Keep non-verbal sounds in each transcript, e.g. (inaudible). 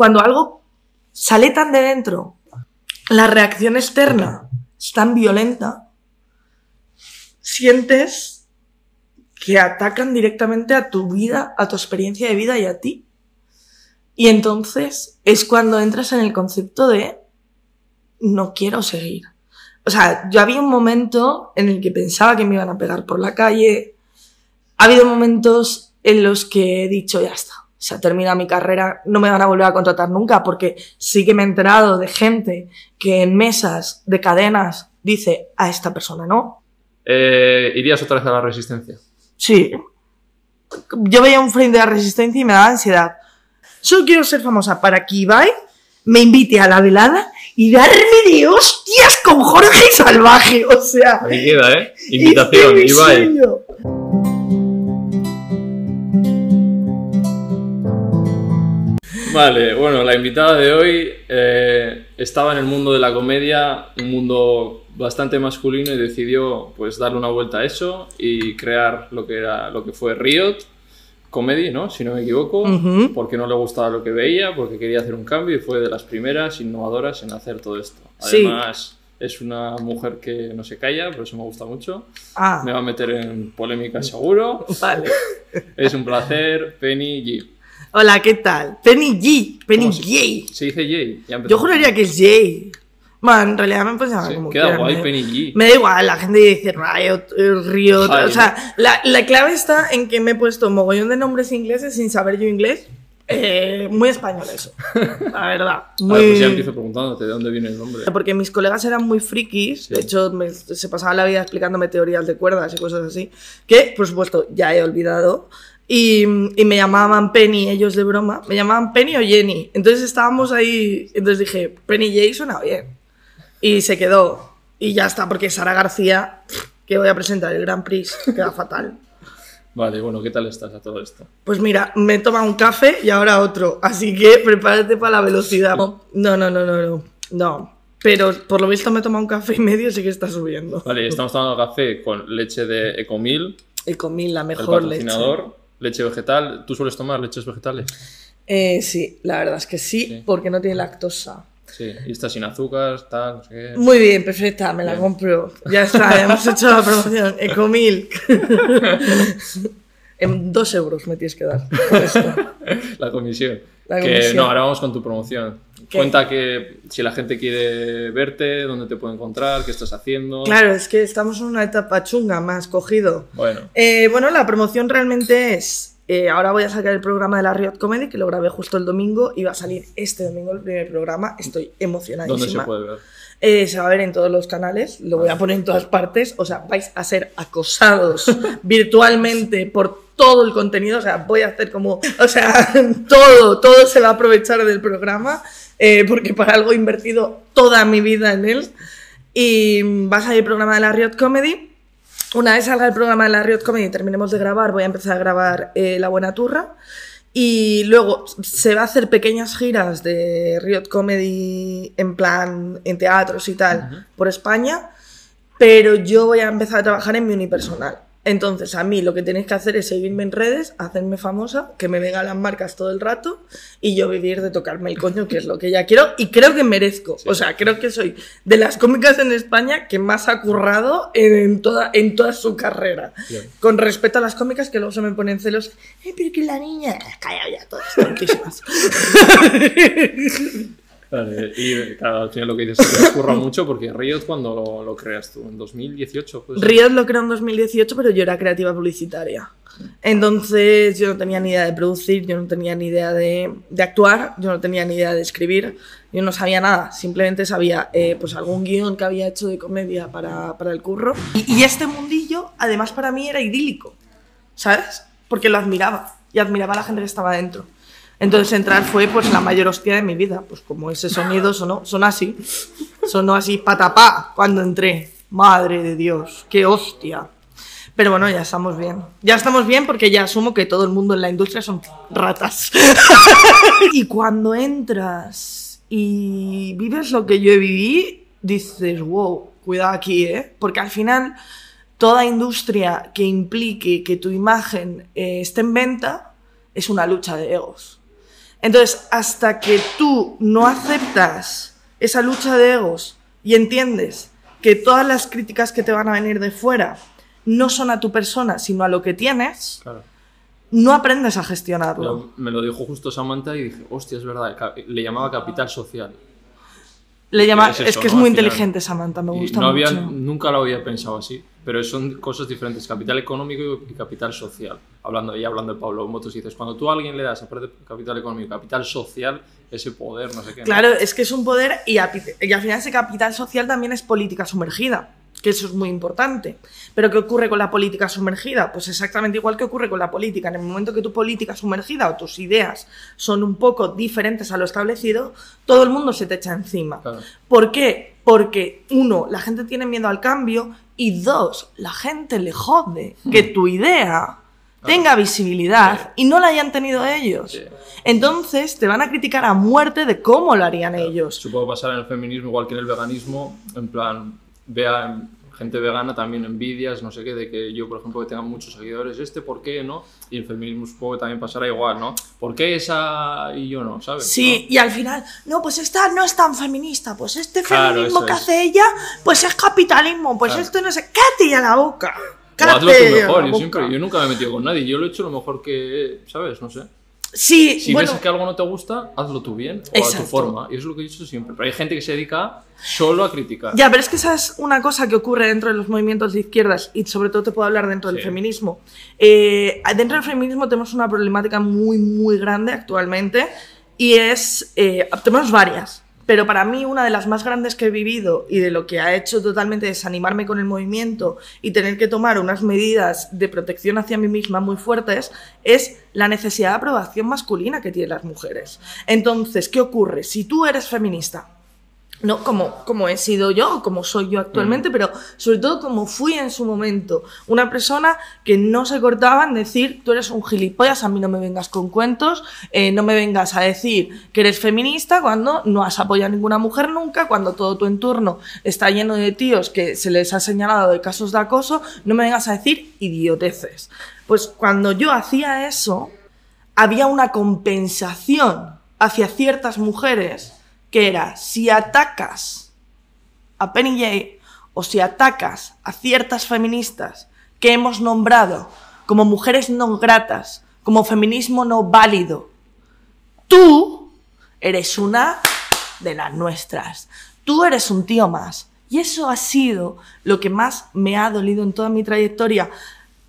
cuando algo sale tan de dentro, la reacción externa es tan violenta, sientes que atacan directamente a tu vida, a tu experiencia de vida y a ti. Y entonces es cuando entras en el concepto de no quiero seguir. O sea, yo había un momento en el que pensaba que me iban a pegar por la calle. Ha habido momentos en los que he dicho, ya está. O sea, termina mi carrera, no me van a volver a contratar nunca, porque sí que me he enterado de gente que en mesas de cadenas dice a esta persona no. Eh, ¿Irías otra vez a la resistencia? Sí. Yo veía un frame de la resistencia y me daba ansiedad. Solo quiero ser famosa para que Ibai me invite a la velada y darme de hostias con Jorge Salvaje. O sea. Ahí queda, ¿eh? Invitación, Ibai. sueño. Vale, bueno, la invitada de hoy eh, estaba en el mundo de la comedia, un mundo bastante masculino y decidió pues darle una vuelta a eso y crear lo que era lo que fue Riot Comedy, ¿no? Si no me equivoco, porque no le gustaba lo que veía, porque quería hacer un cambio y fue de las primeras innovadoras en hacer todo esto. Sí. Además, es una mujer que no se calla, por eso me gusta mucho. Ah, Me va a meter en polémica seguro. vale. (laughs) Es un placer, Penny G. Hola, ¿qué tal? Penny G. Penny ¿Cómo se- J. Se dice J. ya Yo juraría que es J. Bueno, en realidad me llamar Sí, como queda quieras, guay me- Penny G. Me da igual, la gente dice Riot, eh, Riot. O sea, la, la clave está en que me he puesto mogollón de nombres ingleses sin saber yo inglés. Eh, muy español eso. (laughs) La verdad. Muy... Vale, pues ya empiezo preguntándote de dónde viene el nombre. Porque mis colegas eran muy frikis, Sí. de hecho me- se pasaban la vida explicándome teorías de cuerdas y cosas así, que por supuesto ya he olvidado. Y, y me llamaban Penny, ellos de broma, me llamaban Penny o Jenny. Entonces estábamos ahí, entonces dije, Penny J suena bien. Y se quedó. Y ya está, porque Sara García, que voy a presentar el Grand Prix, (laughs) queda fatal. Vale, bueno, ¿qué tal estás a todo esto? Pues mira, me toma un café y ahora otro. Así que (laughs) prepárate para la velocidad. No, no, no, no, no. No. Pero por lo visto me toma un café y medio sí que está subiendo. Vale, estamos tomando café con leche de Ecomil, Y comí la el mejor patrocinador, leche vegetal. ¿Tú sueles tomar leches vegetales? Eh, sí, la verdad es que sí, Sí. porque no tiene lactosa. Sí, y está sin azúcar, tal, no sé qué. Muy bien, perfecta, me la Bien. compro. Ya está, hemos hecho la promoción. (laughs) Ecomilk. (laughs) en dos euros me tienes que dar. por esto. La comisión. La Que, comisión. no, ahora vamos con tu promoción. ¿Qué? Cuenta que si la gente quiere verte, dónde te puede encontrar, qué estás haciendo. Claro, es que estamos en una etapa chunga, más cogido. Bueno, Eh, bueno, la promoción realmente es. eh, ahora voy a sacar el programa de la Riot Comedy, que lo grabé justo el domingo, y va a salir este domingo el primer programa. Estoy emocionadísima. ¿dónde se puede ver? Eh, se va a ver en todos los canales, lo voy a poner en todas partes. O sea, vais a ser acosados (laughs) virtualmente por todo el contenido. O sea, voy a hacer como. O sea, (laughs) todo, todo se va a aprovechar del programa, eh, porque para algo he invertido toda mi vida en él. Y va a salir el programa de la Riot Comedy. Una vez salga el programa de la Riot Comedy y terminemos de grabar, voy a empezar a grabar eh, La Buena Turra. Y luego se va a hacer pequeñas giras de Riot Comedy en plan, en teatros y tal, por España. Pero yo voy a empezar a trabajar en mi unipersonal. Entonces, a mí lo que tenéis que hacer es seguirme en redes, hacerme famosa, que me vengan las marcas todo el rato y yo vivir de tocarme el coño, que es lo que ya quiero y creo que merezco. O sea, creo que soy de las cómicas en España que más ha currado en toda, en toda su carrera. Bien. Con respecto a las cómicas que luego se me ponen celos. ¡Eh, pero que la niña! Calla ya, todas tontísimas. (laughs) Y claro, al final lo que dices es que has currado mucho porque Riot cuando lo, lo creas tú, en 2018. Pues, Riot lo creó en 2018, pero yo era creativa publicitaria. Entonces yo no tenía ni idea de producir, yo no tenía ni idea de, de actuar, yo no tenía ni idea de escribir, yo no sabía nada, simplemente sabía eh, pues algún guion que había hecho de comedia para, para el curro. Y, y este mundillo, además para mí era idílico, ¿sabes? Porque lo admiraba y admiraba a la gente que estaba dentro. Entonces entrar fue pues la mayor hostia de mi vida, pues como ese sonido sonó, sonó así, sonó así patapá cuando entré. Madre de Dios, qué hostia. Pero bueno, ya estamos bien. Ya estamos bien porque ya asumo que todo el mundo en la industria son ratas. (laughs) y cuando entras y vives lo que yo viví, dices, wow, cuidado aquí, ¿eh? Porque al final, toda industria que implique que tu imagen eh, esté en venta es una lucha de egos. Entonces, hasta que tú no aceptas esa lucha de egos y entiendes que todas las críticas que te van a venir de fuera no son a tu persona, sino a lo que tienes, Claro. no aprendes a gestionarlo. Me lo dijo justo Samantha y dije, hostia, es verdad, le llamaba capital social. Le llama, es que es ¿no? muy inteligente Samantha, me gusta no había, mucho. nunca lo había pensado así, pero son cosas diferentes, capital económico y capital social. Hablando, y hablando de Pablo Motos, dices, cuando tú a alguien le das, aparte de capital económico, capital social, ese poder, no sé qué. ¿no? Claro, es que es un poder y, a- y al final ese capital social también es política sumergida, que eso es muy importante. Pero ¿qué ocurre con la política sumergida? Pues exactamente igual que ocurre con la política. En el momento que tu política sumergida o tus ideas son un poco diferentes a lo establecido, todo el mundo se te echa encima. Claro. ¿Por qué? Porque, uno, la gente tiene miedo al cambio y dos, la gente le jode que tu idea tenga visibilidad y no la hayan tenido ellos. Sí. Entonces te van a criticar a muerte de cómo lo harían ellos. Supongo pasar en el feminismo igual que en el veganismo, en plan, vea gente vegana también envidias, no sé qué, de que yo, por ejemplo, que tenga muchos seguidores, este, ¿por qué no? Y el feminismo supongo que también pasará igual, ¿no? ¿Por qué esa y yo no, sabes? Sí, y al final, no, pues esta no es tan feminista, pues este feminismo que es. hace ella, pues es capitalismo, pues Claro. esto no sé, cállate ya la boca. ¿no? O hazlo tú cállate mejor, yo, siempre, yo nunca me he metido con nadie, yo lo he hecho lo mejor que, ¿sabes? No sé. Sí, Si bueno, ves que algo no te gusta, hazlo tú bien o a Exacto. tu forma. Y eso es lo que he dicho siempre. Pero hay gente que se dedica solo a criticar. Ya, pero es que esa es una cosa que ocurre dentro de los movimientos de izquierdas y sobre todo te puedo hablar dentro del Sí. feminismo. Eh, dentro del feminismo tenemos una problemática muy, muy grande actualmente y es, eh, tenemos varias, pero para mí una de las más grandes que he vivido y de lo que ha hecho totalmente desanimarme con el movimiento y tener que tomar unas medidas de protección hacia mí misma muy fuertes es la necesidad de aprobación masculina que tienen las mujeres. Entonces, ¿qué ocurre? Si tú eres feminista, no como, como he sido yo, como soy yo actualmente, pero sobre todo como fui en su momento. Una persona que no se cortaba en decir, tú eres un gilipollas, a mí no me vengas con cuentos, eh, no me vengas a decir que eres feminista cuando no has apoyado a ninguna mujer nunca, cuando todo tu entorno está lleno de tíos que se les ha señalado de casos de acoso, no me vengas a decir idioteces. Pues cuando yo hacía eso, había una compensación hacia ciertas mujeres que era si atacas a Penny Jay o si atacas a ciertas feministas que hemos nombrado como mujeres no gratas, como feminismo no válido, tú eres una de las nuestras. Tú eres un tío más. Y eso ha sido lo que más me ha dolido en toda mi trayectoria.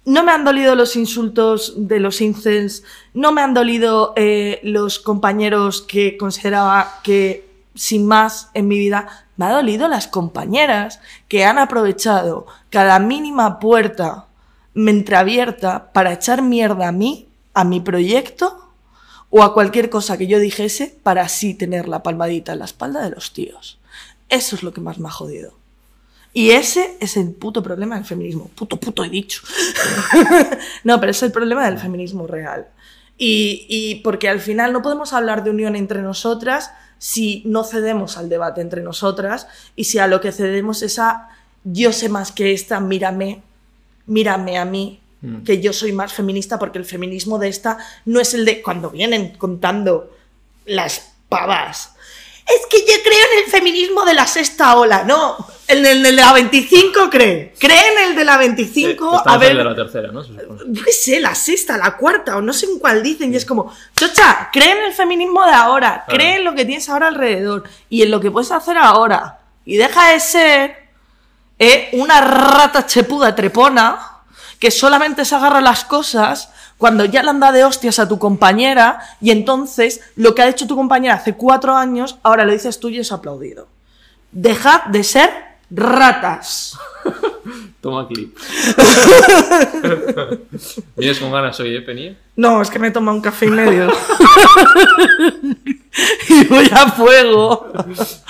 No me han dolido los insultos de los incels, no me han dolido eh, los compañeros que consideraba que sin más en mi vida, me ha dolido las compañeras que han aprovechado cada mínima puerta entreabierta para echar mierda a mí, a mi proyecto o a cualquier cosa que yo dijese para así tener la palmadita en la espalda de los tíos. Eso es lo que más me ha jodido. Y ese es el puto problema del feminismo. Puto, puto he dicho. (laughs) no, pero es el problema del feminismo real. Y, y porque al final no podemos hablar de unión entre nosotras si no cedemos al debate entre nosotras y si a lo que cedemos es a yo sé más que esta, mírame, mírame a mí, Mm. que yo soy más feminista porque el feminismo de esta no es el de cuando vienen contando las pavas. Es que yo creo en el feminismo de la sexta ola, no, en el de la 25 cree, cree en el de la 25, Eh, a ver, de la tercera, ¿no? Yo qué sé, la sexta, la cuarta, o no sé en cuál dicen, y es como, chocha, cree en el feminismo de ahora, Claro. cree en lo que tienes ahora alrededor y en lo que puedes hacer ahora, y deja de ser eh, una rata chepuda trepona que solamente se agarra las cosas cuando ya le han dado de hostias a tu compañera y entonces lo que ha hecho tu compañera hace cuatro años, ahora lo dices tú y es aplaudido. Dejad de ser ratas. (laughs) Toma clip. (laughs) Vienes con ganas hoy, ¿eh, Penny? No, es que me he tomado un café y medio. (laughs) y voy a fuego.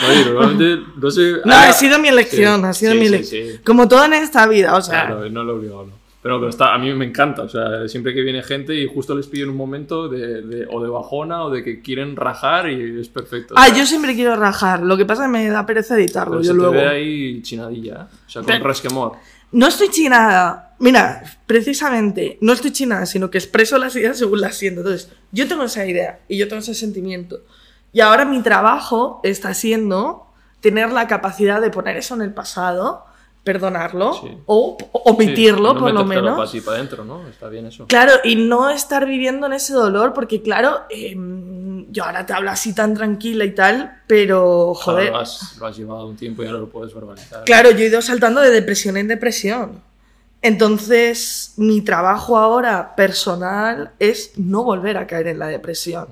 Oye, normalmente, no sé... No, ha sido mi elección, sí, ha sido sí, mi elección. sí. Como todo en esta vida, o sea. Claro, no lo he obligado, no. Pero, pero está, a mí me encanta, o sea, siempre que viene gente y justo les pillo en un momento de, de- o de bajona o de que quieren rajar y es perfecto. Ah, o sea, yo siempre quiero rajar. Lo que pasa es que me da pereza editarlo. pero yo se luego. te ve ahí chinadilla, ¿eh? o sea, con Pero- resquemor. No estoy chinada. Mira, precisamente, no estoy china, sino que expreso las ideas según las siento. Entonces, yo tengo esa idea y yo tengo ese sentimiento. Y ahora mi trabajo está siendo tener la capacidad de poner eso en el pasado, perdonarlo Sí. o o omitirlo, Sí, no por lo menos. pa' así para adentro, ¿no? Está bien eso. Claro, y no estar viviendo en ese dolor, porque claro, em, yo ahora te hablo así tan tranquila y tal, pero Claro, joder, lo, has, lo has llevado un tiempo y ahora lo puedes verbalizar. claro, yo he ido saltando de depresión en depresión. Entonces, mi trabajo ahora personal es no volver a caer en la depresión.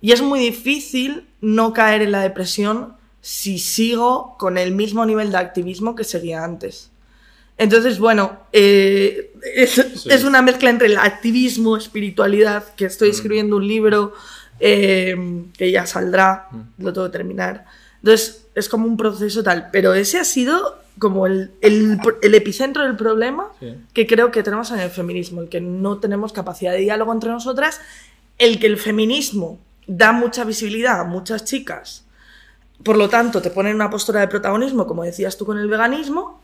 Y es muy difícil no caer en la depresión si sigo con el mismo nivel de activismo que seguía antes. Entonces, bueno, eh, es, es una mezcla entre el activismo, espiritualidad, que estoy escribiendo un libro eh, que ya saldrá, lo tengo que terminar. Entonces, es como un proceso tal, pero ese ha sido como el, el- el epicentro del problema Sí. que creo que tenemos en el feminismo, el que no tenemos capacidad de diálogo entre nosotras, el que el feminismo da mucha visibilidad a muchas chicas, por lo tanto te pone en una postura de protagonismo, como decías tú con el veganismo,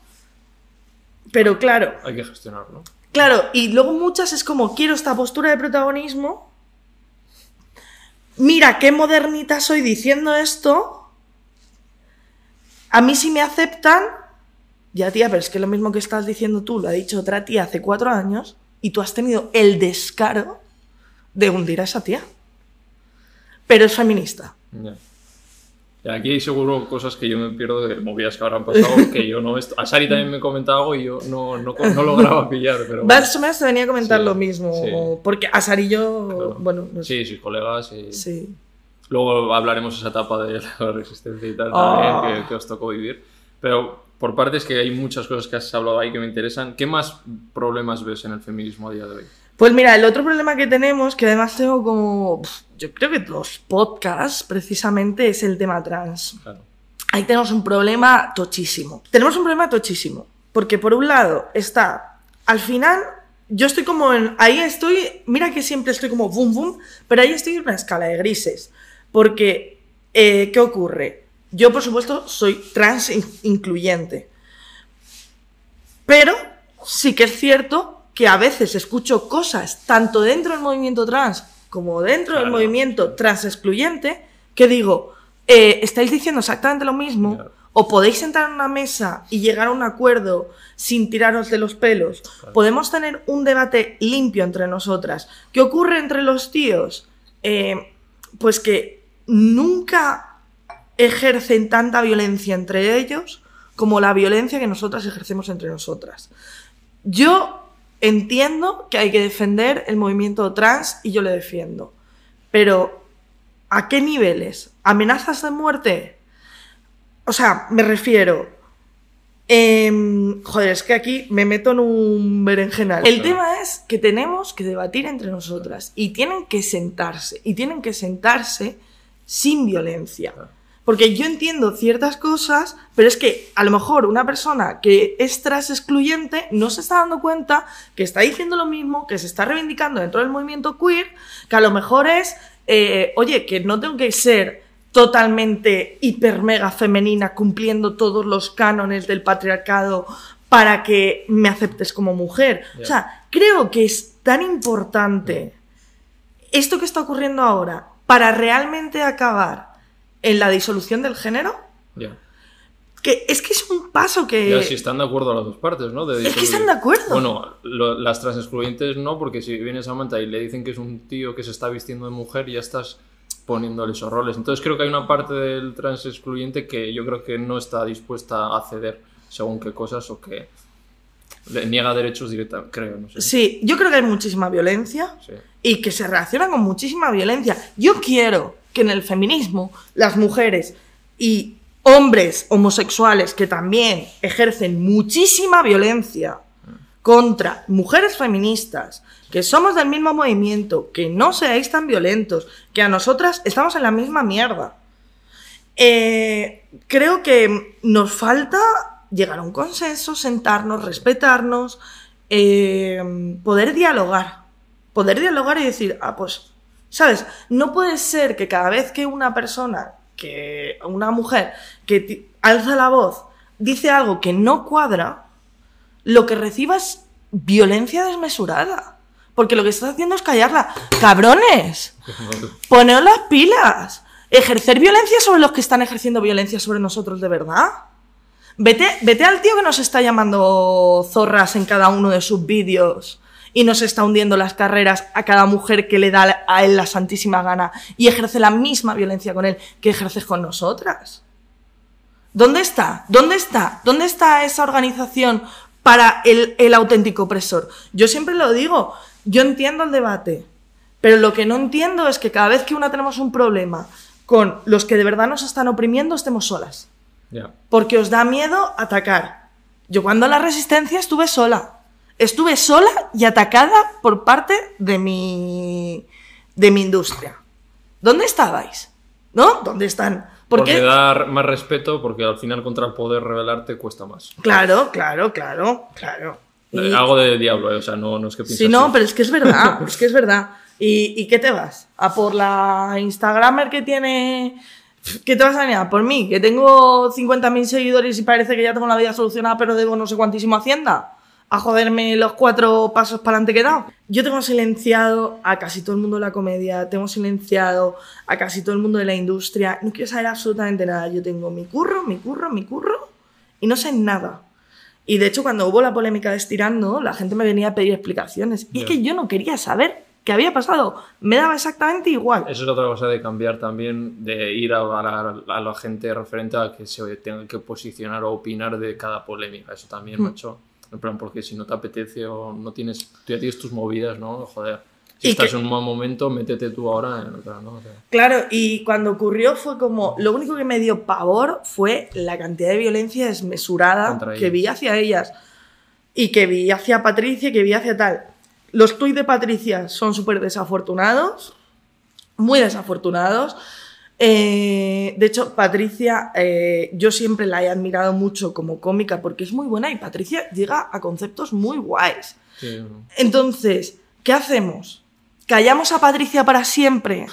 pero claro, Hay que gestionarlo. Claro, y luego muchas es como, quiero esta postura de protagonismo. Mira qué modernita soy diciendo esto. A mí sí me aceptan. Ya, tía, pero es que lo mismo que estás diciendo tú lo ha dicho otra tía hace cuatro años y tú has tenido el descaro de hundir a esa tía. Pero es feminista. Aquí hay seguro cosas que yo me pierdo de movidas que habrán pasado (laughs) que yo no... A Sari también me comentaba algo y yo no, no, no lograba (laughs) pillar, pero... bueno. Más te venía a comentar Sí, lo mismo. sí. Porque a Sari yo, Claro. bueno, no sé. Sí, sí, colegas y... Sí. Luego hablaremos esa etapa de (laughs) la resistencia y tal Ah. también que, que os tocó vivir. Pero por partes que hay muchas cosas que has hablado ahí que me interesan. ¿Qué más problemas ves en el feminismo a día de hoy? Pues mira, el otro problema que tenemos, que además tengo como, yo creo que los podcasts precisamente es el tema trans. Claro. Ahí tenemos un problema tochísimo. Tenemos un problema tochísimo. Porque por un lado está, al final, yo estoy como en, ahí estoy, mira que siempre estoy como boom boom, pero ahí estoy en una escala de grises. Porque, eh, ¿qué ocurre? Yo, por supuesto, soy trans in- incluyente. Pero sí que es cierto que a veces escucho cosas, tanto dentro del movimiento trans como dentro del movimiento trans excluyente, que digo, eh, estáis diciendo exactamente lo mismo, Claro. o podéis sentar en una mesa y llegar a un acuerdo sin tiraros de los pelos, podemos tener un debate limpio entre nosotras. ¿Qué ocurre entre los tíos? Eh, pues que nunca ejercen tanta violencia entre ellos como la violencia que nosotras ejercemos entre nosotras. Yo entiendo que hay que defender el movimiento trans y yo le defiendo. Pero, ¿a qué niveles? ¿Amenazas de muerte? O sea, me refiero. em, joder, es que aquí me meto en un berenjenal. El tema es que tenemos que debatir entre nosotras y tienen que sentarse. Y tienen que sentarse sin violencia. Porque yo entiendo ciertas cosas, pero es que a lo mejor una persona que es tras excluyente no se está dando cuenta que está diciendo lo mismo, que se está reivindicando dentro del movimiento queer, que a lo mejor es, eh, oye, que no tengo que ser totalmente hiper mega femenina cumpliendo todos los cánones del patriarcado para que me aceptes como mujer. O sea, creo que es tan importante esto que está ocurriendo ahora para realmente acabar en la disolución del género, Ya. que es que es un paso que... Ya si están de acuerdo las dos partes, ¿no? De Es que están de acuerdo. Bueno, lo- las trans excluyentes no, porque si viene Samantha y le dicen que es un tío que se está vistiendo de mujer, ya estás poniéndole esos roles. Entonces creo que hay una parte del trans excluyente que yo creo que no está dispuesta a ceder según qué cosas o que le niega derechos directamente, creo, no sé. Sí, yo creo que hay muchísima violencia Sí. y que se reacciona con muchísima violencia. Yo quiero que en el feminismo las mujeres y hombres homosexuales que también ejercen muchísima violencia contra mujeres feministas, que somos del mismo movimiento, que no seáis tan violentos, que a nosotras estamos en la misma mierda. Eh, creo que nos falta llegar a un consenso, sentarnos, respetarnos, eh, poder dialogar. Poder dialogar y decir, ah, pues, ¿sabes? No puede ser que cada vez que una persona, que una mujer, que alza la voz, dice algo que no cuadra, lo que recibas violencia desmesurada. Porque lo que estás haciendo es callarla. ¡Cabrones! (laughs) Poneos las pilas. Ejercer violencia sobre los que están ejerciendo violencia sobre nosotros de verdad. Vete, vete al tío que nos está llamando zorras en cada uno de sus vídeos y nos está hundiendo las carreras a cada mujer que le da a él la santísima gana y ejerce la misma violencia con él que ejerces con nosotras. ¿Dónde está? ¿Dónde está? ¿Dónde está esa organización para el, el auténtico opresor? Yo siempre lo digo, yo entiendo el debate, pero lo que no entiendo es que cada vez que una tenemos un problema con los que de verdad nos están oprimiendo, estemos solas. Ya. Porque os da miedo atacar. Yo cuando la resistencia estuve sola. Estuve sola y atacada por parte de mi, de mi industria. ¿Dónde estabais? ¿No? ¿Dónde están? Porque Porque, dar más respeto, porque al final contra el poder rebelarte cuesta más. claro, claro, claro, claro. Y- Algo de diablo, eh, o sea, no, no es que pienses Sí, no, así. pero es que es verdad, (laughs) es que es verdad. ¿Y, y qué te vas? ¿A por la Instagramer que tiene... ¿Qué te vas a venir? ¿A por mí? Que tengo 50.000 seguidores y parece que ya tengo la vida solucionada, pero debo no sé cuantísimo Hacienda. A joderme los cuatro pasos para adelante que he dado. Yo tengo silenciado a casi todo el mundo de la comedia, tengo silenciado a casi todo el mundo de la industria. No quiero saber absolutamente nada. Yo tengo mi curro, mi curro, mi curro y no sé nada. Y de hecho, cuando hubo la polémica de Estirando, la gente me venía a pedir explicaciones. Y es Ya. que yo no quería saber qué había pasado. Me daba exactamente igual. Eso es otra cosa de cambiar también, de ir a, la, a la gente referente a que se tenga que posicionar o opinar de cada polémica. Eso también, Hmm. macho. En plan, porque si no te apetece o no tienes, tú ya tienes tus movidas, ¿no? Joder. Si Y estás que- en un mal momento, métete tú ahora en otra, ¿no? O sea, Claro, y cuando ocurrió fue como, lo único que me dio pavor fue la cantidad de violencia desmesurada que vi hacia ellas. Y que vi hacia Patricia y que vi hacia tal. Los tuits de Patricia son súper desafortunados, muy desafortunados. Eh, de hecho, Patricia, eh, yo siempre la he admirado mucho como cómica porque es muy buena y Patricia llega a conceptos muy guays. Entonces, ¿qué hacemos? ¿Callamos a Patricia para siempre?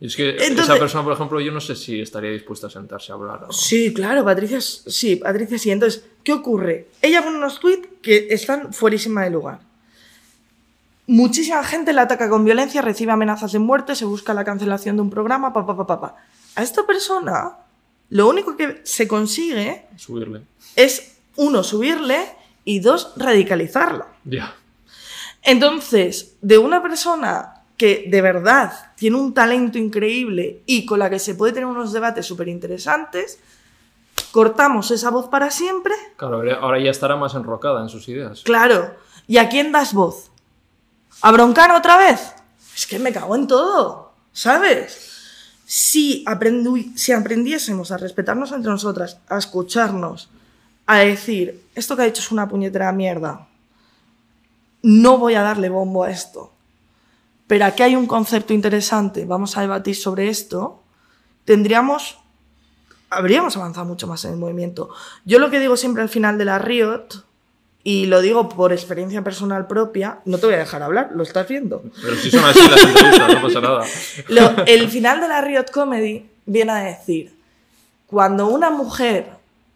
Es que Entonces- esa persona, por ejemplo, yo no sé si estaría dispuesta a sentarse a hablar. ¿no? Sí, claro, Patricia, sí, Patricia sí. Entonces, ¿qué ocurre? Ella pone unos tweets que están fuerísima de lugar. Muchísima gente la ataca con violencia, recibe amenazas de muerte, se busca la cancelación de un programa, papá, papá, papá. A esta persona, lo único que se consigue Subirle. es, uno, subirle y dos, radicalizarla. Ya. Entonces, de una persona que de verdad tiene un talento increíble y con la que se puede tener unos debates súper interesantes, cortamos esa voz para siempre. Claro, ahora- ahora ya estará más enrocada en sus ideas. Claro. ¿Y a quién das voz? ¿A Broncano otra vez? Es que me cago en todo, ¿sabes? Si, aprendu- si aprendiésemos a respetarnos entre nosotras, a escucharnos, a decir, esto que ha dicho es una puñetera mierda, no voy a darle bombo a esto, pero aquí hay un concepto interesante, vamos a debatir sobre esto, tendríamos, habríamos avanzado mucho más en el movimiento. Yo lo que digo siempre al final de la Riot, y lo digo por experiencia personal propia, no te voy a dejar hablar, lo estás viendo. Pero si son así las entrevistas, no pasa nada. (laughs) Lo- el final de la Riot Comedy viene a decir, cuando una mujer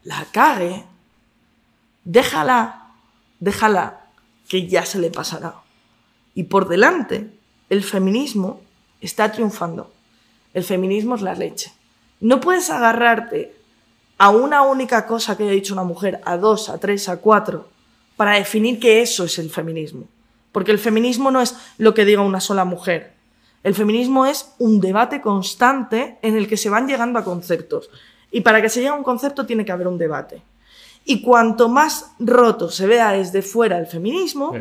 la cague, déjala, déjala, que ya se le pasará. Y por delante, el feminismo está triunfando. El feminismo es la leche. No puedes agarrarte a una única cosa que haya dicho una mujer, a dos, a tres, a cuatro, para definir que eso es el feminismo. Porque el feminismo no es lo que diga una sola mujer. El feminismo es un debate constante en el que se van llegando a conceptos. Y para que se llegue a un concepto tiene que haber un debate. Y cuanto más roto se vea desde fuera el feminismo,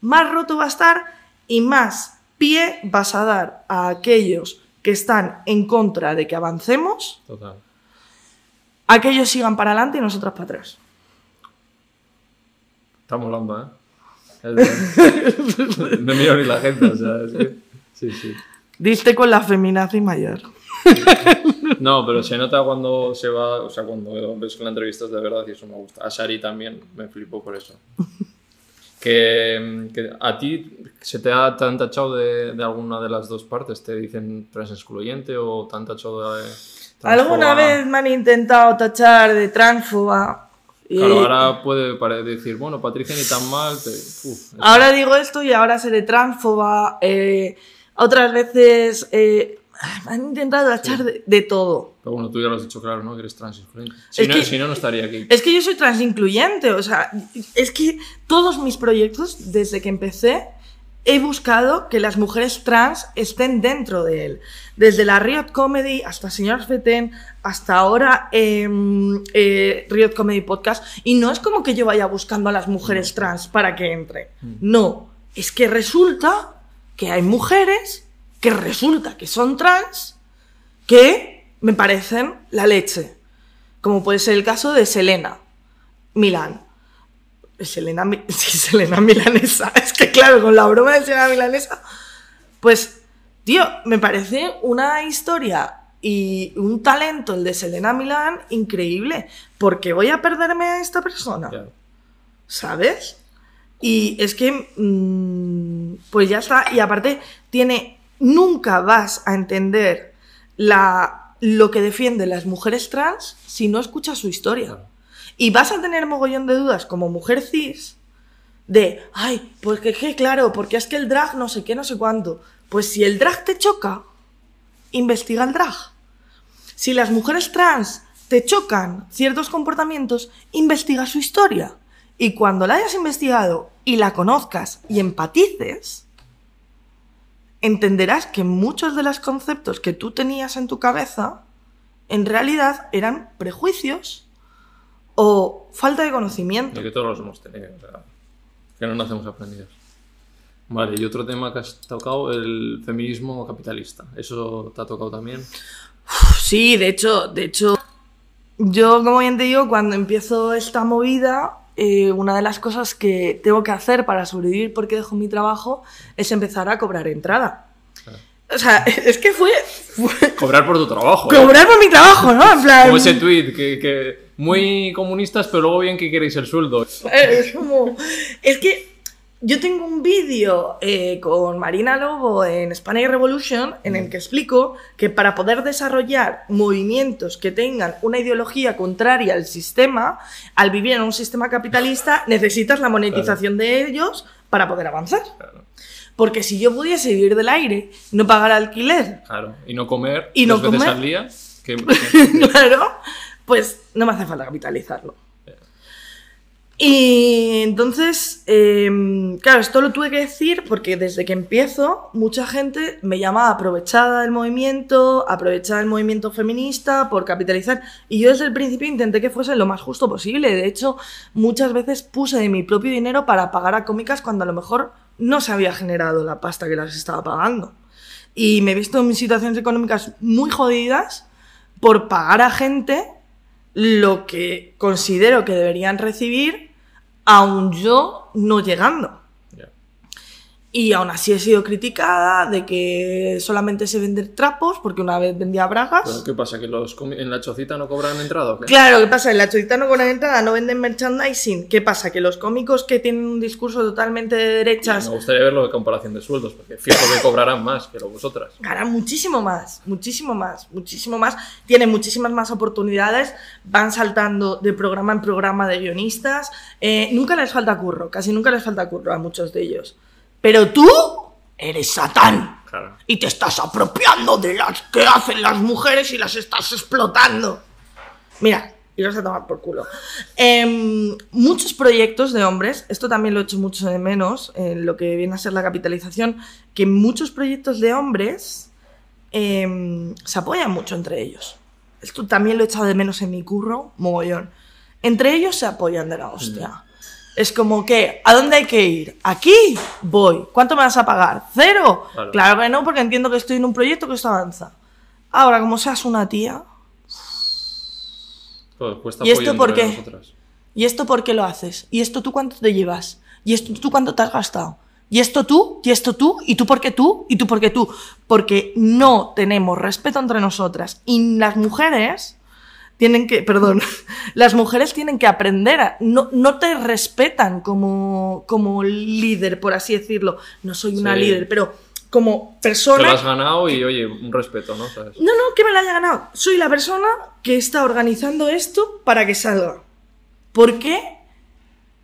más roto va a estar y más pie vas a dar a aquellos que están en contra de que avancemos, Total. a que ellos sigan para adelante y nosotras para atrás. Estamos hablando, ¿eh? No miro ni la gente, o sea, es que... Sí, sí. Diste con la feminazi mayor. No, pero se nota cuando se va, o sea, cuando ves que la entrevista es de verdad y eso me gusta. A Shari también me flipó por eso. Que, que a ti se te ha te han tachado de, de alguna de las dos partes, te dicen trans excluyente o te han tachado de... Alguna transfoba? vez me han intentado tachar de transfoba Claro, ahora puede decir, bueno, Patricia ni tan mal. te- uf, Ahora digo esto y ahora seré transfoba. eh, otras veces eh, han intentado echar de, de todo. Pero bueno, tú ya lo has dicho claro, ¿no? Que eres trans influente. Si, Es no, que- si no, no estaría aquí. Es que yo soy transincluyente, o sea, es que todos mis proyectos, desde que empecé, he buscado que las mujeres trans estén dentro de él. Desde la Riot Comedy hasta Señor Feten, hasta ahora em, eh, Riot Comedy Podcast. Y no es como que yo vaya buscando a las mujeres trans para que entren. No, es que resulta que hay mujeres que resulta que son trans que me parecen la leche. Como puede ser el caso de Selena Milán. Selena, (laughs) sí, Selena Milanesa. (laughs) Es que claro, con la broma de Selena Milanesa. Pues, tío, me parece una historia y un talento el de Selena Milán increíble. Porque voy a perderme a esta persona. ¿Sabes? Y es que, mm, pues ya está. Y aparte, tiene, nunca vas a entender la, lo que defienden las mujeres trans si no escuchas su historia. Claro. Y vas a tener mogollón de dudas como mujer cis de, ay, pues que, claro, porque es que el drag no sé qué, no sé cuánto. Pues si el drag te choca, investiga el drag. Si las mujeres trans te chocan ciertos comportamientos, investiga su historia. Y cuando la hayas investigado y la conozcas y empatices, entenderás que muchos de los conceptos que tú tenías en tu cabeza en realidad eran prejuicios o falta de conocimiento. Y que todos los hemos tenido. o sea, que no nacemos aprendidos. Vale, y otro tema que has tocado, el feminismo capitalista. ¿Eso te ha tocado también? Sí, de hecho, de hecho, yo como bien te digo, cuando empiezo esta movida, eh, una de las cosas que tengo que hacer para sobrevivir porque dejo mi trabajo es empezar a cobrar entrada. O sea, (laughs) es que fue, fue Cobrar por tu trabajo. ¿eh? cobrar por mi trabajo, ¿no? En plan, Como ese tweet que, que muy comunistas, pero luego bien que queréis el sueldo. Es como. Es que yo tengo un vídeo eh, con Marina Lobo en Spanish Revolution en el que explico que para poder desarrollar movimientos que tengan una ideología contraria al sistema, al vivir en un sistema capitalista, necesitas la monetización de ellos para poder avanzar. Porque si yo pudiese vivir del aire, no pagar alquiler, claro. Y no comer Y no dos veces comer. al día. Que, (laughs) que- claro, pues no me hace falta capitalizarlo. Y entonces, em, claro, esto lo tuve que decir porque desde que empiezo, mucha gente me llama aprovechada del movimiento, aprovechada del movimiento feminista por capitalizar. Y yo desde el principio intenté que fuese lo más justo posible. De hecho, muchas veces puse de mi propio dinero para pagar a cómicas cuando a lo mejor no se había generado la pasta que las estaba pagando. Y me he visto en situaciones económicas muy jodidas por pagar a gente lo que considero que deberían recibir, aun yo no llegando. Y aún así he sido criticada de que solamente sé vender trapos, porque una vez vendía bragas. Pero, ¿Qué pasa? ¿Que los en la chocita no cobran entrada o qué? Claro, ¿qué pasa? En la chorita no cobran entrada, no venden merchandising. ¿Qué pasa? Que los cómicos que tienen un discurso totalmente de derechas Me gustaría verlo de comparación de sueldos, porque fijo que cobrarán más que lo vosotras. ganan muchísimo más, muchísimo más, muchísimo más. Tienen muchísimas más oportunidades, van saltando de programa en programa de guionistas. Eh, nunca les falta curro, casi nunca les falta curro a muchos de ellos. Pero tú eres Satán Claro. y te estás apropiando de las que hacen las mujeres y las estás explotando. Mira, iros a tomar por culo. Em, muchos proyectos de hombres, esto también lo he hecho mucho de menos en lo que viene a ser la capitalización, que muchos proyectos de hombres em, se apoyan mucho entre ellos. Esto también lo he echado de menos en mi curro, mogollón. Entre ellos se apoyan de la hostia. Es como que, ¿a dónde hay que ir? Aquí voy. ¿Cuánto me vas a pagar? ¿Cero? Claro. Claro que no, porque entiendo que estoy en un proyecto que esto avanza. Ahora, como seas una tía, Pues ¿Y esto por qué? ¿y esto por qué lo haces? ¿Y esto tú cuánto te llevas? ¿Y esto tú cuánto te has gastado? ¿Y esto tú? ¿Y esto tú? ¿Y tú por qué tú? ¿Y tú por qué tú? Porque no tenemos respeto entre nosotras. Y las mujeres tienen que, perdón, (laughs) las mujeres tienen que aprender a, no, no te respetan como, como líder, por así decirlo. No soy una Sí. líder, pero como Te persona... lo has ganado y, oye, un respeto, ¿no? ¿Sabes? No, no, que me la haya ganado. Soy la persona que está organizando esto para que salga. ¿Por qué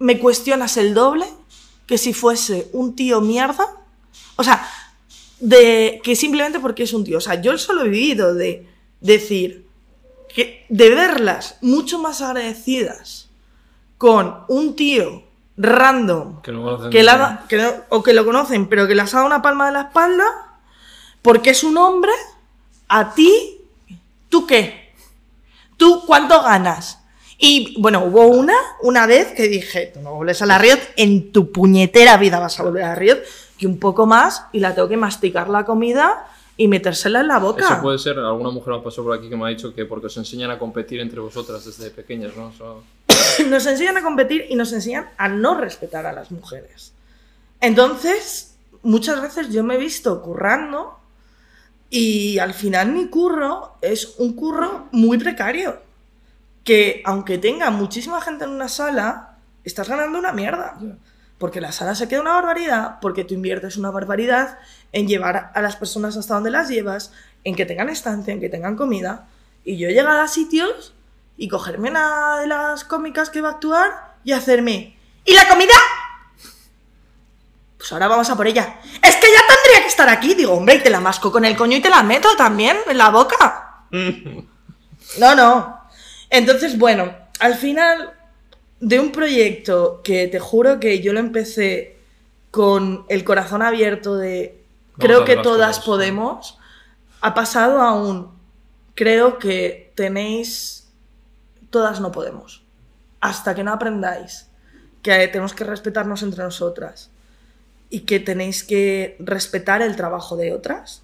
me cuestionas el doble que si fuese un tío mierda? O sea, de que simplemente porque es un tío. O sea, yo solo he vivido de decir que de verlas mucho más agradecidas con un tío random Que la- que no- o que lo conocen, pero que les ha dado una palma de la espalda porque es un hombre, a ti, ¿tú qué? ¿Tú cuánto ganas? Y bueno, hubo una, una vez que dije, tú no vuelves a la Riot, en tu puñetera vida vas a volver a la Riot, que un poco más y la tengo que masticar la comida y metérsela en la boca. Eso puede ser, alguna mujer me pasó por aquí que me ha dicho que porque os enseñan a competir entre vosotras desde pequeñas, ¿no? Eso- (coughs) nos enseñan a competir y nos enseñan a no respetar a las mujeres. Entonces, muchas veces yo me he visto currando y al final mi curro es un curro muy precario. Que aunque tenga muchísima gente en una sala, estás ganando una mierda. Porque la sala se queda una barbaridad, porque tú inviertes una barbaridad en llevar a las personas hasta donde las llevas, en que tengan estancia, en que tengan comida. Y yo he llegado a sitios y cogerme una de las cómicas que va a actuar y hacerme. ¿Y la comida? Pues ahora vamos a por ella. Es que ya tendría que estar aquí. Digo, hombre, y te la masco con el coño y te la meto también en la boca. (laughs) No, no. Entonces, bueno, al final de un proyecto que te juro que yo lo empecé con el corazón abierto de creo que todas cosas, podemos, ha pasado a un creo que tenéis todas no podemos. Hasta que no aprendáis que tenemos que respetarnos entre nosotras y que tenéis que respetar el trabajo de otras,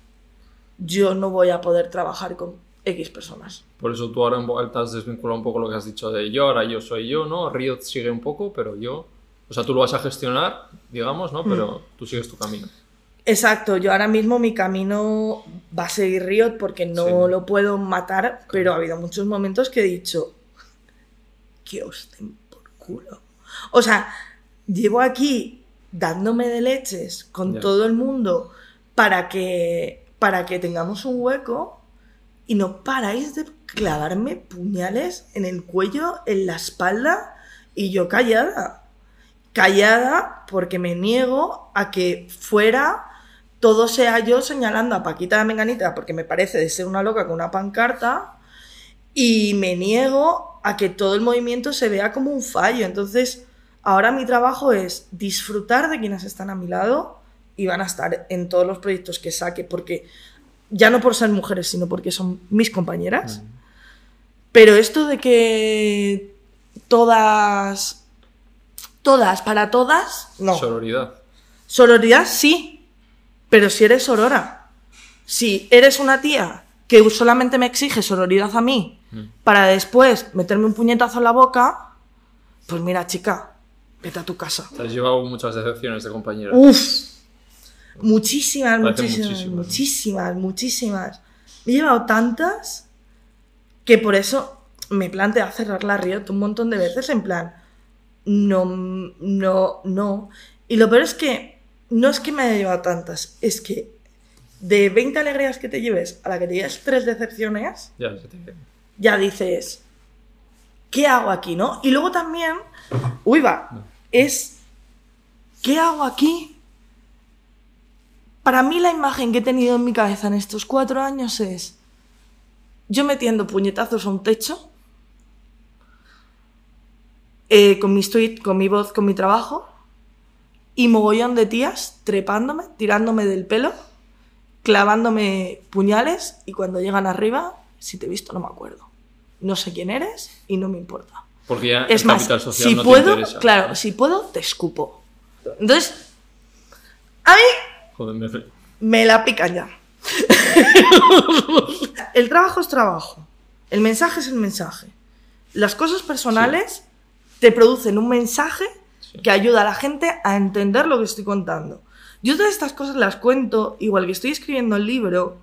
yo no voy a poder trabajar con X personas. Por eso tú ahora alta has desvinculado un poco lo que has dicho de yo, ahora yo soy yo, ¿no? Riot sigue un poco, pero yo... O sea, tú lo vas a gestionar, digamos, ¿no? Pero Mm. tú sigues tu camino. Exacto, yo ahora mismo mi camino va a seguir Riot porque no Sí. lo puedo matar, pero ha habido muchos momentos que he dicho que os den por culo. O sea, llevo aquí dándome de leches con todo el mundo para que, para que tengamos un hueco y no paráis de clavarme puñales en el cuello, en la espalda y yo callada. Callada porque me niego a que fuera todo sea yo señalando a Paquita la Menganita porque me parece de ser una loca con una pancarta y me niego a que todo el movimiento se vea como un fallo. Entonces, ahora mi trabajo es disfrutar de quienes están a mi lado y van a estar en todos los proyectos que saque porque ya no por ser mujeres, sino porque son mis compañeras. Pero esto de que todas, todas, para todas, no. Sororidad. Sororidad sí, pero si eres sorora, si eres una tía que solamente me exige sororidad a mí para después meterme un puñetazo en la boca, pues mira chica, vete a tu casa. Te has llevado muchas decepciones de compañeras. Uf, muchísimas, muchísimas, muchísimas. muchísimas, muchísimas. Me he llevado tantas que por eso me planteé cerrar la Riot un montón de veces en plan, no, no, no. Y lo peor es que no es que me haya llevado tantas, es que de 20 alegrías que te lleves a la que te lleves tres decepciones, Ya, se te... ya dices, ¿qué hago aquí, no? Y luego también, uy, va, es, ¿qué hago aquí? Para mí la imagen que he tenido en mi cabeza en estos cuatro años es yo metiendo puñetazos a un techo, eh, con mis tweets, con mi voz, con mi trabajo, y mogollón de tías trepándome, tirándome del pelo, clavándome puñales, y cuando llegan arriba, si te he visto no me acuerdo. No sé quién eres y no me importa. Porque ya Es el más, capital social si no puedo, te interesa. claro, si puedo, te escupo. Entonces, a mí Joder, me- me la pican ya. (laughs) el trabajo es trabajo. El mensaje es el mensaje. Las cosas personales te producen un mensaje Sí. que ayuda a la gente a entender lo que estoy contando. Yo todas estas cosas las cuento, igual que estoy escribiendo el libro,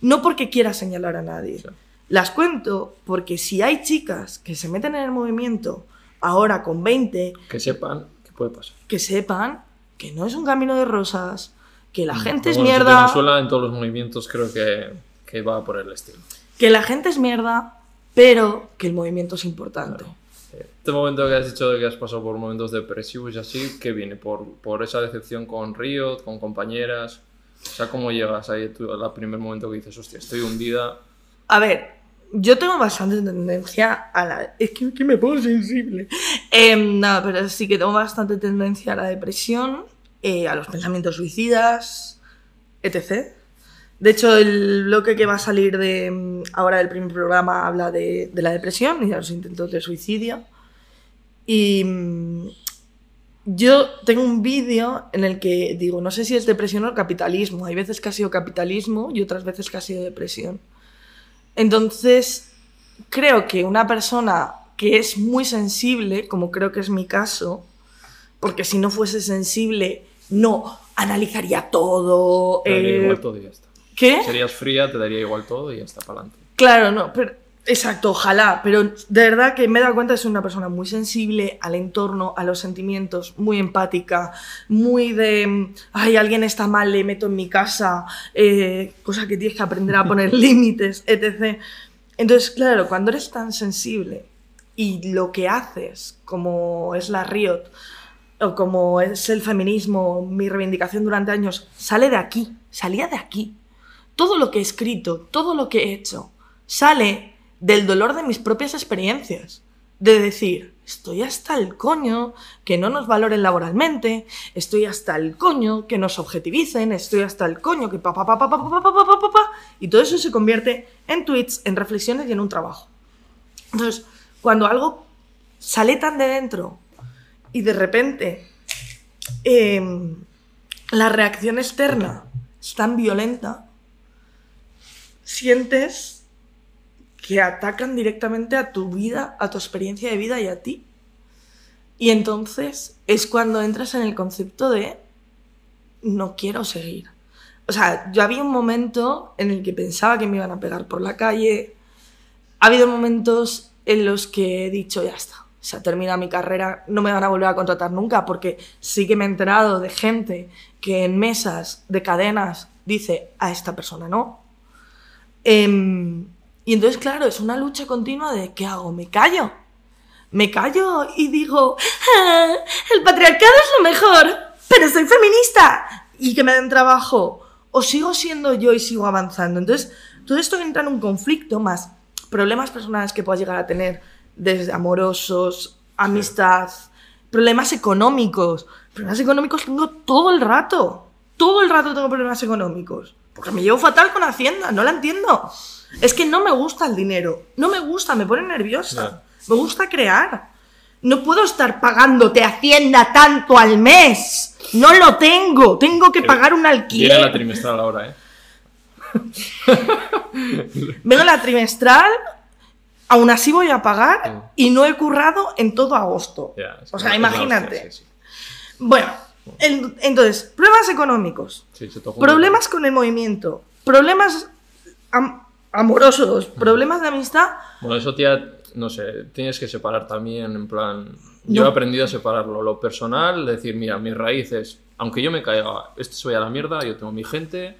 no porque quiera señalar a nadie. Sí. Las cuento porque si hay chicas que se meten en el movimiento ahora con 20, Que sepan qué puede pasar. que sepan que no es un camino de rosas, que la gente es Bueno, ese mierda, tema suela en todos los movimientos, creo que, que va por el estilo. que la gente es mierda, pero que el movimiento es importante. Este momento que has dicho de que has pasado por momentos depresivos y así, ¿qué viene? ¿Por, por esa decepción con Riot, con compañeras? O sea, ¿cómo llegas ahí tú, al primer momento que dices, hostia, estoy hundida? A ver, yo tengo bastante tendencia a la... Es que, que me pongo sensible. Em, no, pero sí que tengo bastante tendencia a la depresión, eh, a los pensamientos suicidas, etc. De hecho, el bloque que va a salir de mm, ahora del primer programa habla de, de la depresión y de los intentos de suicidio. Y mm, yo tengo un vídeo en el que digo, no sé si es depresión o capitalismo. Hay veces que ha sido capitalismo y otras veces que ha sido depresión. Entonces, creo que una persona que es muy sensible, como creo que es mi caso, porque si no fuese sensible, no analizaría todo. Te daría eh, igual todo y ya está. ¿Qué? Serías fría, te daría igual todo y ya está para adelante. Claro, no, pero exacto, ojalá, pero de verdad que me he dado cuenta de ser una persona muy sensible al entorno, a los sentimientos, muy empática, muy de, ay, alguien está mal, le meto en mi casa, eh, cosa que tienes que aprender a poner (laughs) límites, etc. Entonces, claro, cuando eres tan sensible y lo que haces, como es la Riot, o como es el feminismo, mi reivindicación durante años, sale de aquí, salía de aquí. Todo lo que he escrito, todo lo que he hecho, sale del dolor de mis propias experiencias. De decir, estoy hasta el coño que no nos valoren laboralmente, estoy hasta el coño que nos objetivicen, estoy hasta el coño que pa pa pa pa pa pa pa pa pa pa pa y todo eso se convierte en tweets, en reflexiones y en un trabajo. Entonces, cuando algo sale tan de dentro y de repente em, la reacción externa es tan violenta, sientes que atacan directamente a tu vida, a tu experiencia de vida y a ti. Y entonces es cuando entras en el concepto de no quiero seguir. O sea, yo había un momento en el que pensaba que me iban a pegar por la calle. Ha habido momentos en los que he dicho, ya está, se ha terminado mi carrera, no me van a volver a contratar nunca, porque sí que me he enterado de gente que en mesas de cadenas dice a esta persona no. Em, y entonces, claro, es una lucha continua de ¿qué hago? ¿Me callo? Me callo y digo, "Ah, el patriarcado es lo mejor, pero soy feminista y que me den trabajo. O sigo siendo yo y sigo avanzando. Entonces, todo esto entra en un conflicto más problemas personales que puedas llegar a tener, desde amorosos, amistad, problemas económicos. Problemas económicos tengo todo el rato. Todo el rato tengo problemas económicos. Porque me llevo fatal con Hacienda, no la entiendo. Es que no me gusta el dinero. No me gusta, me pone nerviosa. Me gusta crear. No puedo estar pagándote Hacienda tanto al mes. No lo tengo. Tengo que pagar un Viene la alquiler. trimestral ahora, ¿eh? (laughs) Vengo la trimestral, aún así voy a pagar y no he currado en todo agosto. O sea, imagínate. la hostia, sí, Bueno, en- entonces, problemas económicos, sí. Problemas con el movimiento, problemas am- amorosos, problemas de amistad. Bueno, eso tía, no sé, tienes que separar también, en plan... Yo No. he aprendido a separarlo, lo personal, decir, mira, mis raíces, aunque yo me caiga, esto se vaya a la mierda, yo tengo mi gente,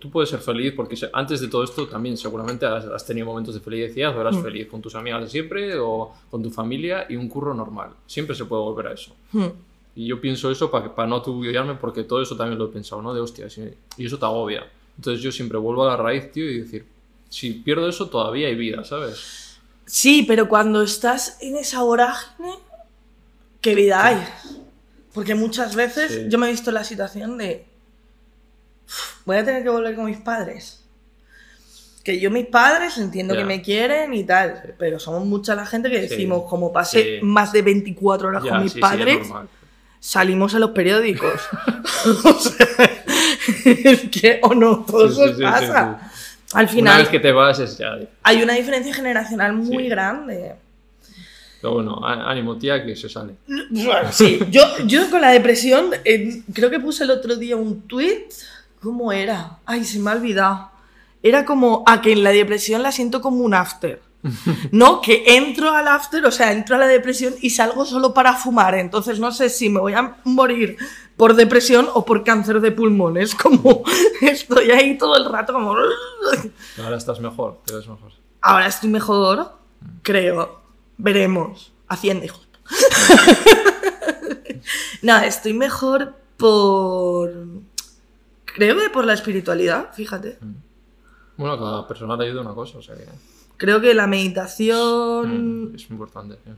tú puedes ser feliz porque antes de todo esto también seguramente has, has tenido momentos de felicidad o eras Mm. feliz con tus amigas de siempre o con tu familia y un curro normal. Siempre se puede volver a eso. Hmm. Y yo pienso eso para no tubillarme porque todo eso también lo he pensado, ¿no? De hostia, sí, y eso te agobia. Entonces yo siempre vuelvo a la raíz, tío, y decir, si pierdo eso todavía hay vida, ¿sabes? Sí, pero cuando estás en esa vorágine, ¿qué vida hay? Porque muchas veces Sí. yo me he visto en la situación de. "Uf, Voy a tener que volver con mis padres. Que yo, mis padres, entiendo Ya. que me quieren y tal, pero somos mucha la gente que Sí. decimos, como pasé Sí. más de 24 horas Ya, con mis sí, sí, es padres, salimos a los periódicos. (laughs) (laughs) o sea, (laughs) es que, o no, todo Sí, eso sí, sí, pasa. sí, Al Una final, vez que te vas es ya... hay una diferencia generacional muy Sí. grande. Pero bueno, ánimo, tía, que se sale. Bueno, sí, yo, yo con la depresión, eh, creo que puse el otro día un tweet. ¿Cómo era? Ay, se me ha olvidado. Era como, a que en la depresión la siento como un after. (laughs) No, que entro al after, o sea, entro a la depresión y salgo solo para fumar. Entonces no sé si me voy a morir por depresión o por cáncer de pulmones. (laughs) Como estoy ahí todo el rato, como. (laughs) Ahora estás mejor, te ves mejor. Ahora estoy mejor, creo. Veremos. Hacienda, hijo. no, estoy mejor por. Creo que por la espiritualidad, fíjate. Bueno, cada persona le ayuda una cosa, o sea que. Creo que la meditación mm, es importante. sí.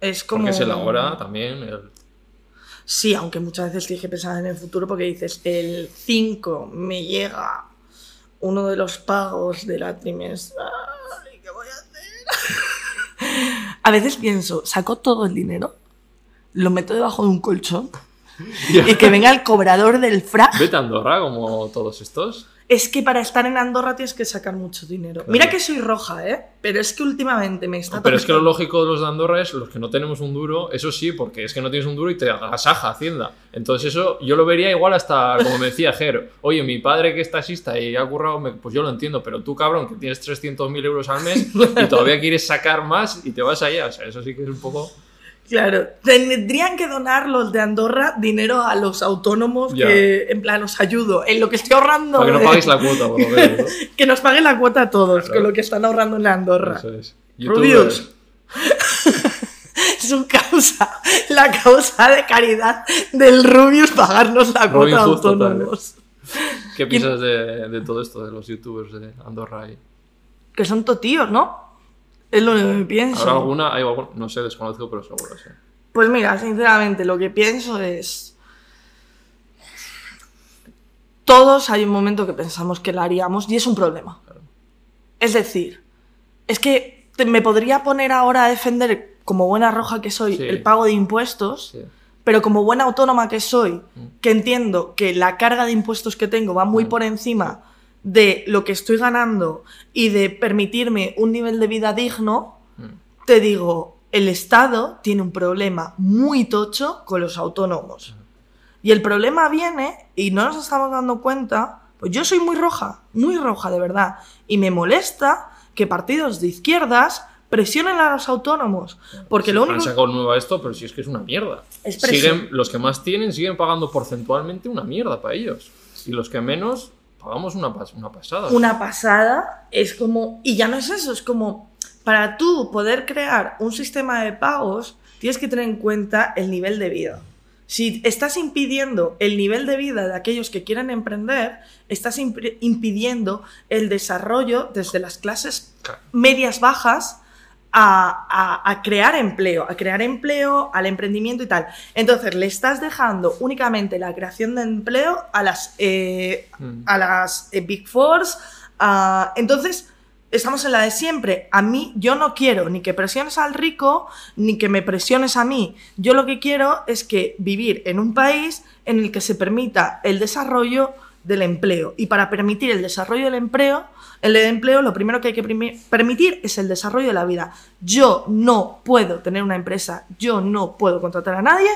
es como. Porque es el ahora también. el- Sí, aunque muchas veces tienes que pensar en el futuro porque dices, el 5 me llega uno de los pagos de la trimestral. ¿y ¿Qué voy a hacer? (laughs) a veces pienso, saco todo el dinero, lo meto debajo de un colchón y que venga el cobrador del frac. Vete a Andorra como todos estos. Es que para estar en Andorra tienes que sacar mucho dinero. Claro. Mira que soy roja, ¿eh? Pero es que últimamente me está... Pero es que lo lógico de los de Andorra es los que no tenemos un duro, eso sí, porque es que no tienes un duro y te agasaja Hacienda. Entonces eso yo lo vería igual hasta, como me decía Ger, oye, mi padre que es taxista y ha currado, me- pues yo lo entiendo, pero tú cabrón que tienes 300.000 euros al mes y todavía quieres sacar más y te vas allá, o sea, eso sí que es un poco... Claro, tendrían que donar los de Andorra dinero a los autónomos Ya. que, en plan, os ayudo en lo que estoy ahorrando. Para que no paguéis la cuota, por lo menos. ¿no? (laughs) que nos paguen la cuota a todos Claro. con lo que están ahorrando en Andorra. Eso es. Rubius. Su (laughs) causa, la causa de caridad del Rubius pagarnos la cuota a total, autónomos. ¿Qué piensas de, de todo esto, de los youtubers de Andorra? Y... Que son totíos, ¿no? Es lo que pienso. ¿Habrá alguna? Hay No sé, desconozco, pero seguro, sí. Pues mira, sinceramente, lo que pienso es. Todos hay un momento que pensamos que la haríamos y es un problema. Es decir, es que te- me podría poner ahora a defender, como buena roja que soy, Sí. el pago de impuestos, sí. pero como buena autónoma que soy, que entiendo que la carga de impuestos que tengo va muy por encima de lo que estoy ganando y de permitirme un nivel de vida digno, Mm. te digo, el Estado tiene un problema muy tocho con los autónomos. Y el problema viene, y no nos estamos dando cuenta, pues yo soy muy roja, muy roja de verdad, y me molesta que partidos de izquierdas presionen a los autónomos, porque Sí, lo Han único... sacado nueva esto, pero si es que es una mierda. Es siguen, los que más tienen siguen pagando porcentualmente una mierda para ellos. Y los que menos pagamos una, pas- una pasada. una pasada es como y ya no es eso es como para tú poder crear un sistema de pagos tienes que tener en cuenta el nivel de vida si estás impidiendo el nivel de vida de aquellos que quieren emprender estás imp- impidiendo el desarrollo desde las clases medias bajas a, a- a crear empleo, a crear empleo, al emprendimiento y tal. Entonces, le estás dejando únicamente la creación de empleo a las, eh, Mm. a las eh, Big Fours. a- entonces, estamos en la de siempre. A mí, yo no quiero ni que presiones al rico, ni que me presiones a mí. Yo lo que quiero es que vivir en un país en el que se permita el desarrollo del empleo. Y para permitir el desarrollo del empleo, el empleo, lo primero que hay que permitir es el desarrollo de la vida. Yo no puedo tener una empresa, yo no puedo contratar a nadie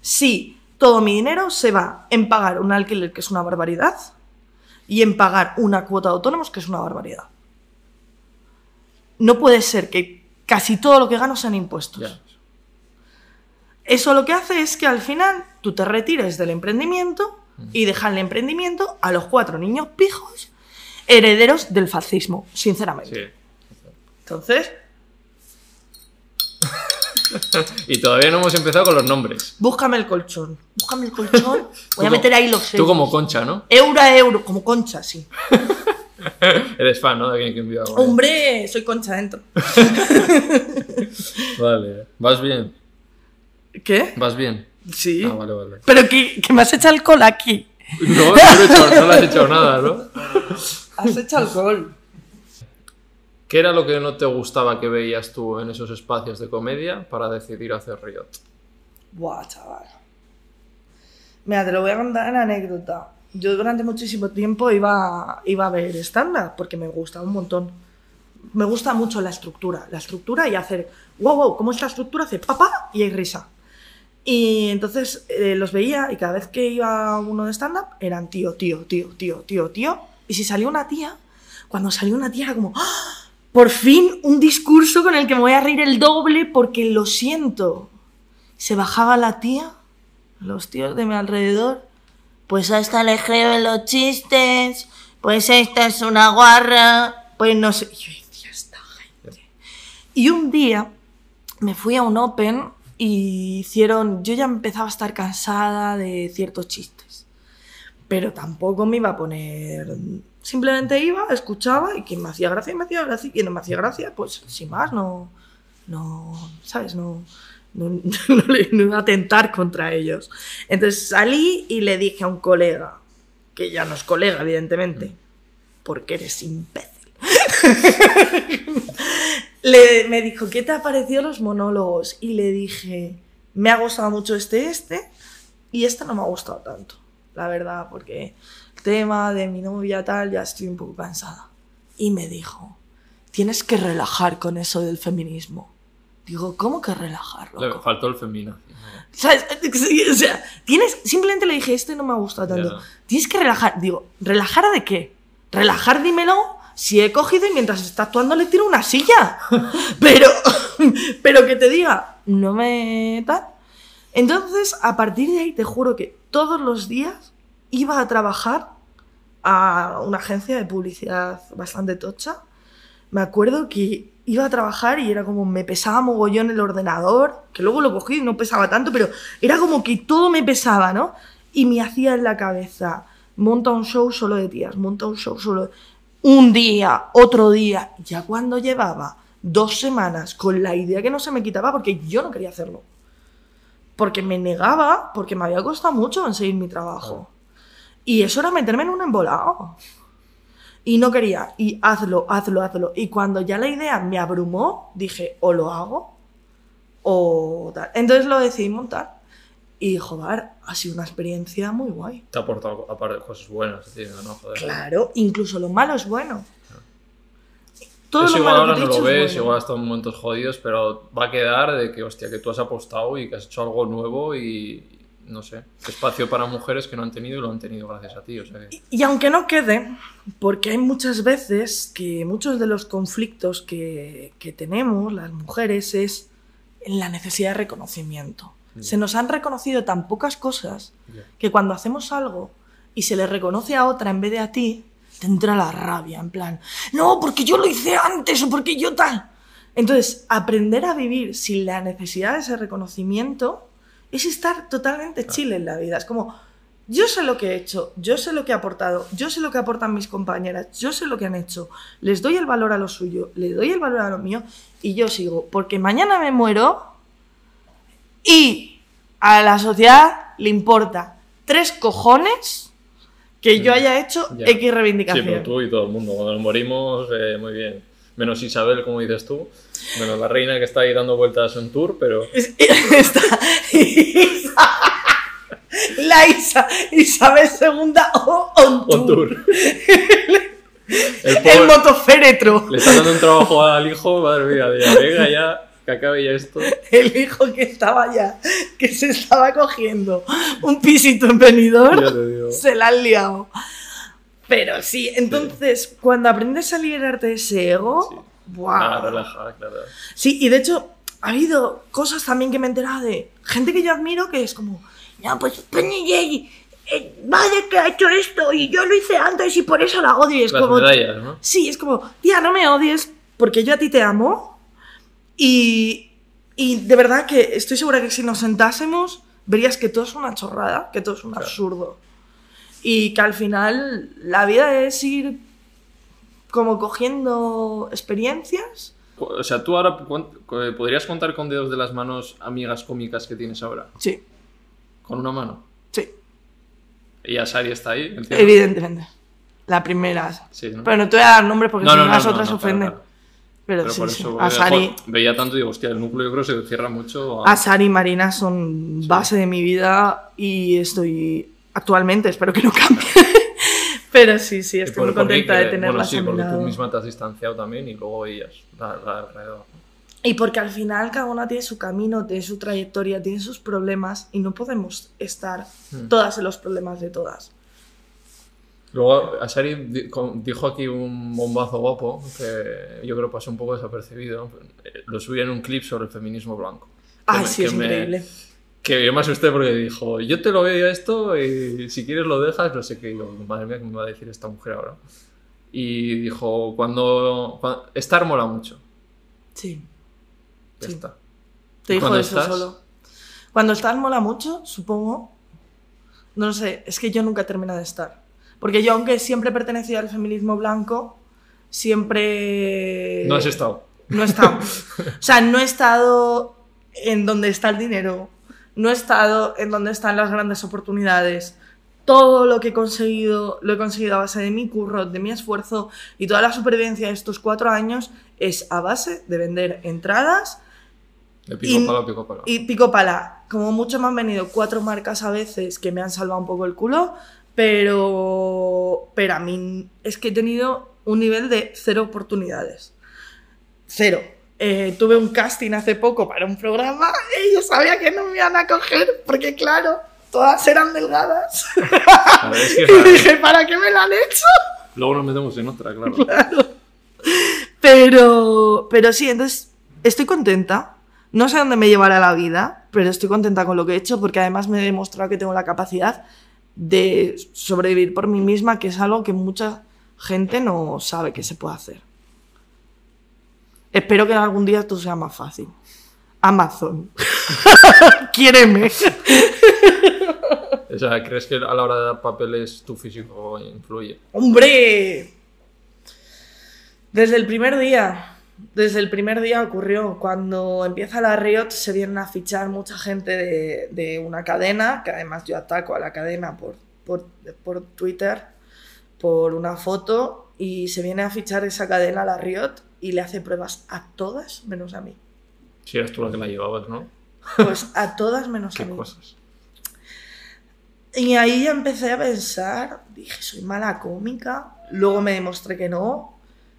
si todo mi dinero se va en pagar un alquiler, que es una barbaridad, y en pagar una cuota de autónomos, que es una barbaridad. No puede ser que casi todo lo que gano sean impuestos. Eso lo que hace es que al final tú te retires del emprendimiento y dejas el emprendimiento a los cuatro niños pijos herederos del fascismo, sinceramente. Sí. Entonces, (laughs) Y todavía no hemos empezado con los nombres. búscame el colchón. Búscame el colchón. (laughs) Voy a como- meter ahí los Tú como concha, ¿no? Euro a euro, como concha, sí. (laughs) Eres fan, ¿no? De alguien que envía algo. Hombre, soy concha dentro. Vale. ¿Vas bien? ¿Qué? ¿Vas bien? Sí. Ah, vale, vale. Pero que, que me has hecho alcohol aquí. No, no, le he hecho- no le has hecho nada, ¿no? Has hecho alcohol. ¿Qué era lo que no te gustaba que veías tú en esos espacios de comedia para decidir hacer Riot? Buah, chaval. Mira, te lo voy a contar en anécdota. Yo durante muchísimo tiempo iba, iba a ver stand-up porque me gusta un montón. Me gusta mucho la estructura. La estructura y hacer, wow, wow, ¿cómo es la estructura? Hace papá y hay risa. Y entonces eh, los veía y cada vez que iba uno de stand-up eran tío, tío, tío, tío, tío, tío. Y si salió una tía, cuando salió una tía era como, ¡Ah! por fin un discurso con el que me voy a reír el doble porque lo siento. Se bajaba la tía, los tíos de mi alrededor. Pues a esta le creo en los chistes, pues esta es una guarra, pues no sé. Y un día me fui a un Open y hicieron, yo ya empezaba a estar cansada de ciertos chistes, pero tampoco me iba a poner, simplemente iba, escuchaba y quien me hacía gracia, me hacía gracia y quien no me hacía gracia, pues sin más, no, no, ¿sabes? No, (laughs) no, iba a atentar contra ellos. Entonces salí y le dije a un colega, que ya no es colega, evidentemente, porque eres imbécil. (laughs) Le- me dijo, ¿qué te ha parecido los monólogos? Y le dije, me ha gustado mucho este, este, y este no me ha gustado tanto, la verdad, porque el tema de mi novia tal, ya estoy un poco cansada. Y me dijo, tienes que relajar con eso del feminismo. Digo, ¿cómo que relajar, Le faltó el femenino. ¿Sabes? O sea, tienes, simplemente le dije, este no me ha gustado tanto. Ya. Tienes que relajar. Digo, ¿relajar de qué? Relajar, dímelo. Si he cogido y mientras está actuando le tiro una silla. (laughs) Pero, pero que te diga, no me tal. Entonces, a partir de ahí, te juro que todos los días iba a trabajar a una agencia de publicidad bastante tocha. Me acuerdo que iba a trabajar y era como me pesaba mogollón el ordenador, que luego lo cogí y no pesaba tanto, pero era como que todo me pesaba, ¿no? Y me hacía en la cabeza, monta un show solo de tías, monta un show solo de... Un día, otro día, ya cuando llevaba dos semanas con la idea que no se me quitaba porque yo no quería hacerlo. Porque me negaba, porque me había costado mucho en seguir mi trabajo. Y eso era meterme en un embolado. Y no quería. Y hazlo, hazlo, hazlo. Y cuando ya la idea me abrumó, dije, o lo hago, o tal. Entonces lo decidí montar. Y joder, ha sido una experiencia muy guay. Te ha aportado aparte cosas buenas, tío, ¿no? Joder. Claro, incluso lo malo es bueno. Todo Eso lo igual ahora no lo ves, bueno. igual hasta en momentos jodidos, pero va a quedar de que, hostia, que tú has apostado y que has hecho algo nuevo y, no sé, espacio para mujeres que no han tenido y lo han tenido gracias a ti, o sea que... Y aunque no quede, porque hay muchas veces que muchos de los conflictos que, que tenemos las mujeres es en la necesidad de reconocimiento. Se nos han reconocido tan pocas cosas Ya. que cuando hacemos algo y se le reconoce a otra en vez de a ti, te entra la rabia, en plan, no, porque yo lo hice antes o porque yo tal. Entonces, aprender a vivir sin la necesidad de ese reconocimiento es estar totalmente chill en la vida. Es como, yo sé lo que he hecho, yo sé lo que he aportado, yo sé lo que aportan mis compañeras, yo sé lo que han hecho, les doy el valor a lo suyo, les doy el valor a lo mío y yo sigo, porque mañana me muero y a la sociedad le importa tres cojones que yo haya hecho Ya. X Sí, reivindicación. pero tú y todo el mundo, cuando nos morimos, eh, muy bien. Menos Isabel, como dices tú, menos la reina que está ahí dando vueltas en tour, pero... Es- (laughs) Está la Isa, Isabel II o on On tour. tour. (laughs) El El pobre- motoféretro. Le están dando un trabajo al hijo, madre mía, de venga ya, que acabe ya esto. (laughs) El hijo que estaba ya, que se estaba cogiendo un pisito en Ya digo. se la han liado. Pero sí, entonces, cuando aprendes a liberarte de ese ego, Sí. ¡buah! Nada, relaja, claro. Sí, y de hecho, ha habido cosas también que me he enterado de gente que yo admiro que es como, no, pues Penny Jay, eh, vaya que ha hecho esto y yo lo hice antes y por eso la odio. Y es Las como, medallas, ¿no? Sí, es como, tía, no me odies porque yo a ti te amo. Y, y de verdad que estoy segura que si nos sentásemos, verías que todo es una chorrada, que todo es un Claro. absurdo. Y que al final la vida es ir como cogiendo experiencias. O sea, tú ahora eh, podrías contar con dedos de las manos amigas cómicas que tienes ahora. Sí, Con una mano. sí, Y Asari está ahí. evidentemente. La primera. Sí, ¿no? Pero no te voy a dar nombre porque No, si no, las otras ofenden. claro, claro. Pero, Pero sí, por sí. eso, jo- veía tanto y digo, hostia, el núcleo yo creo que se cierra mucho. a- a Sari y Marina son base de mi vida y estoy actualmente, espero que no cambie. (laughs) Pero sí, sí, estoy muy contenta que- de tenerlas Bueno, sí, porque tú misma te has distanciado también y luego ellas, la, la alrededor. Y porque al final cada una tiene su camino, tiene su trayectoria, tiene sus problemas y no podemos estar Hmm. todas en los problemas de todas. Luego, Asari dijo aquí un bombazo guapo que yo creo pasó un poco desapercibido. Lo subí en un clip sobre el feminismo blanco. Me- sí, es me- increíble. Que yo me asusté porque dijo, yo te lo veo esto y si quieres lo dejas, no sé qué. Y yo, madre mía, ¿qué me va a decir esta mujer ahora? Y dijo, cuando, cuando- estar mola mucho. Sí. Ya Sí. está. Te ¿Y dijo eso estás? solo. Cuando estás mola mucho, supongo. No lo sé, es que yo nunca termino de estar. Porque yo, aunque siempre he pertenecido al feminismo blanco, siempre. No has estado. No he estado. O sea, no he estado en donde está el dinero. No he estado en donde están las grandes oportunidades. Todo lo que he conseguido, lo he conseguido a base de mi curro, de mi esfuerzo y toda la supervivencia de estos cuatro años es a base de vender entradas De pico Y- pico palo. y pico pala. Como mucho me han venido cuatro marcas a veces que me han salvado un poco el culo, pero, pero a mí es que he tenido un nivel de cero oportunidades. Cero. Eh, tuve un casting hace poco para un programa y yo sabía que no me iban a coger porque claro, todas eran delgadas. A ver, es que (laughs) y dije, ¿para qué me la han hecho? luego nos metemos en otra, claro. (laughs) Pero, pero sí, entonces estoy contenta. No sé dónde me llevará la vida, pero estoy contenta con lo que he hecho porque además me he demostrado que tengo la capacidad de sobrevivir por mí misma, que es algo que mucha gente no sabe que se puede hacer. Espero que algún día esto sea más fácil. Amazon. (laughs) Quiéreme. O sea, ¿crees que a la hora de dar papeles tu físico influye? ¡Hombre! Desde el primer día, desde el primer día ocurrió. Cuando empieza la Riot se vienen a fichar mucha gente de, de una cadena, que además yo ataco a la cadena por, por, por Twitter, por una foto, y se viene a fichar esa cadena a la Riot y le hace pruebas a todas menos a mí. Si eras tú la que la llevabas, ¿no? Pues a todas menos (laughs) a Qué mí. cosas. Y ahí ya empecé a pensar, dije, soy mala cómica. Luego me demostré que no,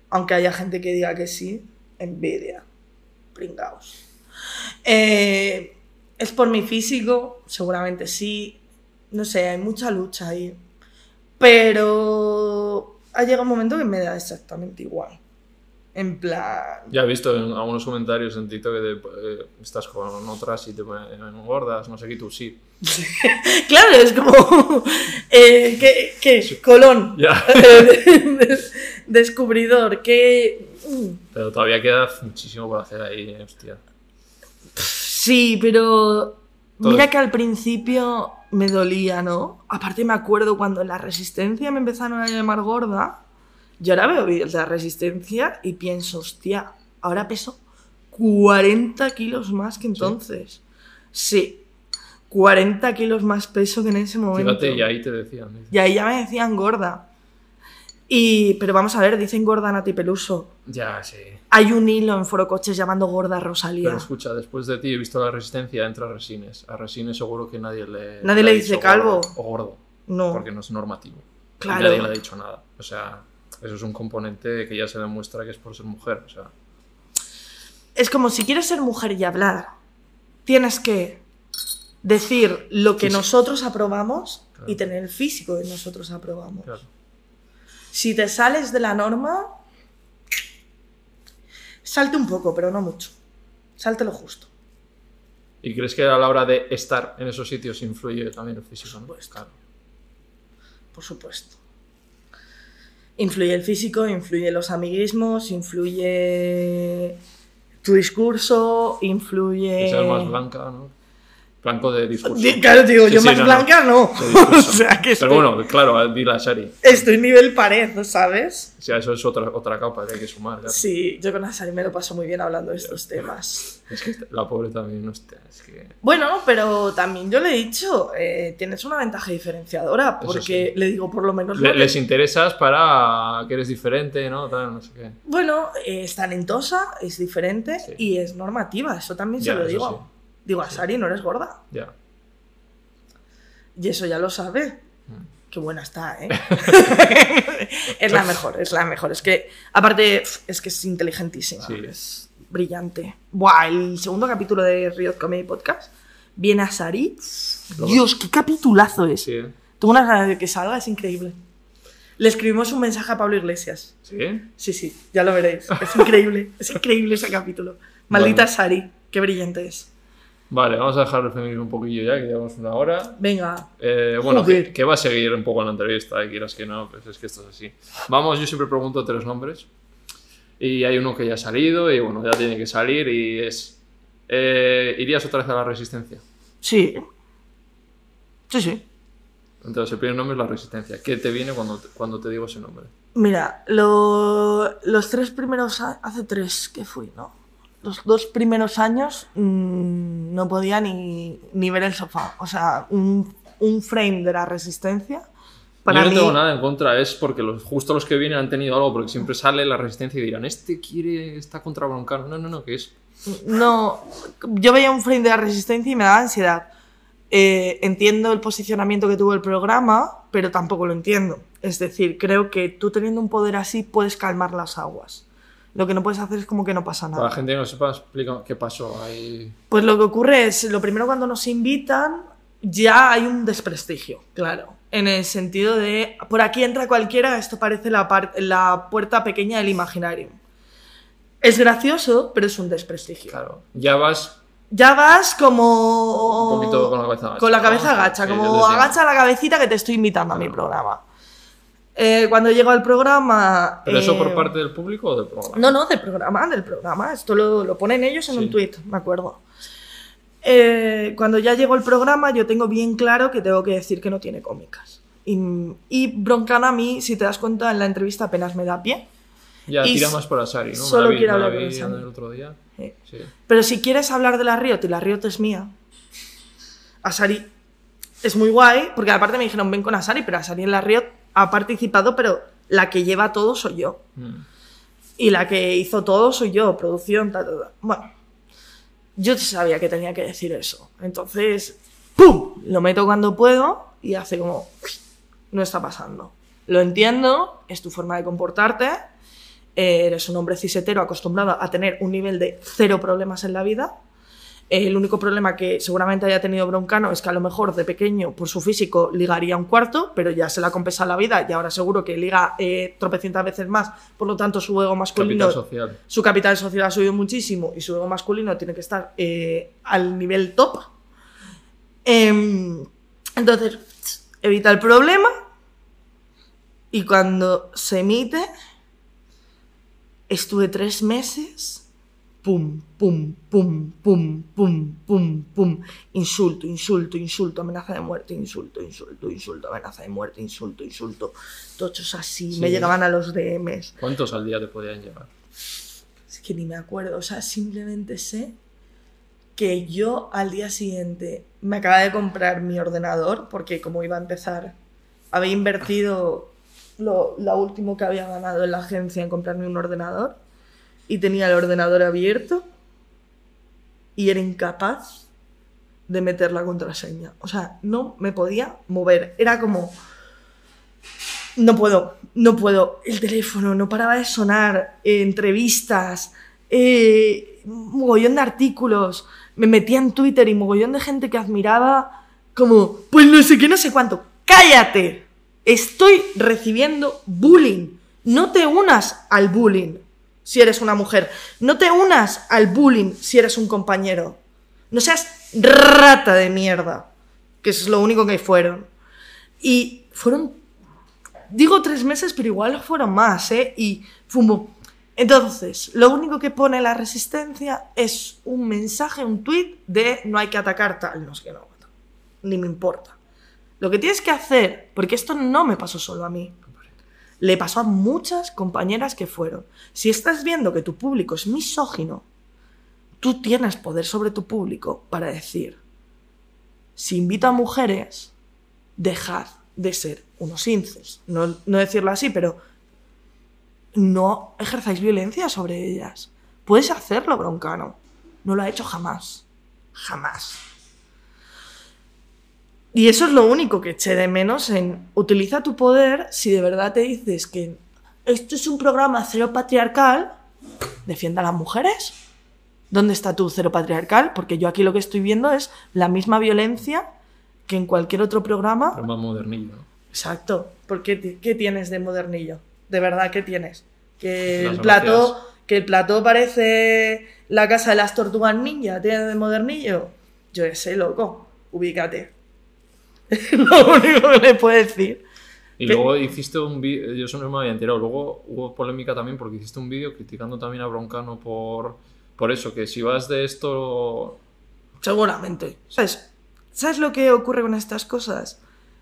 aunque haya gente que diga que sí. Envidia. Pringaos. Eh, ¿Es por mi físico? Seguramente sí. No sé, hay mucha lucha ahí. Pero ha llegado un momento que me da exactamente igual. En plan... Ya he visto en algunos comentarios en TikTok que te, eh, estás con otras y te ponen gordas, no sé qué, tú sí. (laughs) Claro, es como... (laughs) eh, ¿Qué? qué? Colón. Ya. Des- (laughs) descubridor, que... mm, Pero todavía queda muchísimo por hacer ahí, eh, hostia. Sí, pero... Todo. Mira que al principio me dolía, ¿no? Aparte me acuerdo cuando en la resistencia me empezaron a llamar gorda. Yo ahora veo la resistencia y pienso, hostia, ahora peso 40 kilos más que entonces. Sí, 40 kilos más peso que en ese momento. Fíjate, y ahí te decían. Y ahí ya me decían gorda. Y, pero vamos a ver, dicen gorda Nati Peluso. Ya, sí. Hay un hilo en Foro Coches llamando gorda Rosalía. Pero escucha, después de ti he visto la resistencia, entra Resines. A Resines seguro que nadie le. Nadie le dice calvo. gordo O gordo. no. Porque no es normativo. Y Claro. nadie le ha dicho nada. O sea, eso es un componente que ya se demuestra que es por ser mujer. O sea, Es como si quieres ser mujer y hablar, tienes que decir lo que nosotros aprobamos Claro. y tener el físico que nosotros aprobamos. claro. Si te sales de la norma, salte un poco, pero no mucho. Salte lo justo. ¿Y crees que a la hora de estar en esos sitios influye también el físico? supuesto. Claro. por supuesto. Influye el físico, influye los amiguismos, influye tu discurso, influye... Más blanca, ¿no? Blanco de discurso. Di- Claro, digo, Sí, yo sí, más no, no. blanca no. Discurso. (laughs) o sea, que estoy, Pero bueno, claro, dile a Sari. estoy nivel pared, ¿sabes? O sea, eso es otra, otra capa que hay que sumar. claro. Sí, yo con Asari me lo paso muy bien hablando de estos temas. Es que la pobre también, hostia, es que... Bueno, pero también yo le he dicho, eh, tienes una ventaja diferenciadora, porque sí. le digo, por lo menos... Le- lo que- les interesas para que eres diferente, ¿no? Tal, no sé qué. Bueno, eh, es talentosa, es diferente y es normativa, eso también Ya, se lo eso digo. Digo, Asari, no eres gorda. Ya. Y eso ya lo sabe. Mm. Qué buena está, ¿eh? (laughs) es la mejor, es la mejor. Es que, aparte, es que es inteligentísima. Sí. Es brillante. Buah, el segundo capítulo de Riot Comedy Podcast viene a Sari. Dios, qué capitulazo es. Sí. Tengo unas ganas de que salga, es increíble. Le escribimos un mensaje a Pablo Iglesias. ¿Sí? Sí, sí, ya lo veréis. Es increíble, es increíble ese capítulo. Maldita Vale. Sari, qué brillante es. Vale, vamos a dejar el feminismo un poquillo ya, que llevamos una hora. Venga, Eh, bueno, que, que va a seguir un poco en la entrevista, eh, quieras que no, pues es que esto es así. Vamos, yo siempre pregunto tres nombres. Y hay uno que ya ha salido y bueno, ya tiene que salir y es Eh, ¿Irías otra vez a la Resistencia? Sí. Sí, sí. Entonces, el primer nombre es la Resistencia. ¿Qué te viene cuando, cuando te digo ese nombre? Mira, lo- los tres primeros hace tres que fui, ¿no? Los dos primeros años mm, no podía ni, ni ver el sofá. O sea, un, un frame de la resistencia. Para Yo no mí, tengo nada en contra, es porque los, justo los que vienen han tenido algo, porque siempre sale la Resistencia y dirán, este quiere, está contra Broncano. No, no, no, que es no. Yo veía un frame de la resistencia y me daba ansiedad. Eh, entiendo el posicionamiento que tuvo el programa, pero tampoco lo entiendo. Es decir, creo que tú teniendo un poder así puedes calmar las aguas. Lo que no puedes hacer es como que no pasa nada. Para la gente que no sepa, explica qué pasó ahí. Pues lo que ocurre es, lo primero cuando nos invitan, ya hay un desprestigio, claro. En el sentido de, por aquí entra cualquiera, esto parece la, la puerta pequeña del imaginario. Es gracioso, pero es un desprestigio. Claro. Ya vas Ya vas como... Un poquito con la cabeza agacha, Con la cabeza agacha, como agacha la cabecita que te estoy invitando a mi programa. Eh, cuando llego al programa... ¿Pero eso eh, por parte del público o del programa? no, no, del programa, del programa. Esto lo, lo ponen ellos en Sí. un tweet, me acuerdo. Eh, cuando ya llegó el programa, yo tengo bien claro que tengo que decir que no tiene cómicas. Y, y Broncano a mí, si te das cuenta, en la entrevista apenas me da pie. Ya y tira más por Asari, ¿no? Solo quiero hablar vi con Asari. el otro día. Eh, Sí. Pero si quieres hablar de la Riot, y la Riot es mía, Asari es muy guay, porque aparte me dijeron, ven con Asari, pero Asari en la Riot ha participado, pero la que lleva todo soy yo. Mm. Y la que hizo todo soy yo, producción, ta, ta, ta. Bueno, yo sabía que tenía que decir eso. Entonces, ¡pum! Lo meto cuando puedo y hace como, no está pasando. Lo entiendo, es tu forma de comportarte. Eres un hombre cisetero acostumbrado a tener un nivel de cero problemas en la vida. El único problema que seguramente haya tenido Broncano es que a lo mejor de pequeño, por su físico, ligaría un cuarto, pero ya se le ha compensado la vida y ahora seguro que liga eh, tropecientas veces más. Por lo tanto, su ego masculino Capital social. su capital social ha subido muchísimo y su ego masculino tiene que estar eh, al nivel top. Em, entonces, evita el problema y cuando se emite, estuve tres meses, pum, pum, pum, pum, pum, pum, pum, insulto, insulto, insulto, amenaza de muerte, insulto, insulto, insulto, amenaza de muerte, insulto, insulto, tochos así, Sí. me llegaban a los DMs. ¿Cuántos al día te podían llegar? Es que ni me acuerdo, o sea, simplemente sé que yo al día siguiente me acaba de comprar mi ordenador, porque como iba a empezar, había invertido lo, lo último que había ganado en la agencia en comprarme un ordenador, y tenía el ordenador abierto, y era incapaz de meter la contraseña. O sea, no me podía mover. Era como, no puedo, no puedo. El teléfono no paraba de sonar, eh, entrevistas, eh, mogollón de artículos. Me metía en Twitter y mogollón de gente que admiraba, como, pues no sé qué, no sé cuánto. ¡Cállate! Estoy recibiendo bullying. No te unas al bullying si eres una mujer. No te unas al bullying si eres un compañero. No seas rata de mierda. Que es lo único que fueron. Y fueron Digo tres meses, pero igual fueron más, ¿eh? Y fumo. Entonces, lo único que pone la resistencia es un mensaje, un tweet de no hay que atacar tal, no sé qué, no. Ni me importa. Lo que tienes que hacer, porque esto no me pasó solo a mí, le pasó a muchas compañeras que fueron. Si estás viendo que tu público es misógino, tú tienes poder sobre tu público para decir, si invito a mujeres, dejad de ser unos inces. No, no decirlo así, pero no ejerzáis violencia sobre ellas. Puedes hacerlo, Broncano. No lo ha hecho jamás. Jamás. Y eso es lo único que eché de menos en utiliza tu poder si de verdad te dices que esto es un programa cero patriarcal, defienda a las mujeres. ¿Dónde está tu cero patriarcal? Porque yo aquí lo que estoy viendo es la misma violencia que en cualquier otro programa. Pero más modernillo, ¿no? Exacto. ¿Por qué, ti- qué tienes de modernillo? De verdad, ¿qué tienes? Que Las el plato, gracias. que el plato parece la casa de las tortugas ninja, ¿tiene de modernillo? Yo sé, loco. Ubícate. (laughs) Lo único que le puedo decir. Y ¿Qué? luego hiciste un vídeo, yo eso no me había enterado, luego hubo polémica también porque hiciste un vídeo criticando también a Broncano por, por eso, que si vas de esto... Seguramente. ¿Sabes? ¿Sabes lo que ocurre con estas cosas?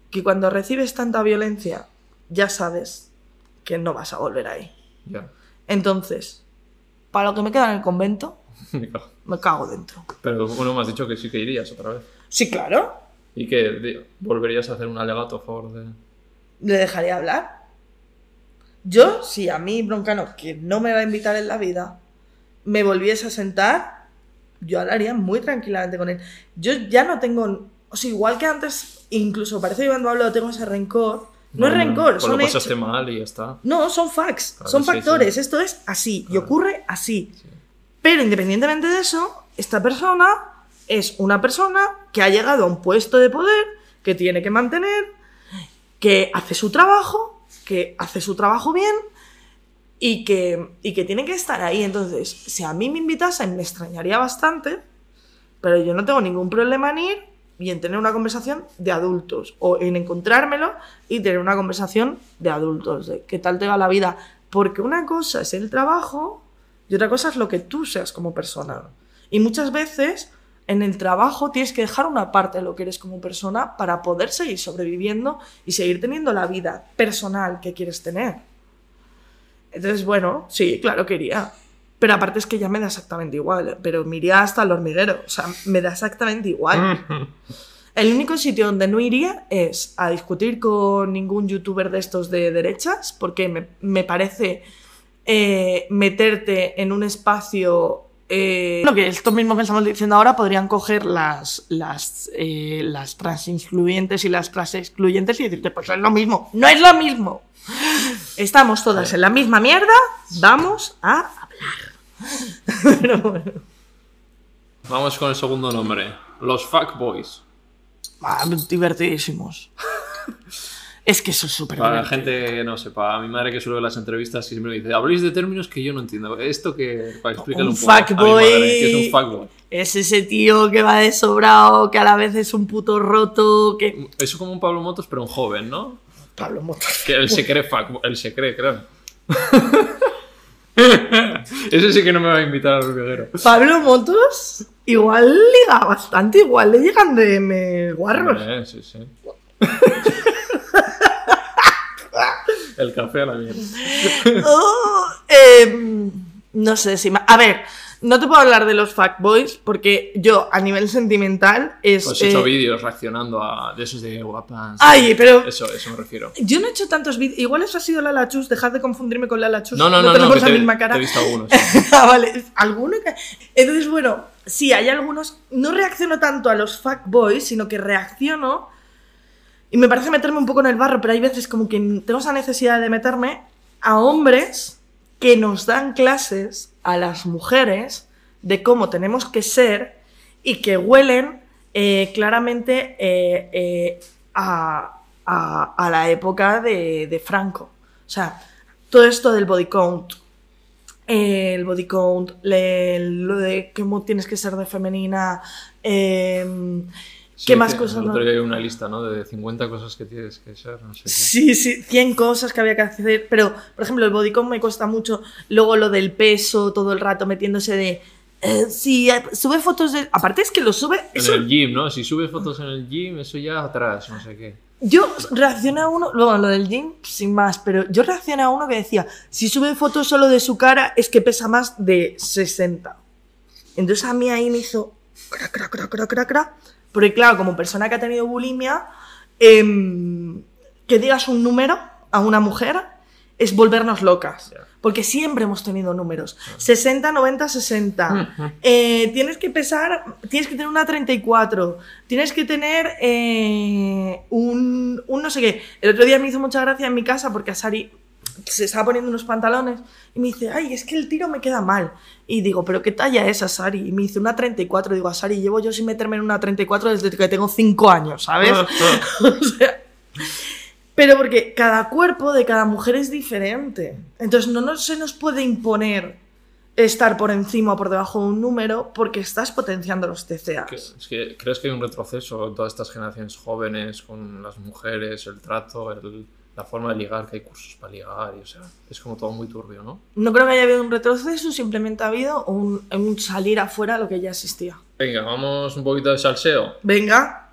Que cuando recibes tanta violencia, ya sabes que no vas a volver ahí. Ya. Entonces, para lo que me queda en el convento, (laughs) me cago dentro. Pero bueno, me has dicho que sí que irías otra vez. Sí, claro. ¿Y que volverías a hacer un alegato a favor de...? ¿Le dejaría hablar? Yo, si a mí, Broncano, que no me va a invitar en la vida, me volviese a sentar, yo hablaría muy tranquilamente con él. Yo ya no tengo, o sea, igual que antes, incluso parece que cuando hablo tengo ese rencor. No, es rencor, pues son hechos. mal y ya está. No, son facts, Claro, son sí, factores. sí. Esto es así y ocurre así. Pero independientemente de eso, esta persona es una persona que ha llegado a un puesto de poder, que tiene que mantener, que hace su trabajo, que hace su trabajo bien y que, y que tiene que estar ahí. Entonces, si a mí me invitasen, me extrañaría bastante, pero yo no tengo ningún problema en ir y en tener una conversación de adultos o en encontrármelo y tener una conversación de adultos, de qué tal te va la vida. Porque una cosa es el trabajo y otra cosa es lo que tú seas como persona. Y muchas veces en el trabajo tienes que dejar una parte de lo que eres como persona para poder seguir sobreviviendo y seguir teniendo la vida personal que quieres tener. Entonces, bueno, sí, claro que iría. Pero aparte es que ya me da exactamente igual. Pero me iría hasta el hormiguero. O sea, me da exactamente igual. (laughs) El único sitio donde no iría es a discutir con ningún youtuber de estos de derechas, porque me, me parece eh, meterte en un espacio... Eh, lo que esto mismo que estamos diciendo ahora podrían coger las, las, eh, las trans incluyentes y las trans excluyentes y decirte, pues es lo mismo. No es lo mismo. Estamos todas en la misma mierda, vamos a hablar. (laughs) Pero bueno. Vamos con el segundo nombre. Los fuckboys. Ah, divertidísimos. (laughs) es que eso es súper Para la gente que no sepa, a mi madre que suele ver las entrevistas y siempre me dice, habléis de términos que yo no entiendo. Esto que, para explicarle Un un, poco a mi fuckboy. madre, que es un fuckboy. Es ese tío que va de sobrado, que a la vez es un puto roto, que... Eso como un Pablo Motos, pero un joven, ¿no? Pablo Motos. Que él se cree fuckboy, él se cree, creo. (laughs) Ese sí que no me va a invitar al hormiguero. Pablo Motos igual liga bastante, igual le llegan de me guarros. Eh, sí, sí. (laughs) El café a la mierda. (laughs) Oh, em, no sé si... A ver, no te puedo hablar de los fuckboys porque yo a nivel sentimental es... Pues he hecho eh, vídeos reaccionando a de esos de guapas. Ay, pero- Eso, eso me refiero. Yo no he hecho tantos vídeos. Igual eso ha sido la Lachus. Dejad de confundirme con la Lachus. No, no, no, no, tenemos que la te, misma cara. te he visto algunos. (laughs) sí. ah, vale. ¿Alguno que- Entonces, bueno, sí, hay algunos. No reacciono tanto a los fuckboys, sino que reacciono. Y me parece meterme un poco en el barro, pero hay veces como que tengo esa necesidad de meterme a hombres que nos dan clases a las mujeres de cómo tenemos que ser y que huelen eh, claramente eh, eh, a, a- la época de, de Franco. O sea, todo esto del body count, el body count, lo de cómo tienes que ser de femenina, em, ¿qué Sí, más cosas? el no? otro día vi una lista, ¿no? De 50 cosas que tienes que ser, no sé qué. Sí, sí, 100 cosas que había que hacer, pero por ejemplo el bodycon me cuesta mucho, luego lo del peso, todo el rato metiéndose de... eh, sí, eh, sube fotos de... Aparte es que lo sube... En Eso, el gym, ¿no? Si subes fotos en el gym, eso ya atrás, no sé qué. Yo reaccioné a uno, luego lo del gym, sin más, pero yo reaccioné a uno que decía, si sube fotos solo de su cara es que pesa más de 60. Entonces a mí ahí me hizo... Cra, cra, cra, cra, cra, cra. Porque claro, como persona que ha tenido bulimia, em, que digas un número a una mujer es volvernos locas. Porque siempre hemos tenido números. 60, 90, 60. Eh, tienes que pesar, tienes que tener una 34. Tienes que tener eh, un, un no sé qué. El otro día me hizo mucha gracia en mi casa porque a Sari se estaba poniendo unos pantalones y me dice, ay, es que el tiro me queda mal. Y digo, ¿pero qué talla es esa, Sari? Y me dice, una 34. Digo, a Sari, llevo yo sin meterme en una 34 desde que tengo 5 años, ¿sabes? (laughs) (laughs) O sea, pero porque cada cuerpo de cada mujer es diferente. Entonces no nos- se nos puede imponer estar por encima o por debajo de un número porque estás potenciando los TCAs. Es que, ¿Crees que hay un retroceso en todas estas generaciones jóvenes con las mujeres, el trato, el- la forma de ligar, que hay cursos para ligar, y o sea, es como todo muy turbio, ¿no? No creo que haya habido un retroceso, simplemente ha habido un, un salir afuera de lo que ya existía. Venga, vamos un poquito de salseo. Venga,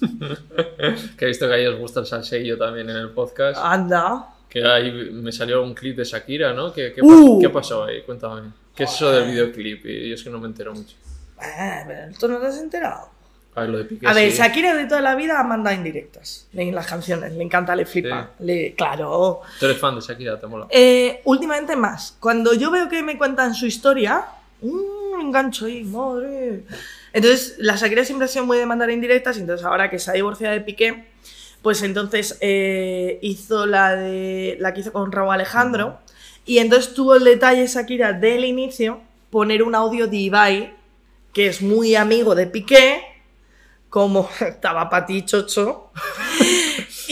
(laughs) Que he visto que a ellos os gusta el salseillo también en el podcast. anda. Que ahí me salió un clip de Shakira, ¿no? ¿Qué, qué, Uh. qué pasó ahí? Cuéntame. ¿Qué es eso del videoclip? Y yo es que no me entero mucho. Eh, pero ¿Tú no te has enterado? A ver, lo de Piqué A ver, sí. Shakira de toda la vida ha mandado indirectas en las canciones, le encanta, le flipa. Le, claro. ¿Tú eres fan de Shakira? ¿Te mola? Eh, últimamente más. Cuando yo veo que me cuentan su historia, mm, me engancho ahí, madre. Entonces, la Shakira siempre ha sido muy de mandar indirectas, entonces ahora que se ha divorciado de Piqué, pues entonces eh, hizo la de la que hizo con Raúl Alejandro, y entonces tuvo el detalle Shakira del inicio poner un audio de Ibai, que es muy amigo de Piqué, como (laughs) estaba para ti, chocho. (laughs)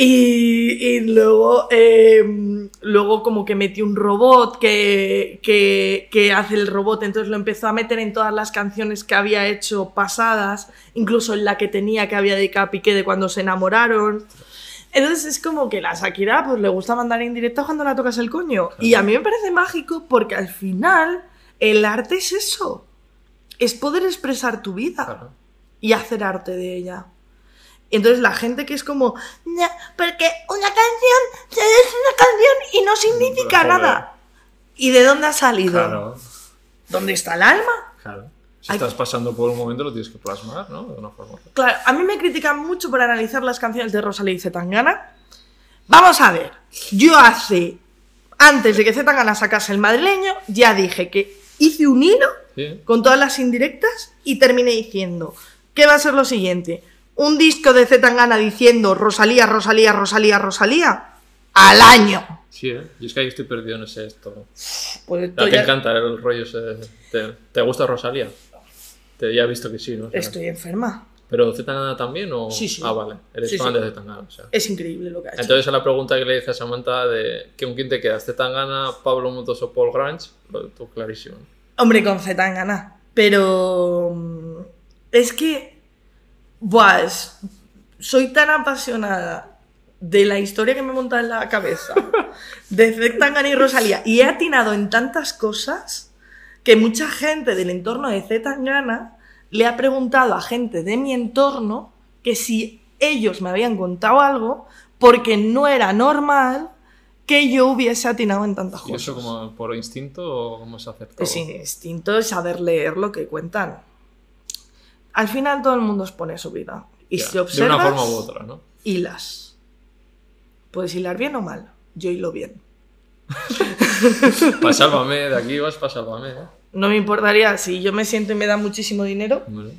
Y, luego, eh, luego como que metió un robot que, que, hace el robot, entonces lo empezó a meter en todas las canciones que había hecho pasadas, incluso en la que tenía que había dedicado a Piqué de cuando se enamoraron. Entonces es como que la Shakira pues le gusta mandar indirectas cuando la tocas el coño. Y a mí me parece mágico porque al final el arte es eso. Es poder expresar tu vida Claro. Y hacer arte de ella. Y entonces la gente que es como, "No, porque una canción es una canción y no significa Joder. nada. ¿Y de dónde ha salido? Claro, ¿Dónde está el alma? claro. Si estás pasando por un momento lo tienes que plasmar, ¿no? De una forma. Claro, a mí me critican mucho por analizar las canciones de Rosalía y Zetangana. Vamos a ver, yo hace, antes de que Zetangana sacase el madrileño, ya dije que hice un hilo Sí. con todas las indirectas y terminé diciendo, ¿qué va a ser lo siguiente? Un disco de Zetangana diciendo Rosalía, Rosalía, Rosalía, Rosalía, al año. Sí, ¿eh? Yo es que ahí estoy perdido en ese esto. Pues A esto ti te ya- encanta el rollo ese. ¿Te, te gusta Rosalía? Te, ya he visto que sí, ¿no? O sea, Estoy enferma. ¿Pero Zetangana también o...? Sí, sí. Ah, vale. Eres Sí, fan sí. de Zetangana, o sea. Es increíble lo que ha hecho. Entonces a la pregunta que le dice a Samantha de ¿con quién te quedas? ¿Zetangana, Pablo Motos o Paul Grange? Lo tú clarísimo. Hombre, con Zetangana. Pero. Es que. Buah, es- soy tan apasionada de la historia que me monta en la cabeza. (laughs) De Zetangana y Rosalía. Y he atinado en tantas cosas que mucha gente del entorno de Zetangana le ha preguntado a gente de mi entorno que si ellos me habían contado algo porque no era normal que yo hubiese atinado en tantas ¿Y cosas. eso como por instinto o cómo se aceptó? Es instinto saber leer lo que cuentan. Al final todo el mundo expone su vida. Y Ya, si de observas, una forma u otra, ¿no? hilas. Puedes hilar bien o mal. Yo hilo bien. (laughs) Para Sálvame, de aquí vas para Sálvame, ¿eh? No me importaría si yo me siento y me da muchísimo dinero. Bueno,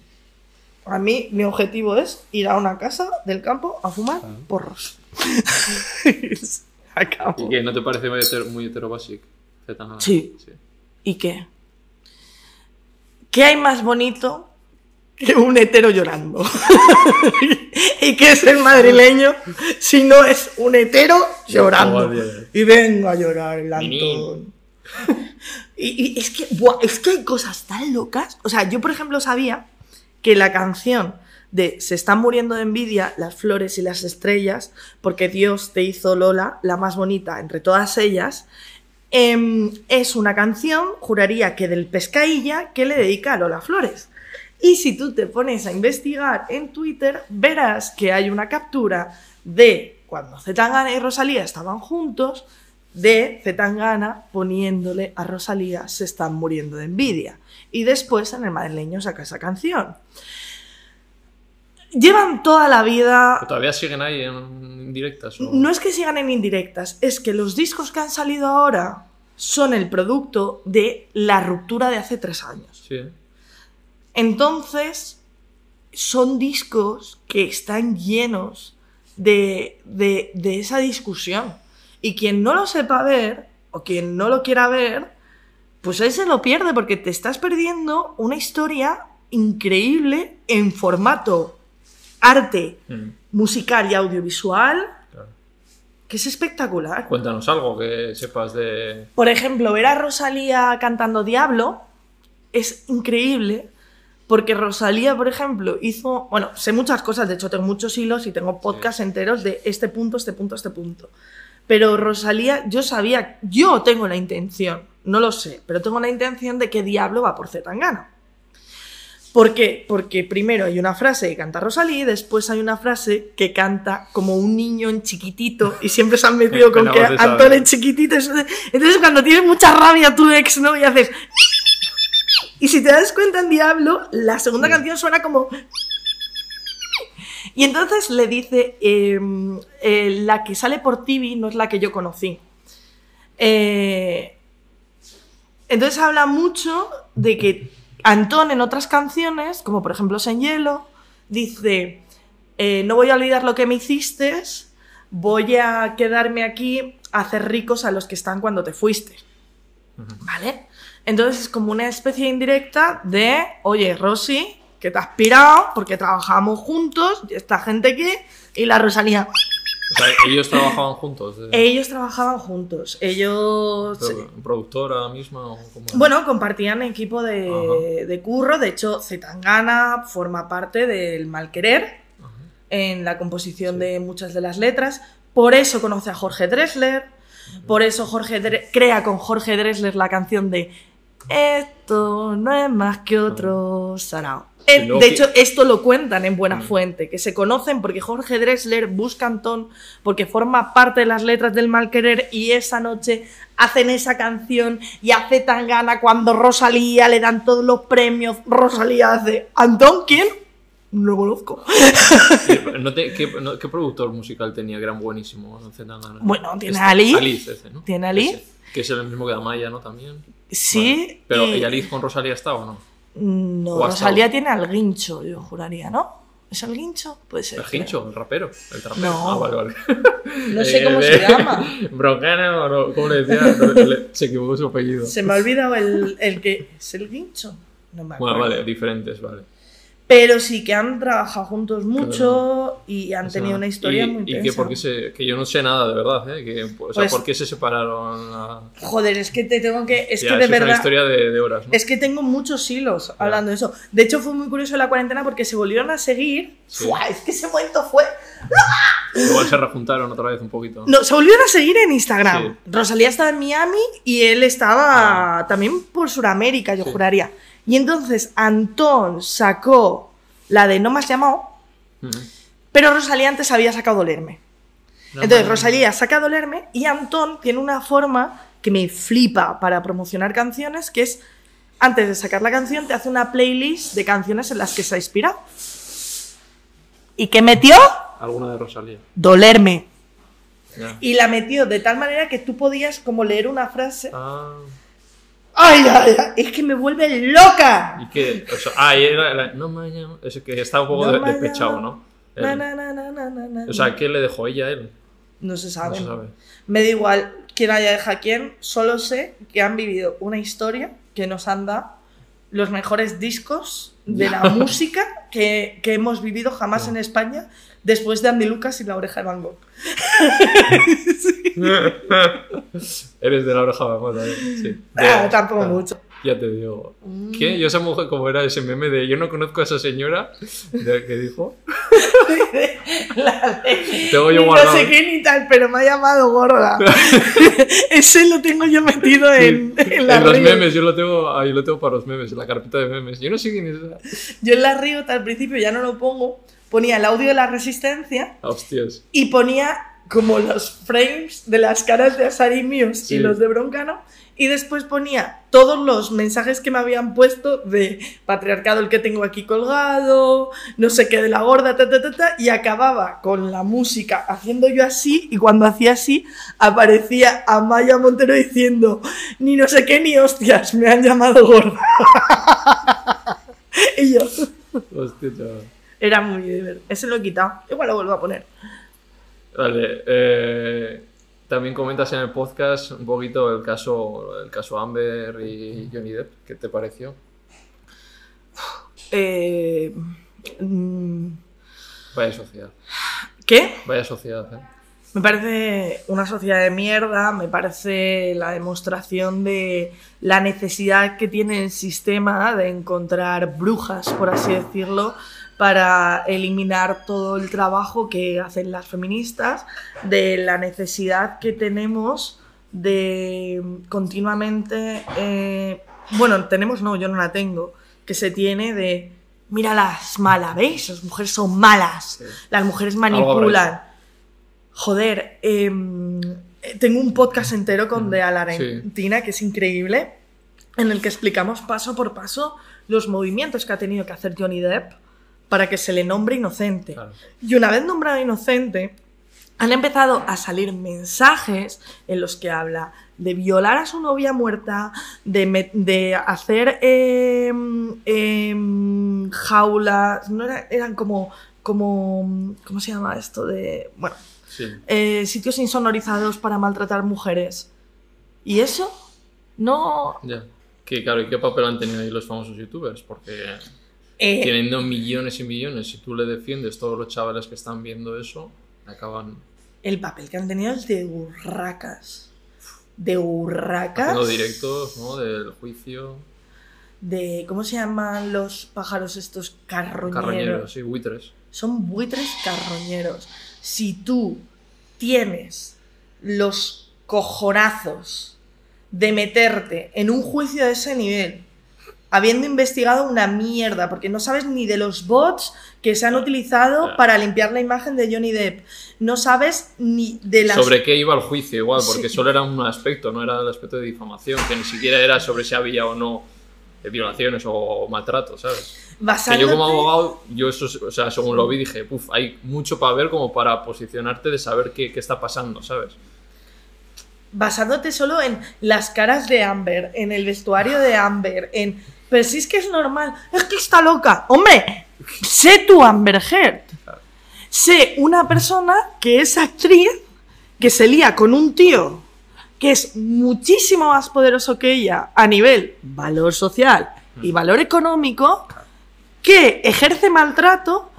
A mí mi objetivo es ir a una casa del campo a fumar porros. (laughs) Acabo. ¿Y qué? ¿No te parece muy, hetero, muy heterobasic? Sí. ¿Y qué? ¿Qué hay más bonito (laughs) que un hetero llorando? (laughs) ¿Y qué es el madrileño si no es un hetero llorando? Joder. Y venga a llorar el. Antón. (laughs) Y, y es que, buah, es que hay cosas tan locas. O sea, yo por ejemplo sabía que la canción de Se están muriendo de envidia las flores y las estrellas, porque Dios te hizo Lola, la más bonita entre todas ellas, em, es una canción, juraría que del Pescailla, que le dedica a Lola Flores. Y si tú te pones a investigar en Twitter, verás que hay una captura de cuando Zetangana y Rosalía estaban juntos, de Zetangana poniéndole a Rosalía se están muriendo de envidia. Y después en el madrileño saca esa canción. Llevan toda la vida ¿Pero ¿Todavía siguen ahí en directas? O... no es que sigan en indirectas, es que los discos que han salido ahora son el producto de la ruptura de hace tres años. Sí. Entonces, son discos que están llenos de, de- de esa discusión. Y quien no lo sepa ver, o quien no lo quiera ver, pues él se lo pierde porque te estás perdiendo una historia increíble en formato arte, Mm, musical y audiovisual, claro. que es espectacular. Cuéntanos algo que sepas de... Por ejemplo, ver a Rosalía cantando Diablo es increíble. Porque Rosalía, por ejemplo, hizo. Bueno, sé muchas cosas, de hecho, tengo muchos hilos y tengo podcasts enteros de este punto, este punto, este punto. Pero Rosalía, yo sabía, yo tengo la intención, no lo sé, pero tengo la intención de que Diablo va por Zetangana. ¿Por qué? Porque primero hay una frase que canta Rosalía y después hay una frase que canta como un niño en chiquitito y siempre se han metido (laughs) con que Antón es chiquitito. Entonces cuando tienes mucha rabia tu ex, ¿no? Y haces... Y si te das cuenta en Diablo, la segunda canción suena como... Y entonces le dice, eh, eh, la que sale por TV no es la que yo conocí. Eh, entonces habla mucho de que Antón en otras canciones, como por ejemplo Sen Hielo, dice, eh, no voy a olvidar lo que me hiciste, voy a quedarme aquí a hacer ricos a los que están cuando te fuiste. ¿Vale? Entonces es como una especie indirecta de, oye, Rosy, que te has pirado porque trabajamos juntos, y esta gente aquí, y la Rosalía. O sea, ellos trabajaban juntos. eh, Ellos trabajaban juntos, ellos... pero, ¿Productora misma o cómo era? Bueno, compartían equipo de, de curro, de hecho Zetangana forma parte del Malquerer Ajá. en la composición Sí. de muchas de las letras, por eso conoce a Jorge Dressler, por eso Jorge Dre- crea con Jorge Dressler la canción de Esto no es más que otro sarao. Eh, de hecho, esto lo cuentan en Buena Mm. Fuente, que se conocen porque Jorge Dressler busca a Antón porque forma parte de las letras del Malquerer y esa noche hacen esa canción y hace tan gana cuando Rosalía le dan todos los premios. Rosalía hace, ¿Antón quién? No lo conozco. (laughs) No te- ¿qué, no- qué productor musical tenía? Era buenísimo. No sé nada. Bueno, tiene Este, a Ali. Aliz, ese, ¿no? Tiene a. Ese, que es el mismo que Amaya, ¿no? También. Sí. Vale. Pero, y- ¿y Aliz con Rosalía está o no? No, ¿O ha Rosalía estado? tiene al guincho, yo juraría, ¿no? ¿Es el guincho? Puede ser. ¿El hincho? ¿El rapero? ¿El trapero? No. Ah, vale, vale. (laughs) No sé Eh, cómo se llama. (laughs) Broncano, o no, ¿cómo le decía? No, le- se equivocó su apellido. Se me ha olvidado el, el que. ¿Es el guincho? No me acuerdo. Bueno, vale, diferentes, vale. Pero sí que han trabajado juntos mucho y han O sea, tenido una historia y, muy y intensa. que, por qué se, que yo no sé nada de verdad, ¿eh? Que, o sea, Pues- ¿por qué se separaron? la- Joder, es que te tengo que. Es Ya, que de eso Es una verdad. historia de, de horas, ¿no? Es que tengo muchos hilos hablando de eso. De hecho, fue muy curioso la cuarentena porque se volvieron a seguir. Sí. ¡Fua! Es que ese momento fue. Igual se rejuntaron otra vez un poquito. No, se volvieron a seguir en Instagram. Sí. Rosalía estaba en Miami y él estaba también por Sudamérica, yo Sí. juraría. Y entonces Antón sacó la de No has llamado, Ujú. pero Rosalía antes había sacado Dolerme. No, Entonces Rosalía saca Dolerme y Antón tiene una forma que me flipa para promocionar canciones, que es antes de sacar la canción te hace una playlist de canciones en las que se ha inspirado. ¿Y qué metió? Alguna de Rosalía. Dolerme. Y la metió de tal manera que tú podías como leer una frase. Ah, ¡Ay, ay, ay! Es que me vuelve loca. y que. O sea, ah, y era. la- no me llamo. Es que está un poco No de- despechado. ¿no? Él. na, na, na, na, na, na, O sea, ¿qué le dejó ella a él? no se No sabe. se sabe. Me da igual quién haya dejado a quién, solo sé que han vivido una historia que nos han dado los mejores discos de la (laughs) música que, que hemos vivido jamás en España después de Andy Lucas y la oreja de Van Gogh. (laughs) Eres de la oreja de mota, ¿eh? Sí. Ah, tampoco ah, mucho. Ya te digo. Mm. ¿Qué? Yo esa mujer, como era ese meme de yo no conozco a esa señora, de, que dijo. (laughs) La de- Tengo yo guardado. No sé qué ni tal, pero me ha llamado gorda. (laughs) Ese lo tengo yo metido en, Sí, en la en los memes, yo lo tengo, ahí lo tengo para los memes, en la carpeta de memes. Yo no sé quién es esa. Yo en la Río al principio ya no lo pongo. Ponía el audio de la resistencia Hostias. y ponía como los frames de las caras de Asari míos Sí. y los de Broncano. Y después ponía todos los mensajes que me habían puesto de patriarcado el que tengo aquí colgado, no sé qué de la gorda, ta, ta, ta, ta, y acababa con la música haciendo yo así, y cuando hacía así, aparecía Amaya Montero diciendo, ni no sé qué ni hostias, me han llamado gorda. (laughs) y yo, Hostia, chaval. Era muy divertido. Ese lo he quitado, igual lo vuelvo a poner. Vale. eh, también comentas en el podcast un poquito el caso, el caso Amber y Johnny Depp. ¿Qué te pareció? Eh, mm, Vaya sociedad. ¿Qué? Vaya sociedad, ¿eh? Me parece una sociedad de mierda, me parece la demostración de la necesidad que tiene el sistema de encontrar brujas, por así decirlo, para eliminar todo el trabajo que hacen las feministas, de la necesidad que tenemos de continuamente, eh, bueno, tenemos, no, yo no la tengo, que se tiene de, mira las malas, ¿veis? Las mujeres son malas, las mujeres manipulan. Joder, em, tengo un podcast entero con De Alarentina que es increíble, en el que explicamos paso por paso los movimientos que ha tenido que hacer Johnny Depp para que se le nombre inocente. Y una vez nombrado inocente, han empezado a salir mensajes en los que habla de violar a su novia muerta, de, hacer em, em, jaulas, no eran como, como, ¿cómo se llama esto? De, bueno, eh, sitios insonorizados para maltratar mujeres. ¿Y eso? No... Ya. Que, claro, ¿y qué papel han tenido ahí los famosos youtubers? Porque eh, teniendo millones y millones, si tú le defiendes todos los chavales que están viendo eso, acaban... El papel que han tenido es de burracas. De burracas. Haciendo directos, ¿no? Del juicio. De, ¿cómo se llaman los pájaros estos carroñeros? Carroñeros, sí, buitres. Son buitres carroñeros. Si tú tienes los cojonazos de meterte en un juicio de ese nivel, habiendo investigado una mierda, porque no sabes ni de los bots que se han utilizado para limpiar la imagen de Johnny Depp. No sabes ni de las... Sobre qué iba el juicio igual, porque solo era un aspecto, no era el aspecto de difamación, que ni siquiera era sobre si había o no violaciones o maltrato, ¿sabes? Que yo como abogado, yo eso, o sea, según lo vi dije, puf, hay mucho para ver como para posicionarte de saber qué, qué está pasando, ¿sabes? Basándote solo en las caras de Amber, en el vestuario de Amber, en... Pero si es que es normal, es que está loca. Hombre, sé tu Amber Heard. Sé una persona que es actriz, que se lía con un tío que es muchísimo más poderoso que ella a nivel valor social y valor económico, que ejerce maltrato.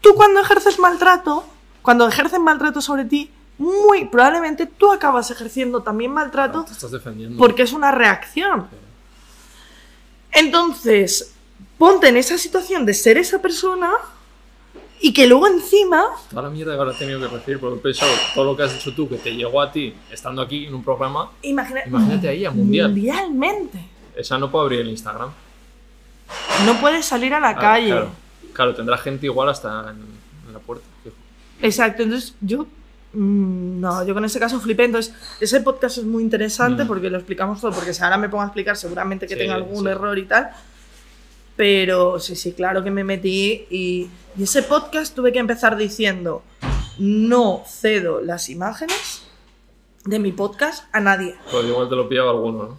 Tú cuando ejerces maltrato, cuando ejercen maltrato sobre ti, muy probablemente tú acabas ejerciendo también maltrato porque es una reacción. Entonces, ponte en esa situación de ser esa persona y que luego encima... Toda la mierda que ahora tenido que recibir, porque he pensado, todo lo que has hecho tú, que te llegó a ti, estando aquí en un programa, imagínate a ella, mundial. Mundialmente. Esa no puede abrir el Instagram. No puede salir a la ah, calle. Claro, tendrá gente igual hasta en, la puerta. Exacto, entonces yo no, yo con ese caso flipé. Entonces, ese podcast es muy interesante mm. porque lo explicamos todo. Porque si ahora me pongo a explicar, seguramente que tenga algún error y tal. Pero sí, sí, claro que me metí. Y, ese podcast tuve que empezar diciendo: No cedo las imágenes de mi podcast a nadie. Pues igual te lo pillaba alguno, ¿no?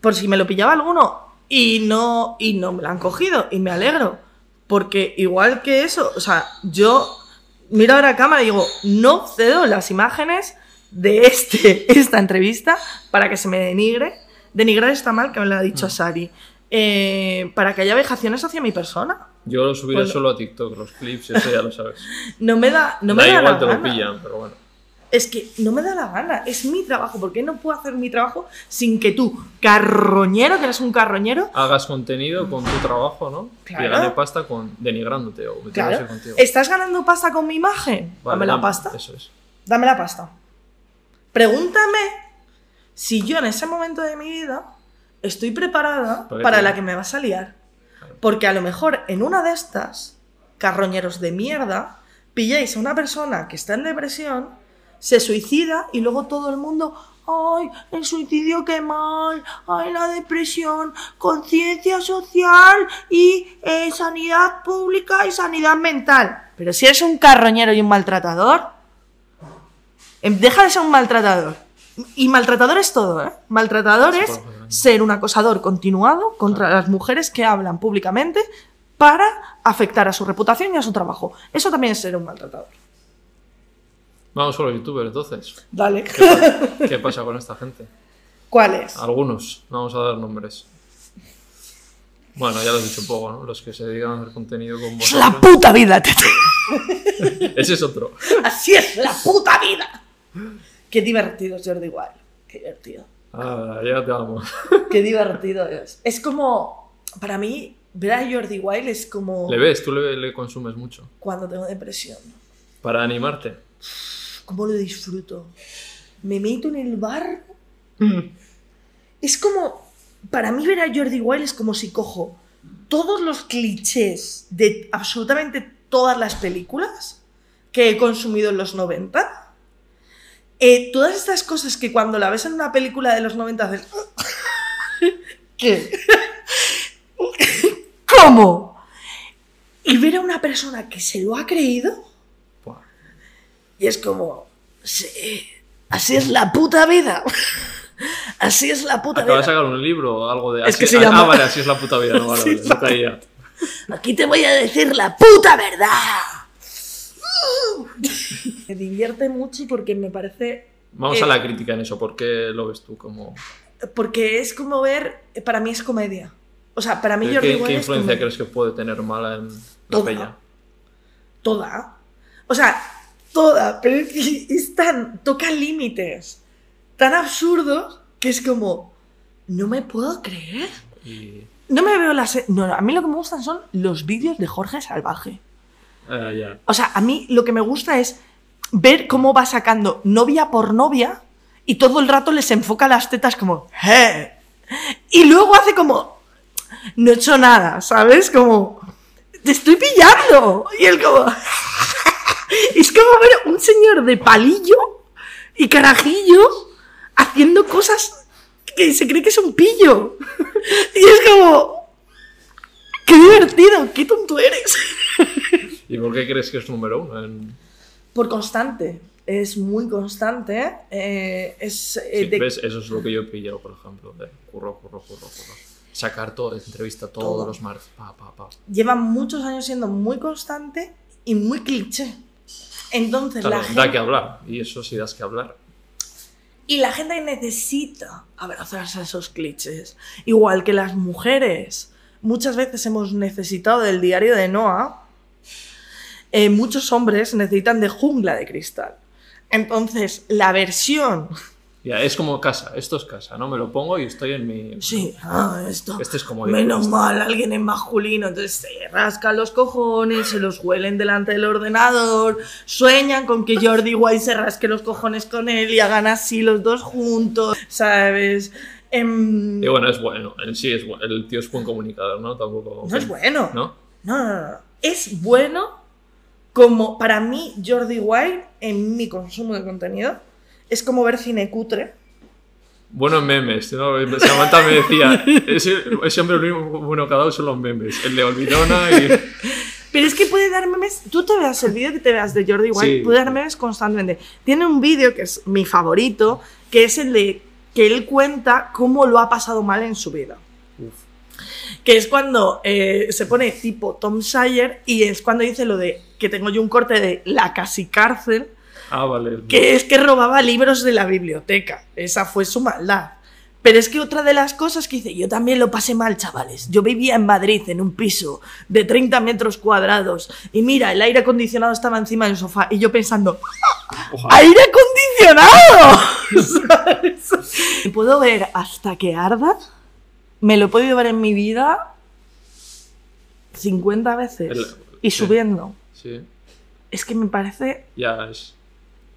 Por si me lo pillaba alguno y no, y no me lo han cogido. Y me alegro. Porque igual que eso, o sea, yo miro ahora a cámara y digo, no cedo las imágenes de este, (laughs) esta entrevista para que se me denigre. Denigrar está mal, que me lo ha dicho mm. Sari. Eh, para que haya vejaciones hacia mi persona. Yo lo subiré solo a TikTok, los clips, eso ya lo sabes. (laughs) no me da, no me da, igual te lo pillan, pero bueno es que no me da la gana, es mi trabajo, ¿por qué no puedo hacer mi trabajo sin que tú, carroñero, que eres un carroñero, hagas contenido con tu trabajo, ¿no? Claro. Y gane pasta con denigrándote o claro. contigo. ¿Estás ganando pasta con mi imagen? dame la pasta. Eso es. Dame la pasta. Pregúntame si yo en ese momento de mi vida estoy preparada para la que me vas a liar. Porque a lo mejor en una de estas, carroñeros de mierda, pilláis a una persona que está en depresión se suicida y luego todo el mundo, ay, el suicidio qué mal, ay, la depresión, conciencia social y eh, sanidad pública y sanidad mental. Pero si eres un carroñero y un maltratador, em, deja de ser un maltratador. Y maltratador es todo, ¿eh? Maltratador es ser un acosador continuado contra las mujeres que hablan públicamente para afectar a su reputación y a su trabajo. Eso también es ser un maltratador. Vamos con los youtubers entonces. Dale. (laughs) ¿Qué, pasa con esta gente? ¿Cuáles? Algunos, vamos a dar nombres. Bueno, ya lo he dicho un poco, ¿no? Los que se dedican a hacer contenido con vosotros. ¡Es la puta vida! (laughs) Ese es otro. Así es, la puta vida. Qué divertido es Jordi Wild. Qué divertido. Ah, ya te amo. (laughs) Qué divertido es. Es como, para mí, ver a Jordi Wild es como ¿Le ves? ¿Tú le, le consumes mucho? cuando tengo depresión. Para animarte. ¿Cómo lo disfruto? Me meto en el bar. Es como. Para mí, ver a Jordi Wild es como si cojo todos los clichés de absolutamente todas las películas que he consumido en los 90. eh, todas estas cosas que cuando la ves en una película de los 90 haces. (laughs) ¿Qué? (laughs) ¿Cómo? Y ver a una persona que se lo ha creído. Y es como, sí, así es la puta vida. (laughs) Así es la puta Acaba de vida. sacar un libro o algo de Es así. que se ah, llama- ah, vale, así es la puta vida, no (laughs) vale, no caía. Aquí te voy a decir la puta verdad. Me divierte mucho porque me parece... Vamos Eh, a la crítica en eso, ¿por qué lo ves tú como... Porque es como ver, para mí es comedia. O sea, para mí ¿Qué, Jordi qué es influencia crees que puede tener mala en la Toda. peña? Toda. O sea, toda. Pero es que es tan... Toca límites tan absurdos que es como... No me puedo creer. Y... No me veo las... No, no, a mí lo que me gustan son los vídeos de Jorge Salvaje. ya. O sea, a mí lo que me gusta es ver cómo va sacando novia por novia y todo el rato les enfoca las tetas como, ¡eh! Y luego hace como, no he hecho nada, ¿sabes? Como, te estoy pillando. Y él como, es como ver un señor de palillo y carajillo haciendo cosas que se cree que es un pillo. (laughs) Y es como, qué divertido, qué tonto eres. (laughs) ¿Y por qué crees que es número uno? En... Por constante. Es muy constante. eh, es eh, Sí, de- ¿Ves? Eso es lo que yo he pillado, por ejemplo. De curro, curro, curro, curro. Sacar todo, entrevista todos Todo. los martes. Pa, pa, pa. Lleva muchos años siendo muy constante y muy cliché. Entonces Claro, la da gente. que hablar. Y eso sí das que hablar. Y la gente necesita abrazarse a esos clichés. Igual que las mujeres. Muchas veces hemos necesitado del diario de Noah. eh, muchos hombres necesitan de jungla de cristal. Entonces, la versión. Ya, es como casa. Esto es casa, ¿no? Me lo pongo y estoy en mi... Sí, ah, esto. Este es como... Menos mal, alguien es masculino. Entonces se rascan los cojones, se los huelen delante del ordenador, sueñan con que Jordi White se rasque los cojones con él y hagan así los dos juntos, ¿sabes? Em, Y bueno, es bueno. En sí es bueno. El tío es buen comunicador, ¿no? Tampoco... no es bueno. ¿No? No, no, no. Es bueno como para mí Jordi White en mi consumo de contenido es como ver cine cutre. Bueno en memes, ¿no? Samantha me decía, ese, ese hombre lo único bueno que ha dado son los memes. El de Olvidona y... (laughs) Pero es que puede dar memes. Tú te veas el vídeo que te veas de Jordi White, Sí. puede dar memes constantemente. Tiene un vídeo que es mi favorito, que es el de que él cuenta cómo lo ha pasado mal en su vida. Uf. Que es cuando eh, se pone tipo Tom Sawyer y es cuando dice lo de que tengo yo un corte de la casi cárcel, Ah, vale. que es que robaba libros de la biblioteca. Esa fue su maldad. Pero es que otra de las cosas que hice, yo también lo pasé mal, chavales. Yo vivía en Madrid, en un piso de 30 metros cuadrados. Y mira, el aire acondicionado estaba encima del sofá. Y yo pensando, Ojalá. ¡aire acondicionado! ¿Sabes? (laughs) ¿Me puedo ver hasta que arda? Me lo he podido ver en mi vida 50 veces. El- y sí. subiendo. Sí. Es que me parece Ya es...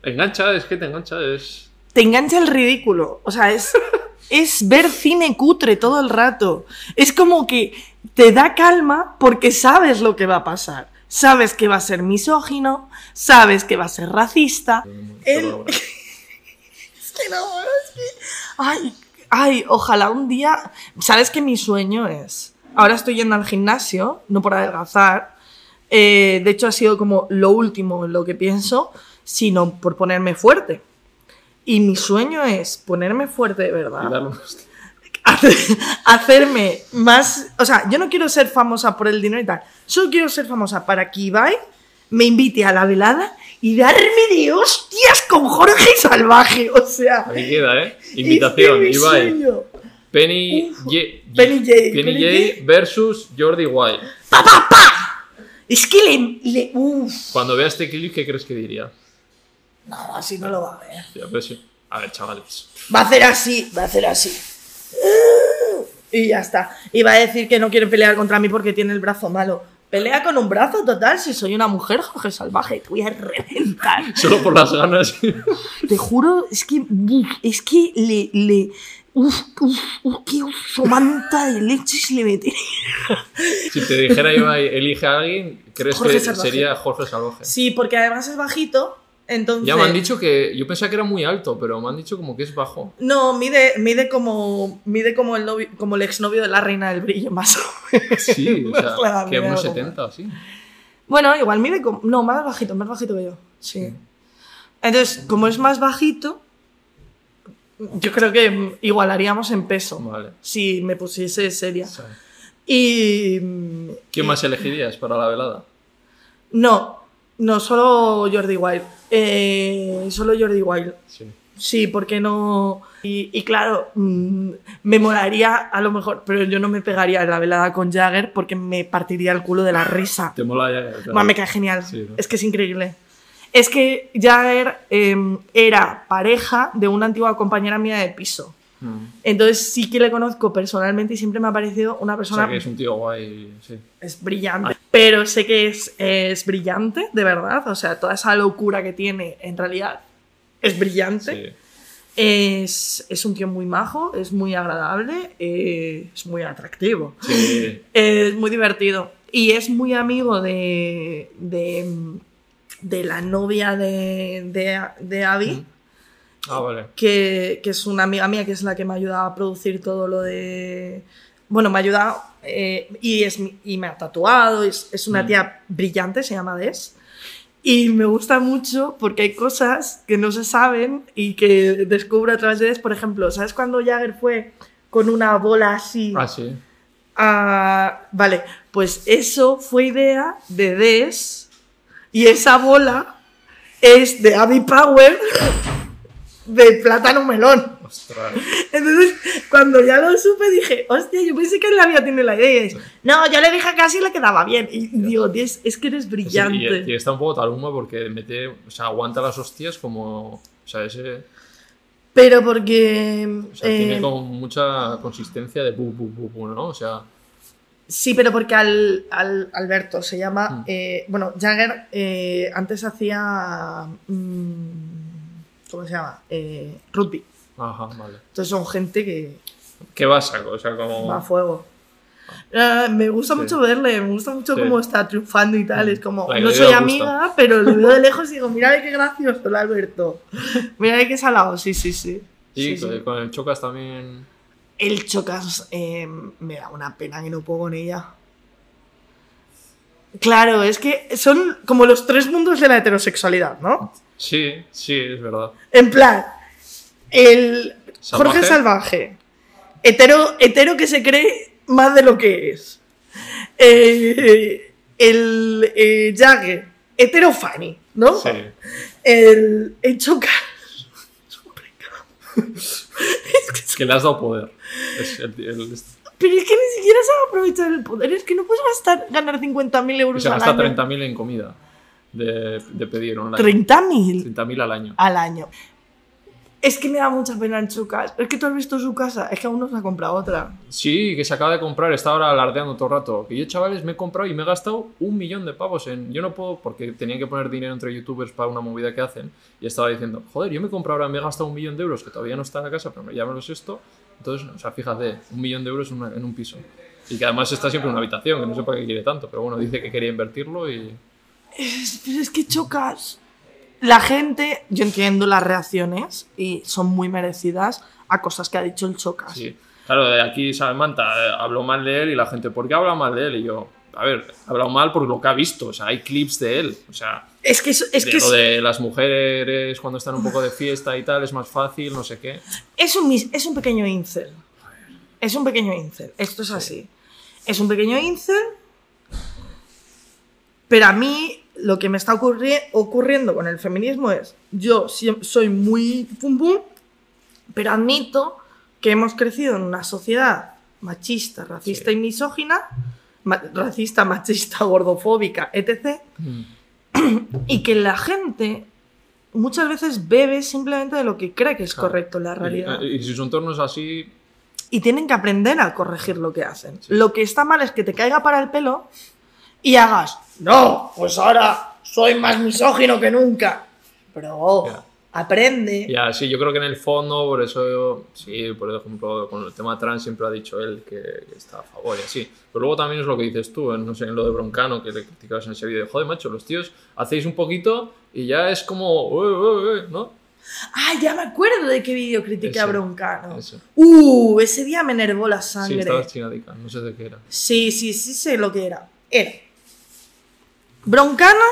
Engancha, es que te engancha, es... te engancha el ridículo. O sea, es, (laughs) es ver cine cutre todo el rato. Es como que te da calma porque sabes lo que va a pasar. Sabes que va a ser misógino, sabes que va a ser racista. (laughs) Es que no, es que... Ay, ay, ojalá un día... ¿Sabes que mi sueño es? Ahora estoy yendo al gimnasio, no por adelgazar. eh, de hecho, ha sido como lo último en lo que pienso, sino por ponerme fuerte. Y mi sueño es ponerme fuerte de verdad. Hacerme más... O sea, yo no quiero ser famosa por el dinero y tal. Solo quiero ser famosa para que Ibai me invite a la velada y darme de hostias con Jorge Salvaje. O sea... Ahí queda, ¿eh? Invitación, este Ibai. sueño. Penny, Uf. Ye- Penny J, Penny Penny J J. versus Jordi Wild. ¡Pa, pa, pa! Es que le... le uf. Cuando vea este clip, ¿qué crees que diría? No, así no lo va a ver. Ya, pues sí. A ver, chavales. Va a hacer así, va a hacer así. Y ya está. Y va a decir que no quiere pelear contra mí porque tiene el brazo malo. Pelea con un brazo total si soy una mujer, Jorge Salvaje. Te voy a reventar. (laughs) Solo por las ganas. Te juro, es que. Es que le. le uf, uf, uf, qué somanta de leches le metería. (laughs) si te dijera yo, elige a alguien, ¿crees Jorge que Salvaje. sería Jorge Salvaje? Sí, porque además es bajito. Entonces. Ya me han dicho que. Yo pensaba que era muy alto, pero me han dicho como que es bajo. No, mide, mide como. Mide como el novio, como el exnovio de la reina del brillo, más o menos. Sí, o (laughs) sea, Claro, que unos como- 70 así. Bueno, igual mide como. No, más bajito, más bajito que yo. Sí. Entonces, como es más bajito, yo creo que igualaríamos en peso. Vale. Si me pusiese seria. Sea, Y. ¿Quién más elegirías para la velada? No, no, solo Jordi Wild. Eh, solo Jordi Wild. Sí. Sí, porque no. Y, y claro, mm, me molaría a lo mejor, pero yo no me pegaría en la velada con Jagger porque me partiría el culo de la risa. Te mola ya. claro. Me cae genial. Sí, ¿no? Es que es increíble. Es que Jagger eh, era pareja de una antigua compañera mía de piso. Mm. Entonces sí que le conozco personalmente y siempre me ha parecido una O persona sea, que es un tío guay, sí. es brillante. Pero sé que es, es brillante, de verdad. O sea, toda esa locura que tiene, en realidad, es brillante. sí. Es, es un tío muy majo, es muy agradable, eh, es muy atractivo, Sí. (laughs) es muy divertido. Y es muy amigo de, de, de la novia de, de, de Abby, Ah, vale. que, que es una amiga mía, que es la que me ha ayudado a producir todo lo de... Bueno, me ha ayudado eh, y, es, y me ha tatuado, es, es una Mm. tía brillante, se llama Des. Y me gusta mucho porque hay cosas que no se saben y que descubro a través de Des. Por ejemplo, ¿sabes cuando Jagger fue con una bola así? Ah, sí. a- Vale, pues eso fue idea de Des y esa bola es de Abby Power de plátano melón. Ostras. Entonces, cuando ya lo supe, dije, hostia, yo pensé que él había tenido la idea. Y es, no, yo le dije que así le quedaba bien. Y digo, Des, es que eres Sí, brillante. y, y está un poco taluma porque mete, o sea, aguanta las hostias como, o sea, ese, Pero porque... o sea, eh, tiene como mucha consistencia de bu, bu, bu, bu, ¿no? O sea, Sí, pero porque al, al- Alberto se llama. Mm. eh, bueno, Jagger eh, antes hacía. mm, ¿Cómo se llama? Eh, rugby. ajá, vale. Entonces son gente que ¿Qué va a saco? O sea, como... va a fuego. Ah, me gusta Sí. mucho verle, me gusta mucho Sí. cómo está triunfando y tal. Mm. Es como, no soy gusta. amiga, pero lo veo de lejos y digo, mira qué gracioso el Alberto. Mira qué salado, sí, sí, sí. Y Sí, con, el Chocas también... El Chocas eh, me da una pena que no puedo con ella. Claro, es que son como los tres mundos de la heterosexualidad, ¿no? Sí, sí, es verdad. En plan, el Salvaje. Jorge Salvaje, hetero, hetero que se cree más de lo que es. Eh, el eh, Jagger, hetero funny, ¿no? Sí. El, el Chocas. es que Que le has dado poder. Es el- el- Pero es que ni siquiera sabe aprovechar el poder. Es que no puedes gastar, ganar 50.000 y euros se al gasta año. 30.000 en comida de, de pedir online. 30.000 30.000 al año. al año. Es que me da mucha pena en su casa. Es que tú has visto su casa. Es que aún no se ha comprado otra. Sí, que se acaba de comprar, está ahora alardeando todo el rato. Que yo, chavales, me he comprado y me he gastado un millón de pavos en. Yo no puedo, porque tenían que poner dinero entre youtubers para una movida que hacen. Y estaba diciendo, joder, yo me he comprado ahora, me he gastado un millón de euros, que todavía no está en la casa, pero ya me lo esto. Entonces, o sea, fíjate, un millón de euros en, una- en un piso. Y que además está siempre en una habitación, que no sé para qué quiere tanto, pero bueno, dice que quería invertirlo y. Es- pero es que chocas. La gente, yo entiendo las reacciones y son muy merecidas a cosas que ha dicho el Chocas. Sí. Claro, de aquí Samantha eh, habló mal de él y la gente, ¿por qué habla mal de él? Y yo, a ver, ha hablado mal por lo que ha visto, o sea, hay clips de él, o sea, Es que, es, es de que lo de las mujeres cuando están un poco de fiesta y tal, es más fácil, no sé qué. es un, es un pequeño incel. Es un pequeño incel. Esto es así. Es un pequeño incel. Pero a mí lo que me está ocurri- ocurriendo con el feminismo es, yo soy muy pum pum, pero admito que hemos crecido en una sociedad machista, racista Sí. y misógina, ma- racista, machista, (laughs) gordofóbica, etc. Y que la gente muchas veces bebe simplemente de lo que cree que es Claro. correcto en la realidad. Y, y si su entorno es así, y tienen que aprender a corregir lo que hacen. Lo que está mal es que te caiga para el pelo y hagas, no, pues ahora soy más misógino que nunca. Pero Ya. aprende. Ya, sí, yo creo que en el fondo, por eso, yo- sí, por ejemplo, con el tema trans siempre ha dicho él que, que está a favor y así. Pero luego también es lo que dices tú, en, no sé, en lo de Broncano, que le criticabas en ese vídeo. Joder, macho, los tíos hacéis un poquito y ya es como, "Ué, ué, ué", ¿no? Ah, ya me acuerdo de qué vídeo critiqué a Ese, Broncano. ese. Uh, ese día me enervó la Sí, sangre. estabas chinadica, no sé de qué era. Sí, sí, sí sé lo que era. Era. Broncano,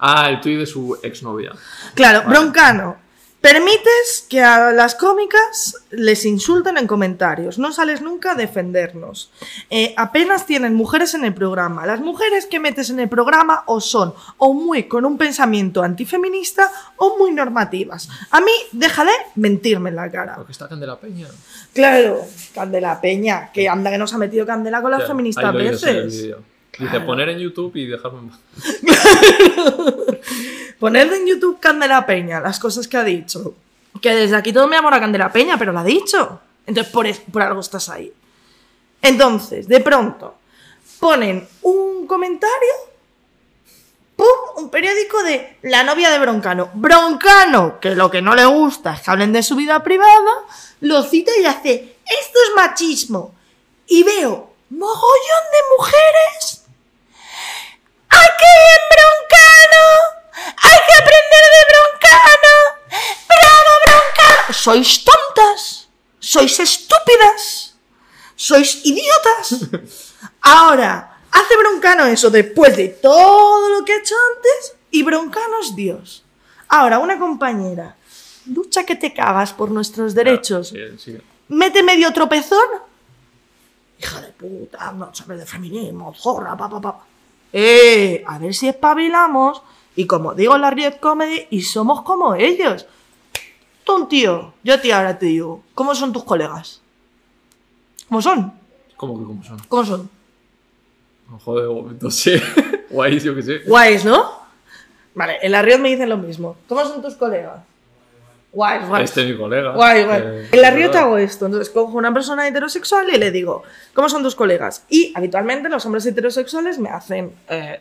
Ah, el tuit de su exnovia. claro, Broncano. Permites que a las cómicas les insulten en comentarios. No sales nunca a defendernos. Eh, apenas tienen mujeres en el programa. Las mujeres que metes en el programa o son o muy con un pensamiento antifeminista o muy normativas. A mí, déjale mentirme en la cara. Porque está Candela Peña. Claro, Candela Peña, que anda que nos ha metido Candela con las Ya, feministas ahí vídeo. Dice, poner en YouTube y dejarme en paz. (laughs) Poned en YouTube Candela Peña las cosas que ha dicho. Que desde aquí todo mi amor a Candela Peña, pero lo ha dicho. Entonces, por, es- por algo estás ahí. Entonces, de pronto, ponen un comentario, ¡pum! Un periódico de la novia de Broncano. Broncano, que lo que no le gusta es que hablen de su vida privada, lo cita y hace, esto es machismo. Y veo mogollón de mujeres. ¡Ay, qué bien, Broncano! ¡Hay que aprender de Broncano! ¡Bravo, Broncano! Sois tontas, sois estúpidas, sois idiotas. Ahora, hace Broncano eso después de todo lo que ha hecho antes y Broncano es Dios. Ahora, una compañera, lucha que te cagas por nuestros derechos, Sí, sí. mete medio tropezón. Hija de puta, no sabes de feminismo, zorra, pa, pa, pa. Eh, a ver si espabilamos y como digo en la Riot Comedy, y somos como ellos. Tú un tío, yo a ti ahora te digo, ¿cómo son tus colegas? ¿Cómo son? ¿Cómo que cómo son? ¿Cómo son? Joder, no sé. Guay, yo qué sé. Guays, ¿no? Vale, en la Riot me dicen lo mismo. ¿Cómo son tus colegas? Guays, guays. Este es mi colega. Guay, guay. Eh, en la Riot hago esto. Entonces cojo una persona heterosexual y le digo, ¿cómo son tus colegas? Y habitualmente los hombres heterosexuales me hacen. eh,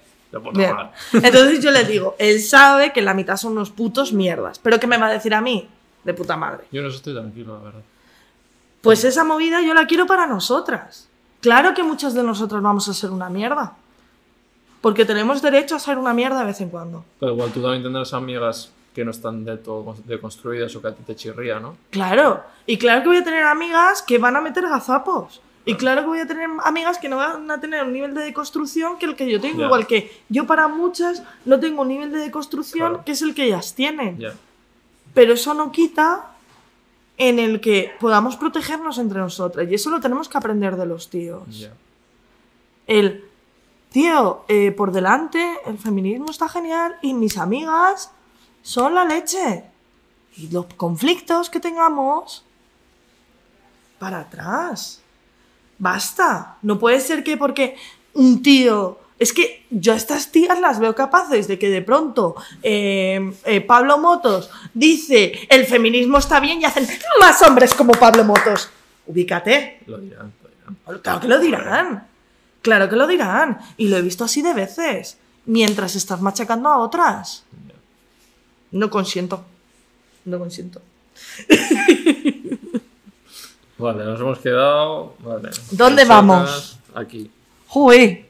bien. Entonces yo le (laughs) digo, él sabe que la mitad son unos putos mierdas. ¿Pero qué me va a decir a mí? De puta madre. Yo no estoy tranquilo, la verdad. Pues esa movida yo la quiero para nosotras. Claro que muchas de nosotras vamos a ser una mierda. Porque tenemos derecho a ser una mierda de vez en cuando. Pero igual tú también tendrás amigas que no están de todo deconstruidas o que a ti te chirría, ¿no? Claro. Y claro que voy a tener amigas que van a meter gazapos. Y claro que voy a tener amigas que no van a tener un nivel de deconstrucción que el que yo tengo. Igual que yo para muchas no tengo un nivel de deconstrucción Claro. que es el que ellas tienen. Ya. Pero eso no quita en el que podamos protegernos entre nosotras. Y eso lo tenemos que aprender de los tíos. El, tío, eh, por delante el feminismo está genial y mis amigas son la leche. Y los conflictos que tengamos, para atrás. Basta. No puede ser que porque un tío... Es que yo a estas tías las veo capaces de que de pronto eh, eh, Pablo Motos dice el feminismo está bien y hacen más hombres como Pablo Motos. Ubícate. Lo dirán, lo dirán. Claro que lo dirán. Claro que lo dirán. Y lo he visto así de veces. Mientras estás machacando a otras. No consiento. No consiento. (laughs) Vale, nos hemos quedado. Vale. ¿Dónde Nosotras, vamos? Aquí. ¡Joder!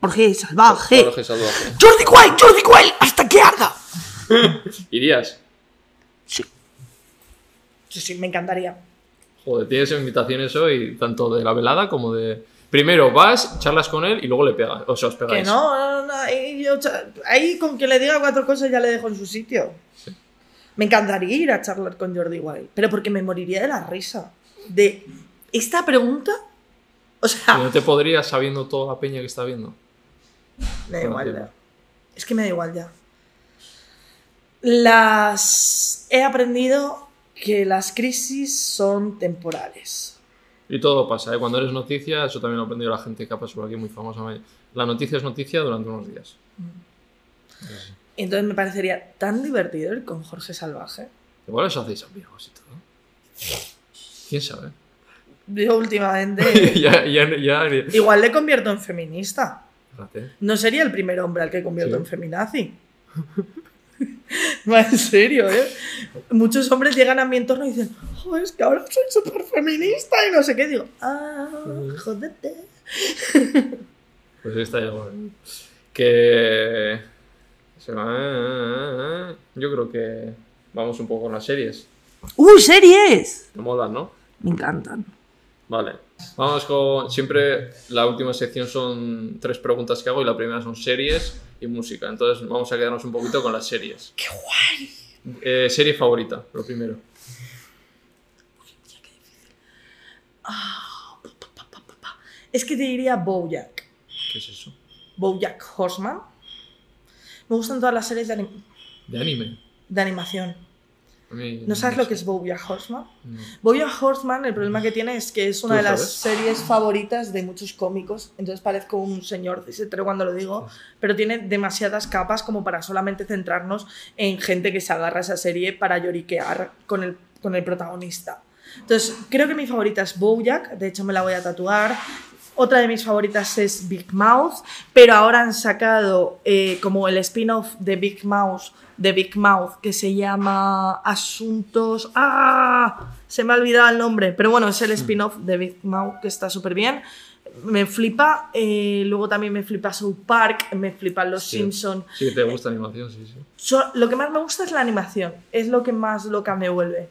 Jorge salvaje. Jorge Salvaje. Jordi Wild, Jordi Wild, hasta que arda. (laughs) ¿Irías? Sí. Sí, sí, me encantaría. Joder, tienes invitaciones hoy, tanto de la velada como de. Primero vas, charlas con él y luego le pegas. O sea, os Que pegáis. no, no, no, ahí, yo cha- ahí con que le diga cuatro cosas ya le dejo en su sitio. Sí. Me encantaría ir a charlar con Jordi Wild, pero porque me moriría de la risa. De esta pregunta. O Y sea, no te podrías sabiendo toda la peña que está viendo. me da igual ya. Es que me da igual ya. Las. He aprendido que las crisis son temporales. Y todo pasa, ¿eh? Cuando eres noticia, eso también lo ha aprendido la gente que ha pasado por aquí muy famosa. La noticia es noticia durante unos días. Entonces me parecería tan divertido ir con Jorge Salvaje. Igual os hacéis amigos y todo. ¿Quién sabe? Yo últimamente. (laughs) ya, ya, ya. Igual le convierto en feminista. Fíjate. No sería el primer hombre al que convierto Sí. en feminazi. (laughs) (laughs) En serio, ¿eh? Muchos hombres llegan a mi entorno y dicen, oh, es que ahora soy súper feminista y no sé qué. Digo, ah, jódete. (laughs) Pues ahí está ya. bueno. Que. se va- Yo creo que vamos un poco con las series. ¡Uy, series! Te molan, ¿no? Me encantan. Vale. Vamos con. Siempre la última sección son tres preguntas que hago y la primera son series y música. Entonces vamos a quedarnos un poquito con las series. ¡Qué guay! Eh, serie favorita, lo primero. Es que te diría Bojack. ¿Qué es eso? Bojack Horseman. Me gustan todas las series de, anim- De anime. de animación. Mí ¿No sabes lo que es Bojack Horseman? No. Bojack Horseman, el problema que tiene es que es una ¿Tú de lo las sabes? series favoritas de muchos cómicos. Entonces parezco un señor cisetero cuando lo digo, pero tiene demasiadas capas como para solamente centrarnos en gente que se agarra a esa serie para lloriquear con el, con el protagonista. Entonces, creo que mi favorita es Bojack, de hecho me la voy a tatuar. Otra de mis favoritas es Big Mouth, pero ahora han sacado eh, como el spin-off de Big Mouth, de Big Mouth, que se llama Asuntos. ¡Ah! Se me ha olvidado el nombre, pero bueno, es el spin-off de Big Mouth que está súper bien. Me flipa, eh, luego también me flipa South Park, me flipan Los Sí. Simpson. Sí, que te gusta animación, sí, sí. So- lo que más me gusta es la animación, es lo que más loca me vuelve.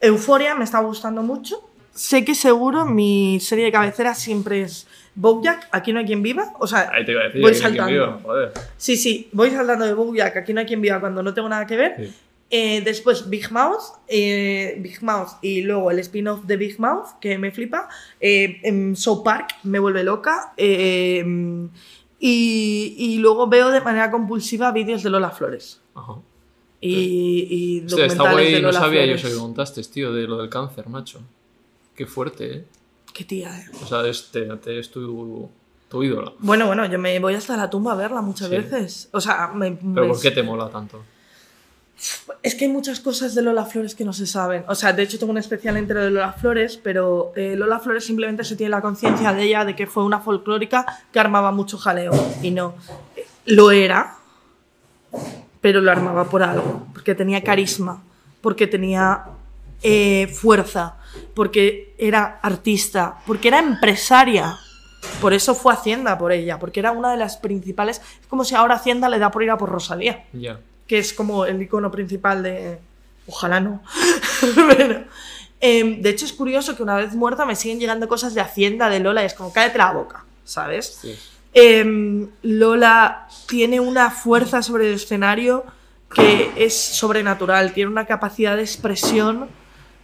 Euforia me está gustando mucho. Sé que seguro mi serie de cabecera siempre es Bojack, Aquí no hay quien viva. O sea, Ahí te iba a decir. voy saltando. viva, joder. Sí, sí, voy saltando de Bojack, Aquí no hay quien viva cuando no tengo nada que ver. Sí. Eh, después Big Mouth, eh, Big Mouth y luego el spin-off de Big Mouth, que me flipa. Eh, en South Park me vuelve loca. Eh, y, y luego veo de manera compulsiva vídeos de Lola Flores. Ajá. Y, y Hostia, está documentales guay, de no Lola sabía yo eso que contaste, tío, de lo del cáncer, macho. Qué fuerte, ¿eh? Qué tía, eh. O sea, este, te es tu, tu ídola. Bueno, bueno, yo me voy hasta la tumba a verla muchas Sí. veces. O sea, me, ¿Pero me- por qué te mola tanto? es que hay muchas cosas de Lola Flores que no se saben. O sea, de hecho tengo un especial entero de Lola Flores, pero eh, Lola Flores simplemente se tiene la conciencia de ella de que fue una folclórica que armaba mucho jaleo. Y no, eh, lo era, pero lo armaba por algo, porque tenía carisma, porque tenía eh, fuerza, porque era artista, porque era empresaria. Por eso fue Hacienda por ella, porque era una de las principales. Es como si ahora Hacienda le da por ir a por Rosalía Ya. que es como el icono principal de... Ojalá no. (laughs) Pero, em, de hecho, es curioso que una vez muerta me siguen llegando cosas de Hacienda, de Lola, y es como, cállate la boca, ¿sabes? Sí. Em, Lola tiene una fuerza sobre el escenario que es sobrenatural, tiene una capacidad de expresión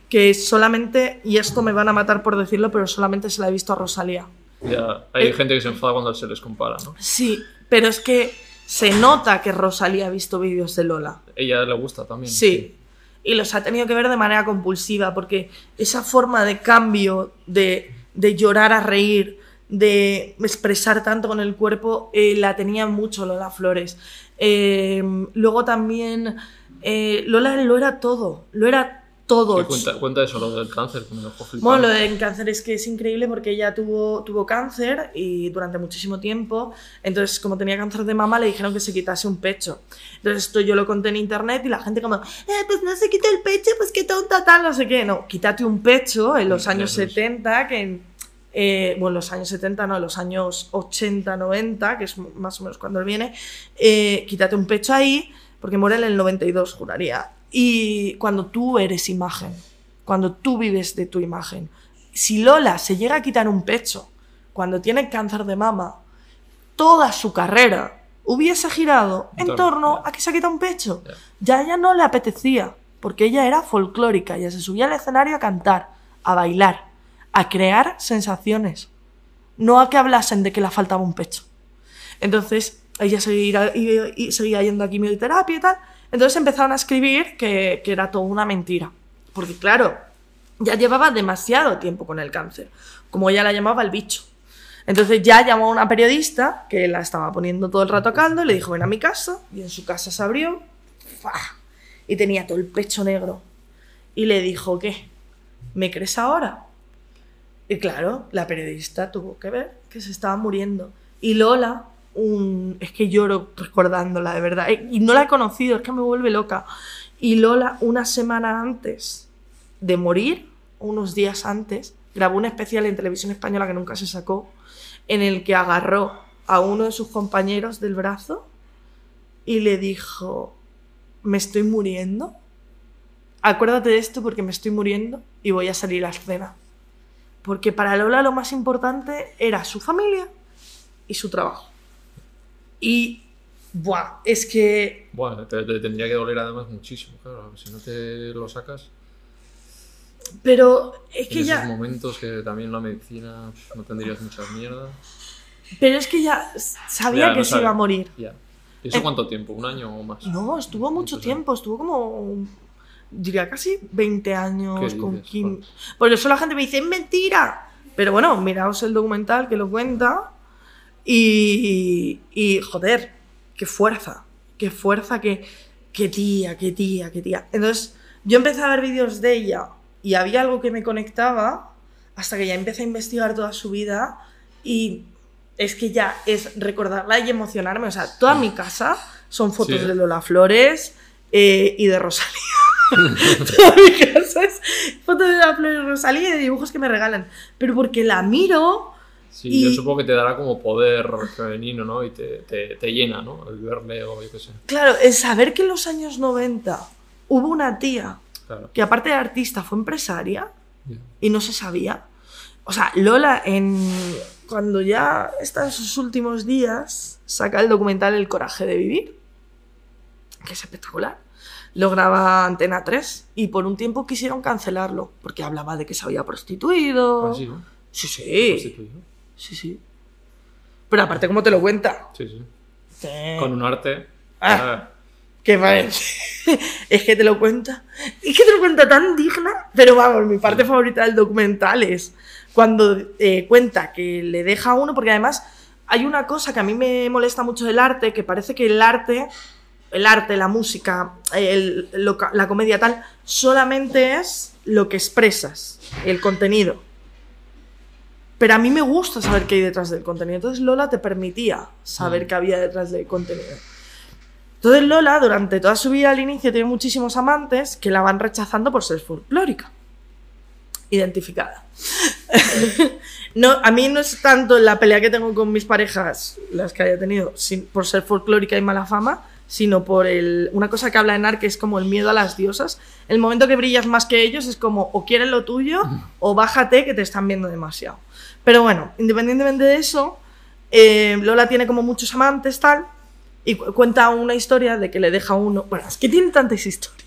que solamente, y esto me van a matar por decirlo, pero solamente se la he visto a Rosalía. Ya, hay Eh, gente que se enfada cuando se les compara, ¿no? Sí, pero es que se nota que Rosalía ha visto vídeos de Lola. Ella le gusta también. Sí. Y los ha tenido que ver de manera compulsiva, porque esa forma de cambio, de, de llorar a reír, de expresar tanto con el cuerpo, eh, la tenía mucho Lola Flores. Eh, luego también, Lola lo era todo, lo era todo. Sí, cuenta, cuenta eso, lo del cáncer, que me dejó flipando. Bueno, lo del cáncer es que es increíble porque ella tuvo, tuvo cáncer y durante muchísimo tiempo, entonces como tenía cáncer de mama le dijeron que se quitase un pecho. Entonces esto yo lo conté en internet y la gente como, eh, pues no se quita el pecho, pues qué tonta tal, no sé qué. No, quítate un pecho en los Sí, años eso es. 70, que eh, bueno, los años 70 no, los años 80, 90, que es más o menos cuando él viene, eh, quítate un pecho ahí, porque muere en el 92, juraría. Y cuando tú eres imagen, cuando tú vives de tu imagen, si Lola se llega a quitar un pecho cuando tiene cáncer de mama, toda su carrera hubiese girado en En torno, a que se ha quitado un pecho. Ya. Ya a ella no le apetecía, porque ella era folclórica, ella se subía al escenario a cantar, a bailar, a crear sensaciones, no a que hablasen de que le faltaba un pecho. Entonces, ella seguía, seguía yendo a quimioterapia y tal. Entonces empezaron a escribir que, que era todo una mentira. Porque claro, ya llevaba demasiado tiempo con el cáncer, como ella la llamaba el bicho. Entonces ya llamó a una periodista que la estaba poniendo todo el rato a caldo y le dijo, ven a mi casa. Y en su casa se abrió ¡fa! y tenía todo el pecho negro. Y le dijo, ¿qué? ¿me crees ahora? Y claro, la periodista tuvo que ver que se estaba muriendo. Y Lola, es que lloro recordándola, de verdad. Eh, Y no la he conocido, es que me vuelve loca. Y Lola, una semana antes de morir, unos días antes, grabó un especial en televisión española que nunca se sacó, en el que agarró a uno de sus compañeros del brazo y le dijo, me estoy muriendo. Acuérdate de esto porque me estoy muriendo y voy a salir a escena. Porque para Lola lo más importante era su familia y su trabajo. Y, buah, es que Bueno, te, te tendría que doler además muchísimo, claro. Si no te lo sacas, Pero es en que esos ya. momentos que también la medicina no tendrías muchas mierdas. Pero es que ya sabía Ya, que no se sabe. iba a morir. Ya. ¿Y eso Eh, cuánto tiempo? ¿Un año o más? No, estuvo mucho tiempo, estuvo como. diría casi 20 años ¿Qué con? Kim. Por eso la gente me dice, es mentira. Pero bueno, miraos el documental que lo cuenta. Y. Y, joder, qué fuerza. Qué fuerza, qué, qué tía, qué tía, qué tía. Entonces, yo empecé a ver vídeos de ella y había algo que me conectaba hasta que ya empecé a investigar toda su vida y es que ya es recordarla y emocionarme. O sea, toda mi casa son fotos Sí. de Lola Flores eh, y de Rosalía. (laughs) (laughs) toda mi casa es fotos de Lola Flores y Rosalía y de dibujos que me regalan. Pero porque la miro, Sí, Y- yo supongo que te dará como poder femenino, ¿no? Y te, te, te llena, ¿no? El verle o yo qué sé. claro, el saber que en los años 90 hubo una tía Claro. que aparte de artista fue empresaria y no se sabía. O sea, Lola, en... cuando ya está en sus últimos días, saca el documental El coraje de vivir, que es espectacular. Lo graba Antena 3 y por un tiempo quisieron cancelarlo porque hablaba de que se había prostituido. Ah, sí, ¿no? sí, sí. Sí, sí. Pero aparte, ¿cómo te lo cuenta? Sí, sí. Sí. Con un arte. Ah. Que parece. (laughs) es que te lo cuenta. Es que te lo cuenta tan digna. Pero vamos, mi parte favorita del documental es cuando eh, cuenta que le deja a uno, porque además hay una cosa que a mí me molesta mucho del arte, que parece que el arte, el arte, la música, el- la comedia tal, solamente es lo que expresas, el contenido. Pero a mí me gusta saber qué hay detrás del contenido. Entonces Lola te permitía saber Mm. qué había detrás del contenido. Entonces Lola, durante toda su vida al inicio, tiene muchísimos amantes que la van rechazando por ser folclórica. Identificada. (laughs) no, a mí no es tanto la pelea que tengo con mis parejas, las que haya tenido, sin- por ser folclórica y mala fama, sino por el, una cosa que habla en Ar, que es como el miedo a las diosas. El momento que brillas más que ellos es como o quieren lo tuyo o bájate que te están viendo demasiado. Pero bueno, independientemente de eso, eh, Lola tiene como muchos amantes, tal, y cu- cuenta una historia de que le deja uno. Bueno, es que tiene tantas historias.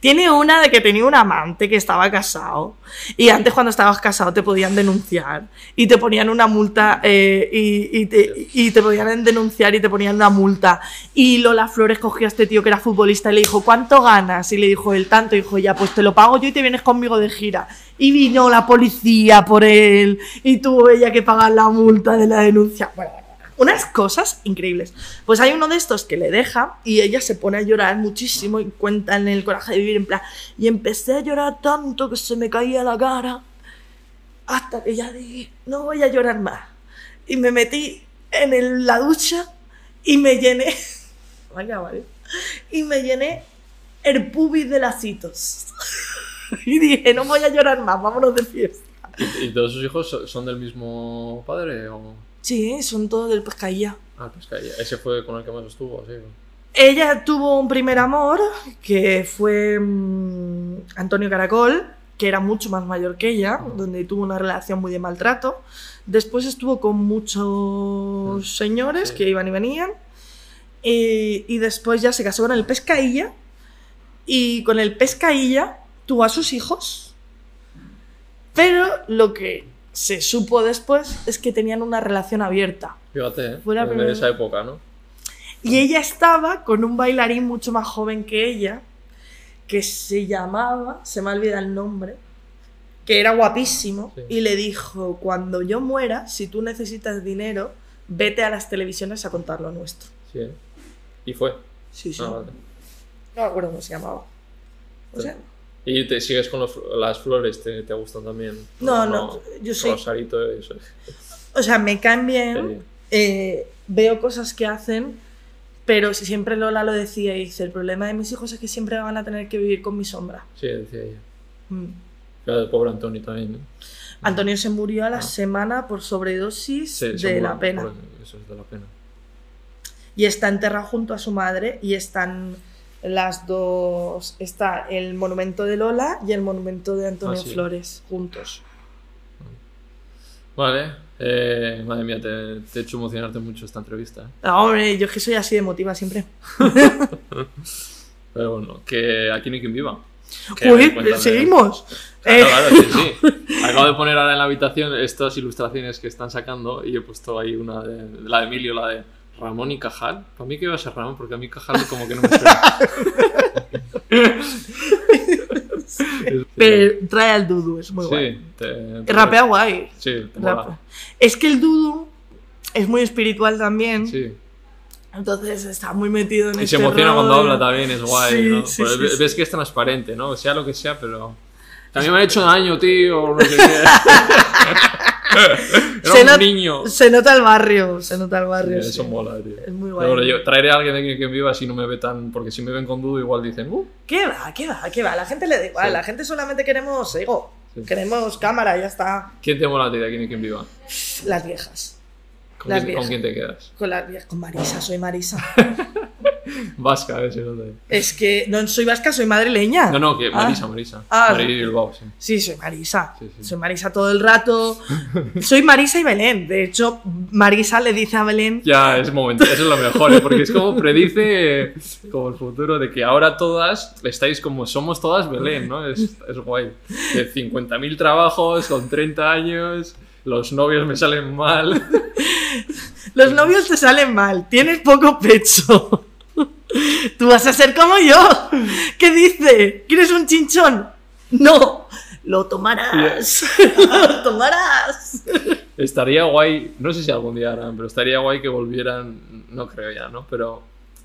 Tiene una de que tenía un amante que estaba casado. Y antes, cuando estabas casado, te podían denunciar. Y te ponían una multa. eh, y, te, podían denunciar y te ponían una multa. Y Lola Flores cogió a este tío que era futbolista y le dijo: ¿Cuánto ganas? Y le dijo: El tanto. Y dijo: Ya, pues te lo pago yo y te vienes conmigo de gira. Y vino la policía por él. Y tuvo ella que pagar la multa de la denuncia. Bueno, unas cosas increíbles. Pues hay uno de estos que le deja y ella se pone a llorar muchísimo y cuenta en el coraje de vivir en plan. Y empecé a llorar tanto que se me caía la cara hasta que ya dije, no voy a llorar más. Y me metí en la ducha y me llené. (laughs) Vaya, vale. Y me llené el pubis de lacitos. (laughs) y dije, no voy a llorar más, vámonos de fiesta. ¿Y, y todos sus hijos so- son del mismo padre? O... Sí, son todos del pescadilla. Ah, que ese fue con el que más estuvo, sí. Ella tuvo un primer amor que fue mm, Antonio Caracol, que era mucho más mayor que ella, donde tuvo una relación muy de maltrato. Después estuvo con muchos señores Sí. que iban y venían. Y, y después ya se casó con el Pescailla. Y con el Pescailla tuvo a sus hijos. Pero lo que se supo después es que tenían una relación abierta. Fíjate, ¿eh? Fue la en primera- esa época, ¿no? Y ella estaba con un bailarín mucho más joven que ella, que se llamaba, se me olvida el nombre, que era guapísimo, Sí. y le dijo, cuando yo muera, si tú necesitas dinero, vete a las televisiones a contar lo nuestro. Sí. ¿eh? Y fue. Sí, sí. Ah, vale. No me acuerdo cómo se llamaba. O sea, ¿Y te sigues con los- las flores? ¿Te, te gustan también? No, no, yo soy- Rosarito, eso. O sea, me caen bien, Sí. eh, veo cosas que hacen, pero si siempre Lola lo decía y dice, el problema de mis hijos es que siempre van a tener que vivir con mi sombra. Sí, decía ella. Mm. Claro, el pobre Antonio también. ¿no? Antonio se murió a la Ah. semana por sobredosis Sí, de la pena. Eso es de la pena. Y está enterrado junto a su madre y están las dos, está el monumento de Lola y el monumento de Antonio Ah, sí. Flores juntos. Vale. Eh, madre mía, te, te he hecho emocionarte mucho esta entrevista. ¿eh? Ah, hombre, yo es que soy así de emotiva siempre. (laughs) Pero bueno, que aquí no hay quien viva. Uy, seguimos. Claro, Eh, claro, sí, sí. (laughs) Acabo de poner ahora en la habitación estas ilustraciones que están sacando y he puesto ahí una de la de Emilio, la de Ramón y Cajal. Para mí que iba a ser Ramón, porque a mí Cajal como que no me suena. (laughs) pero trae al Dudu, es muy sí, guay. te, te- Rapea guay. Sí, te Rapa. mola. Es que el Dudu es muy espiritual también. Sí. Entonces está muy metido en Y este se emociona cuando habla también, es guay, Sí, ¿no? sí, Pues sí, ves, que es transparente, ¿no? Sea lo que sea, pero... Mí me han hecho daño, tío, no sé qué. (laughs) Era Se un niño. Se nota el barrio, se nota el barrio. Eso sí. mola, tío. Es muy Pero guay. bueno, yo traeré a alguien de aquí que viva si no me ve tan... Porque si me ven con dudo igual dicen, uh, ¿Qué va? ¿Qué va? ¿Qué va? La gente le da igual. Sí. La gente solamente queremos ego. Queremos cámara, ya está. ¿quién te mola a ti de aquí de quien viva? Las viejas. ¿Con, Las quién, con viejas. quién te quedas? Con las viejas. Con Marisa, soy Marisa. (laughs) (laughs) Vasca, a ver si te... es que no soy vasca, soy madrileña. No, no, que Ah. Marisa, Marisa. Ah, Marisa sí. y Bilbao, sí. Sí, soy Marisa. Sí, sí. Soy Marisa todo el rato. (laughs) soy Marisa y Belén. De hecho, Marisa le dice a Belén. Ya, es momento, eso es lo mejor, ¿eh? porque es como predice como el futuro de que ahora todas estáis como somos todas Belén, ¿no? Es, es guay. De 50.000 trabajos con 30 años, los novios me salen mal. (laughs) Los novios te salen mal, tienes poco pecho. Tú vas a ser como yo. ¿Qué dice? ¿Quieres un chinchón? No, lo tomarás. (laughs) lo tomarás. Estaría guay, no sé si algún día harán, pero estaría guay que volvieran, no creo ya, ¿no? Pero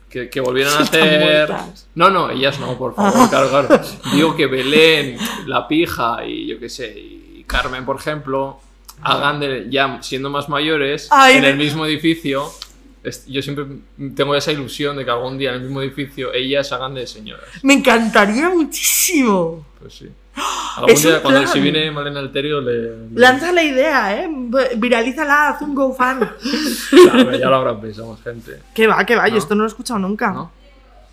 que, que volvieran a (laughs) hacer... No, no, ellas no, por favor, claro, claro. (laughs) Digo que Belén, La Pija y yo qué sé, y Carmen, por ejemplo, hagan de, ya siendo más mayores, Ay, en el mismo edificio... Yo siempre tengo esa ilusión de que algún día en el mismo edificio ellas hagan de señoras. Me encantaría muchísimo. Pues sí. Algún Es un día, cuando plan. si viene Malena Alterio, le. le- Lanza la idea, ¿eh? Viralízala, haz un GoFan. Claro, ya lo habrán pensado más gente. ¿Qué va, qué va? Yo esto no lo he escuchado nunca. ¿No?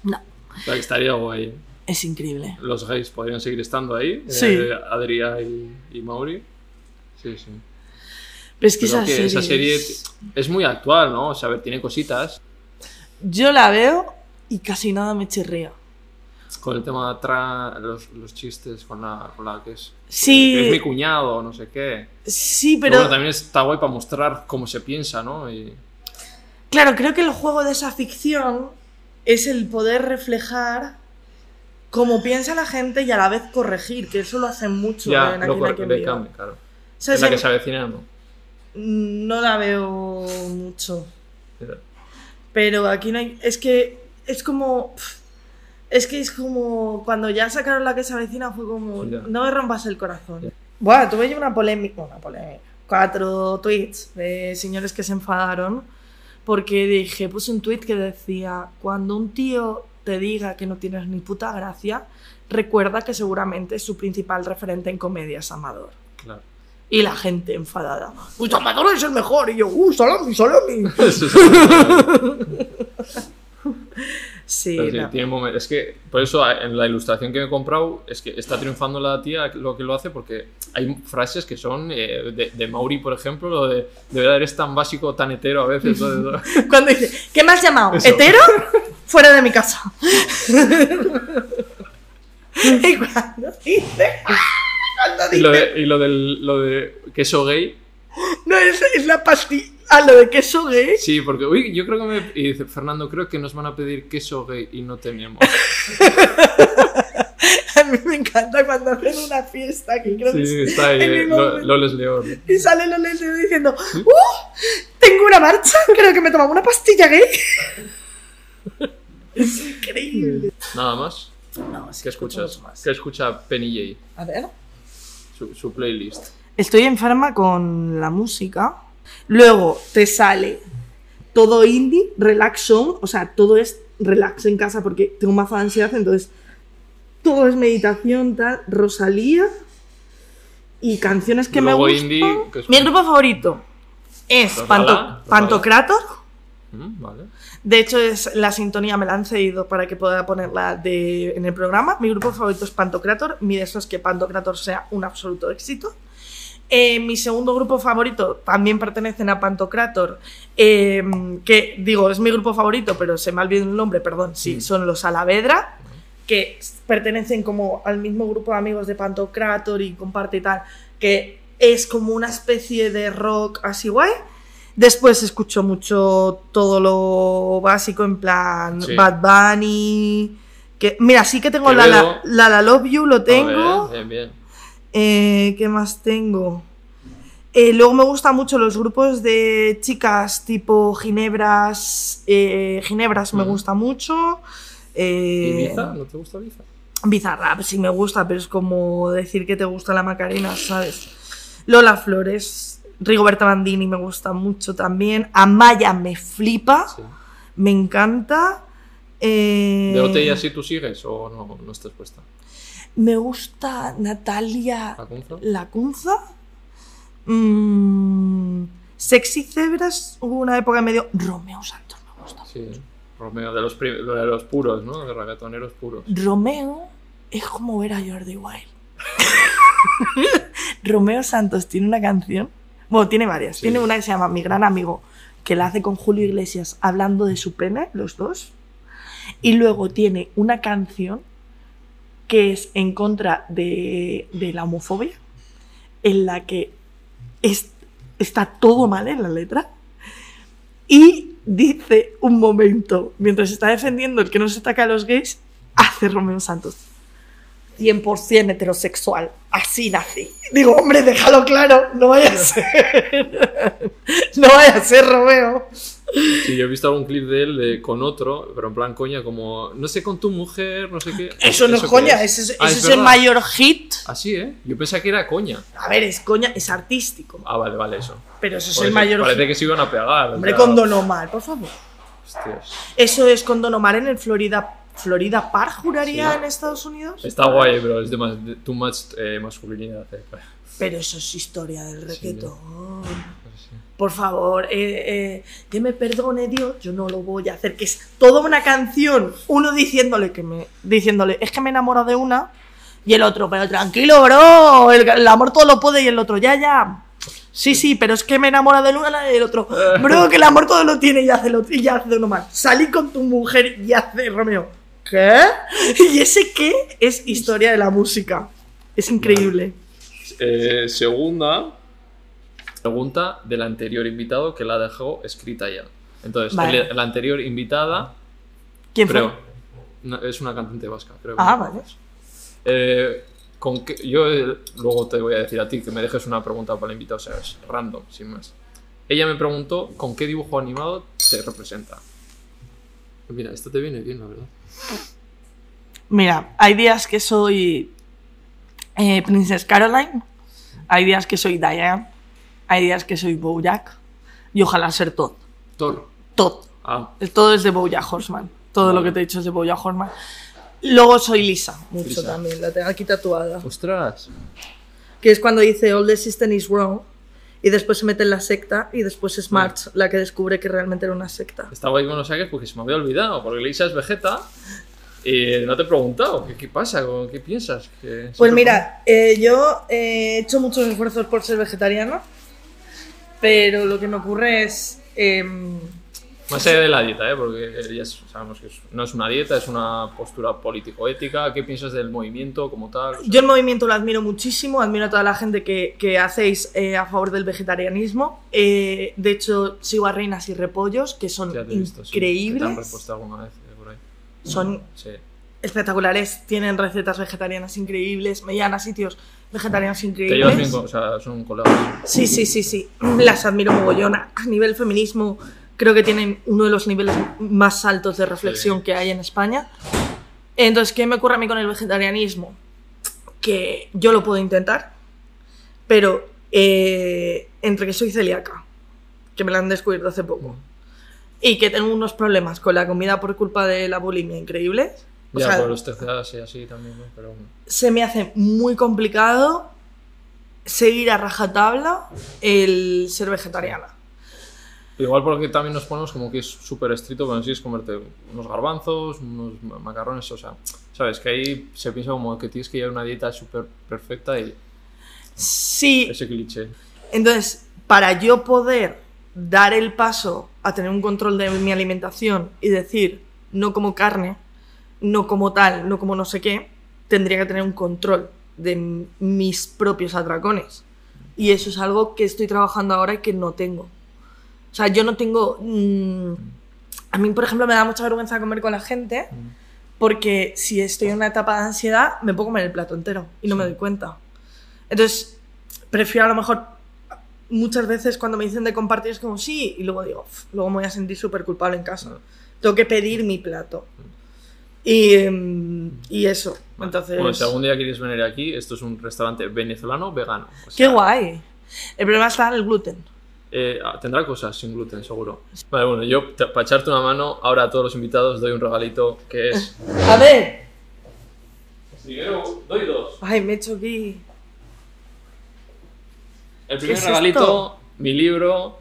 No. O sea, que estaría guay. Es increíble. Los gays podrían seguir estando ahí. Sí. eh, Adrià y, y Mauri. Sí, sí. Es que, esa, que serie esa serie es- es muy actual, ¿no? O sea, a ver, tiene cositas. Yo la veo y casi nada me chirría. Con el tema de atrás, los, los chistes con la, con la que es. Sí. que es mi cuñado, no sé qué. Sí, Pero, pero... bueno, también está guay para mostrar cómo se piensa, ¿no? Y, Claro, creo que el juego de esa ficción es el poder reflejar cómo piensa la gente y a la vez corregir, que eso lo hacen mucho ya, en lo Aquí viva. cambia, claro. La que se avecina, ¿no? No la veo mucho. Pero aquí no hay. Es que es como. Es que es como. Cuando ya sacaron la que se avecina fue como. Ya. No me rompas el corazón. Ya. Bueno, tuve yo una polémica. Una polémica. Cuatro tweets de señores que se enfadaron. Porque dije, puse un tweet que decía: Cuando un tío te diga que no tienes ni puta gracia, recuerda que seguramente su principal referente en comedia es Amador. Y la gente enfadada. Pues Amador es el mejor. Y yo, ¡uh, salami, salami! (laughs) Es- (laughs) Sí, no. tiene momen- Es que, por eso, en la ilustración que me he comprado, es que está triunfando la tía lo que lo hace, porque hay frases que son eh, de, de Mauri, por ejemplo, lo de de verdad eres tan básico, tan hetero a veces. (laughs) Cuando dice, ¿qué me has llamado? Eso. ¿Hetero? Fuera de mi casa. y cuando dice, y lo de, y lo del lo de queso gay, no es, es la pastilla, ah, lo de queso gay. sí, porque, uy, yo creo que me. Y dice, Fernando, creo que nos van a pedir queso gay y no tenemos. (laughs) A mí me encanta cuando hacen una fiesta que creo que Sí, es está ahí, eh, Lo-. Loles León. Y sale Loles León diciendo, ¡Uh! Tengo una marcha, creo que me tomaba una pastilla gay. (laughs) es increíble. Nada más. No, sí, ¿Qué escuchas? más. ¿Qué escucha Penny J? A ver. Su, su playlist. Estoy enferma con la música. Luego te sale todo indie, relax song, o sea, todo es relax en casa porque tengo más ansiedad, entonces todo es meditación, tal, Rosalía y canciones que Luego me gustan. Mi grupo favorito es. Pantocrator. Mm, vale. De hecho, es la sintonía me la han cedido para que pueda ponerla de, en el programa. Mi grupo favorito es Pantocrator. Mi deseo es que Pantocrator sea un absoluto éxito. Eh, mi segundo grupo favorito también pertenecen a Pantocrator, eh, que digo, es mi grupo favorito, pero se me ha olvidado el nombre, perdón, sí, Mm. son los Alavedra, que pertenecen como al mismo grupo de amigos de Pantocrator y comparte y tal, que es como una especie de rock así guay. Después escucho mucho todo lo básico, en plan Sí. Bad Bunny. Que, mira, sí que tengo la, la, la Love You, lo tengo. ver, bien, bien. Eh, ¿Qué más tengo? Eh, luego me gustan mucho los grupos de chicas tipo Ginebras. eh, Ginebras me gusta mucho. Eh, ¿Ibiza? ¿No te gusta Ibiza? Bizarrap sí me gusta, pero es como decir que te gusta la Macarena, ¿sabes? Lola Flores, Rigoberta Bandini me gusta mucho también. Amaya me flipa, Sí. me encanta. Eh, ¿De OT y así tú sigues o no, no estás puesta? Me gusta Natalia ¿La Cunza? Lacunza. Mm, Sexy Cebras, hubo una época medio. Romeo Santos me gusta. Sí. Romeo, de los, de los puros, ¿no? De reggaetoneros puros. Romeo es como ver a Jordi Wild. (laughs) Romeo Santos tiene una canción. Bueno, tiene varias. Sí. Tiene una que se llama Mi gran amigo, que la hace con Julio Iglesias hablando de su pene, los dos. Y luego tiene una canción que es en contra de, de la homofobia, en la que es- está todo mal en la letra. Y dice un momento, mientras está defendiendo el que no se ataca a los gays, hace Romeo Santos. 100% heterosexual. Así nací. Digo, hombre, déjalo claro. No vaya a ser. (laughs) no vaya a ser Romeo. Sí, yo he visto algún clip de él de- con otro, pero en plan coña, como no sé con tu mujer, no sé qué. Eso no es coña. Ese es, Ah, ese es es el mayor hit. Así, ¿eh? Yo pensaba que era coña. A ver, es coña, es artístico. Ah, vale, vale, eso. Pero eso es Parece, el mayor parece hit. que se iban a pegar. Hombre, sea, con Don Omar, por favor. hostias. Eso es con Don Omar en el Florida. Florida Park, juraría, Sí. en Estados Unidos. Está guay, pero es de más, de- too much eh, masculinidad. eh. Pero eso es historia del reggaetón. Sí. Por favor, eh, eh, que me perdone Dios, yo no lo voy a hacer. Que es toda una canción, uno diciéndole que me, diciéndole, es que me enamoro de una, y el otro, pero tranquilo, bro, el, el amor todo lo puede, y el otro, ya, ya. Sí, sí, pero es que me enamora de una y el otro, bro, que el amor todo lo tiene y hace lo y hace uno más. Salí con tu mujer y hace Romeo. ¿Qué? Y ese qué es historia de la música. Es increíble. Eh, segunda pregunta del anterior invitado que la dejó escrita ya. Entonces, Vale. el- la anterior invitada, ¿Quién fue? creo, no, es una cantante vasca, creo. Ah, vale. Eh, con qué- yo eh, luego te voy a decir a ti que me dejes una pregunta para el invitado, o sea, es random, sin más. Ella me preguntó con qué dibujo animado te representa. Mira, esto te viene bien, la verdad. Mira, hay días que soy eh, Princess Caroline, hay días que soy Diane, hay días que soy Bojack y ojalá ser Todd. Thor. Todd. Ah, Todo es de Bojack Horseman. Todo lo que te he dicho es de Bojack Horseman. Luego soy Lisa, mucho Lisa. también, la tengo aquí tatuada. ostras. Que es cuando dice All the system is wrong y después se mete en la secta y después es March la que descubre que realmente era una secta. Estaba ahí con los saques porque se me había olvidado, porque Lisa es Vegeta y no te he preguntado, ¿qué, qué pasa? ¿Con- ¿Qué piensas? ¿Qué- Pues mira, eh, yo he hecho muchos esfuerzos por ser vegetariano, pero lo que me ocurre es... em, Más allá de la dieta, ¿eh? porque ya sabemos que no es una dieta, es una postura político-ética. ¿Qué piensas del movimiento como tal? O sea, yo el movimiento lo admiro muchísimo, admiro a toda la gente que, que hacéis eh, a favor del vegetarianismo. Eh, de hecho, sigo a Reinas y Repollos, que son te sí, que increíbles, te han repuesto alguna vez eh, por ahí. son Sí. espectaculares, tienen recetas vegetarianas increíbles, me llevan a sitios vegetarianos Te increíbles. llevas bien o sea, son colegas. Sí, sí, sí, sí. (clears throat) Las admiro mogollón. A nivel feminismo, creo que tienen uno de los niveles más altos de reflexión Sí. que hay en España. Entonces, ¿qué me ocurre a mí con el vegetarianismo? Que yo lo puedo intentar, pero eh, entre que soy celíaca, que me la han descubierto hace poco, y que tengo unos problemas con la comida por culpa de la bulimia increíbles, o ya, sea, por los TCAs y así también, ¿no? Pero bueno. se me hace muy complicado seguir a rajatabla el ser vegetariana. Igual porque también nos ponemos como que es súper estricto, pero en sí es comerte unos garbanzos, unos ma- macarrones, o sea, sabes que ahí se piensa como que tienes que llevar una dieta súper perfecta y Sí, ese cliché. Entonces, para yo poder dar el paso a tener un control de mi alimentación y decir, no como carne, no como tal, no como no sé qué, tendría que tener un control de mis propios atracones. Y eso es algo que estoy trabajando ahora y que no tengo. O sea, yo no tengo... mm, a mí, por ejemplo, me da mucha vergüenza comer con la gente porque si estoy en una etapa de ansiedad, me puedo comer el plato entero y no me doy cuenta. Entonces, prefiero a lo mejor muchas veces cuando me dicen de compartir es como sí, y luego digo, "Uf, luego me voy a sentir súper culpable en casa. Tengo que pedir mi plato. Y, em, y eso. Entonces, Bueno, si algún día quieres venir aquí, esto es un restaurante venezolano vegano. o qué sea, guay. El problema está en el gluten. Eh, ah, tendrá cosas sin gluten, seguro. Vale, bueno, yo para echarte una mano, ahora a todos los invitados doy un regalito que es. (laughs) A ver. Primero, doy dos. Ay, me he hecho aquí. El primer es regalito, esto? mi libro.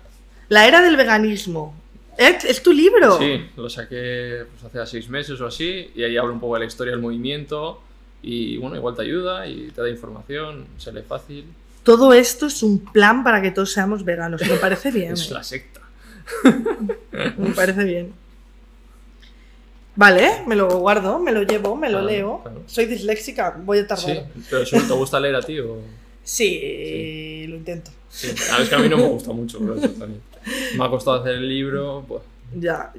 La era del veganismo. ¿Es, es tu libro? Sí, lo saqué pues, hace seis meses o así, y ahí hablo un poco de la historia del movimiento. Y bueno, igual te ayuda y te da información, se lee fácil. Todo esto es un plan para que todos seamos veganos. Me parece bien. Es eh. la secta. Me parece bien. Vale, me lo guardo, me lo llevo, me lo Claro, leo. claro. Soy disléxica, voy a tardar. Sí, pero ¿solo te gusta leer a ti o...? Sí, lo intento. Sí. A ver, es que a mí no me gusta mucho, pero eso también. Me ha costado hacer el libro, pues, Ya.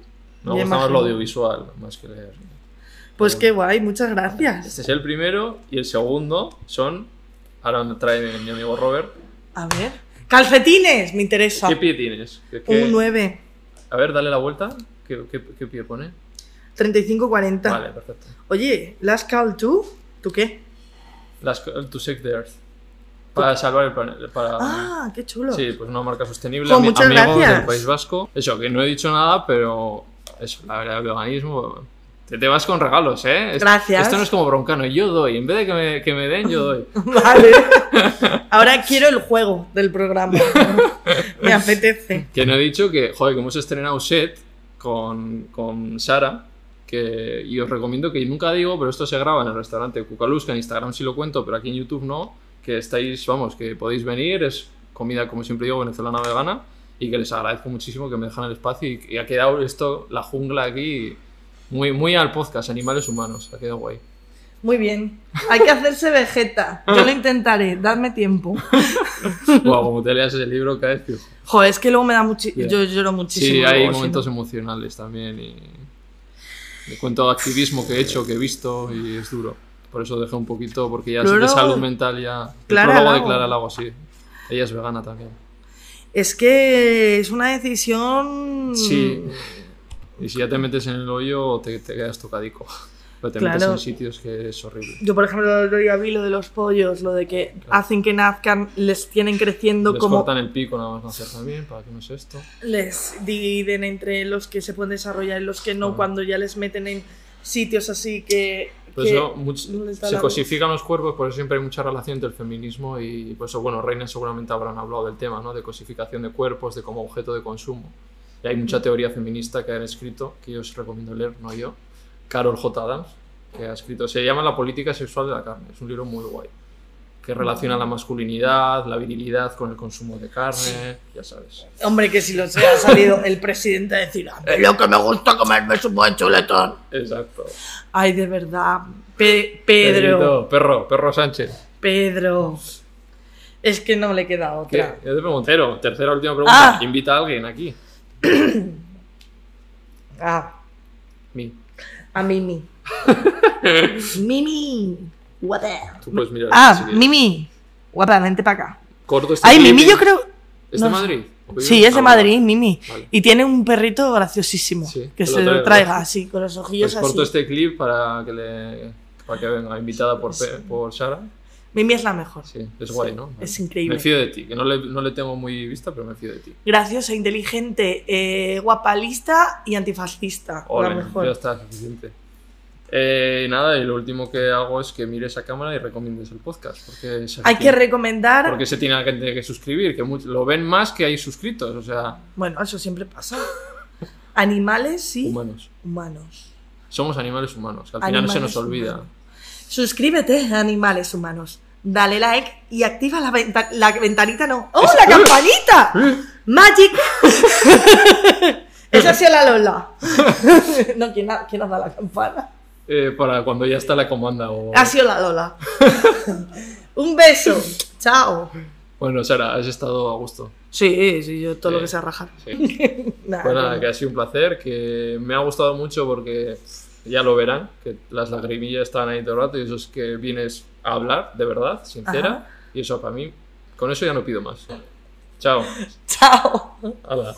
me ya gusta más lo audiovisual, más que leer. Pues qué guay, muchas gracias. Este es el primero y el segundo son... Ahora me trae mi amigo Robert. A ver. Calcetines, me interesa. ¿Qué pie tienes? ¿Qué- qué- Un 9, A ver, dale la vuelta. ¿Qué, qué, qué pie pone? 35-40. Vale, perfecto. Oye, ¿Last Call tú? ¿Tú qué? Las, to save the earth. Para salvar el planeta. Para... Ah, qué chulo. Sí, pues una marca sostenible. Jo, ami- muchas gracias. del País Vasco. Eso, que no he dicho nada, pero eso, la verdad, el veganismo. Te, te vas con regalos, ¿eh? Gracias. Esto no es como broncano, yo doy. En vez de que me, que me den, yo doy. (laughs) Vale. (laughs) Ahora quiero el juego del programa. (laughs) me apetece. Que no he dicho que, joder, que hemos estrenado set con, con Sara. Que, y os recomiendo que nunca digo, pero esto se graba en el restaurante Cucalusca. En Instagram sí lo cuento, pero aquí en YouTube no. Que estáis, vamos, que podéis venir. Es comida, como siempre digo, venezolana vegana. Y que les agradezco muchísimo que me dejan el espacio. Y, y ha quedado esto, la jungla aquí, muy, muy al podcast, Animales Humanos. Ha quedado guay. Muy bien. Hay que hacerse vegeta. Yo lo intentaré. Dadme tiempo. (laughs) Guau, como te leas ese libro, vez fijo. Joder, es que luego me da muchísimo. Yo lloro muchísimo. Sí, hay luego, momentos emocionales también y le cuento activismo que he hecho, que he visto y es duro. Por eso dejé un poquito, porque ya es de salud mental ya... El Clara prólogo de. Clara Lago, sí. Ella es vegana también. Es que es una decisión. Sí. Y si ya te metes en el hoyo, te, te quedas tocadico. (laughs) Pero te metes Claro. en sitios que es horrible. Yo, por ejemplo, día vi lo de los pollos, lo de que hacen que nazcan, les tienen creciendo Les como. cortan el pico nada más nacer también, para que no es esto. Les dividen entre los que se pueden desarrollar y los que no, Ah. cuando ya les meten en sitios así que. Por eso no les se cosifican los cuerpos, por eso siempre hay mucha relación entre el feminismo y por eso, bueno, Reina seguramente habrán hablado del tema, ¿no? De cosificación de cuerpos, de como objeto de consumo. Y hay mucha teoría feminista que han escrito, que yo os recomiendo leer, no yo, Carol J. Adams, que ha escrito, se llama La política sexual de la carne, es un libro muy guay, que relaciona la masculinidad, la virilidad con el consumo de carne, ya sabes. Hombre, que si lo sé, ha salido el presidente a decir: "A mí lo que me gusta comerme es un buen chuletón. Exacto. Ay, de verdad. Pe- Pedro. Pedrito, perro, perro Sánchez. Pedro. Es que no le queda ¿Qué? otra. Yo te preguntero, tercera última pregunta, Ah. invita a alguien aquí. (clears throat) Ah, Mi. a Mimi. (laughs) Mimi. Guapa. Tú puedes mirar. Ah. Mimi. Guapa, vente para acá. Corto este Ay. Mimi, yo creo. ¿Es no de. Madrid? Sí, es de Ah, Madrid, Mimi. Vale. Y tiene un perrito graciosísimo. Sí, que se lo lo traiga. así, con los ojillos Pues corto así. este clip para que le para que venga invitada por, Pe- por Sara. Mimi es la mejor. Sí, es guay, ¿no? Es increíble. Me fío de ti, que no le, no le tengo muy vista, pero me fío de ti. Graciosa, inteligente, eh, guapa, lista y antifascista. Ole, la mejor. ya está suficiente. Eh, nada, y lo último que hago es que mires a cámara y recomiendes el podcast. Porque Hay que recomendar. Porque se tiene gente que suscribir, que much- lo ven más que hay suscritos, o sea, Bueno, eso siempre pasa. Animales, sí. humanos. Humanos. Somos animales humanos, que al final se nos Animales olvida. humanos. Suscríbete a Animales Humanos. Dale like y activa la, venta- la ventanita, no. ¡Oh, la campanita! (laughs) ¡Magic! Esa ha sido la Lola. (laughs) no, ¿quién ha, quién dado la campana? Eh, para cuando ya está la comanda o... Ha sido la Lola. (laughs) Un beso. Chao. Bueno, Sara, has estado a gusto. Sí, sí, yo todo lo que sea rajar. Sí. Nada, Pues nada, que ha sido un placer, que me ha gustado mucho porque ya lo verán, que las lagrimillas están ahí todo el rato y eso es que vienes a hablar, de verdad, sincera, Ajá. y eso para mí, con eso ya no pido más. Chao. (laughs) Chao. Hala.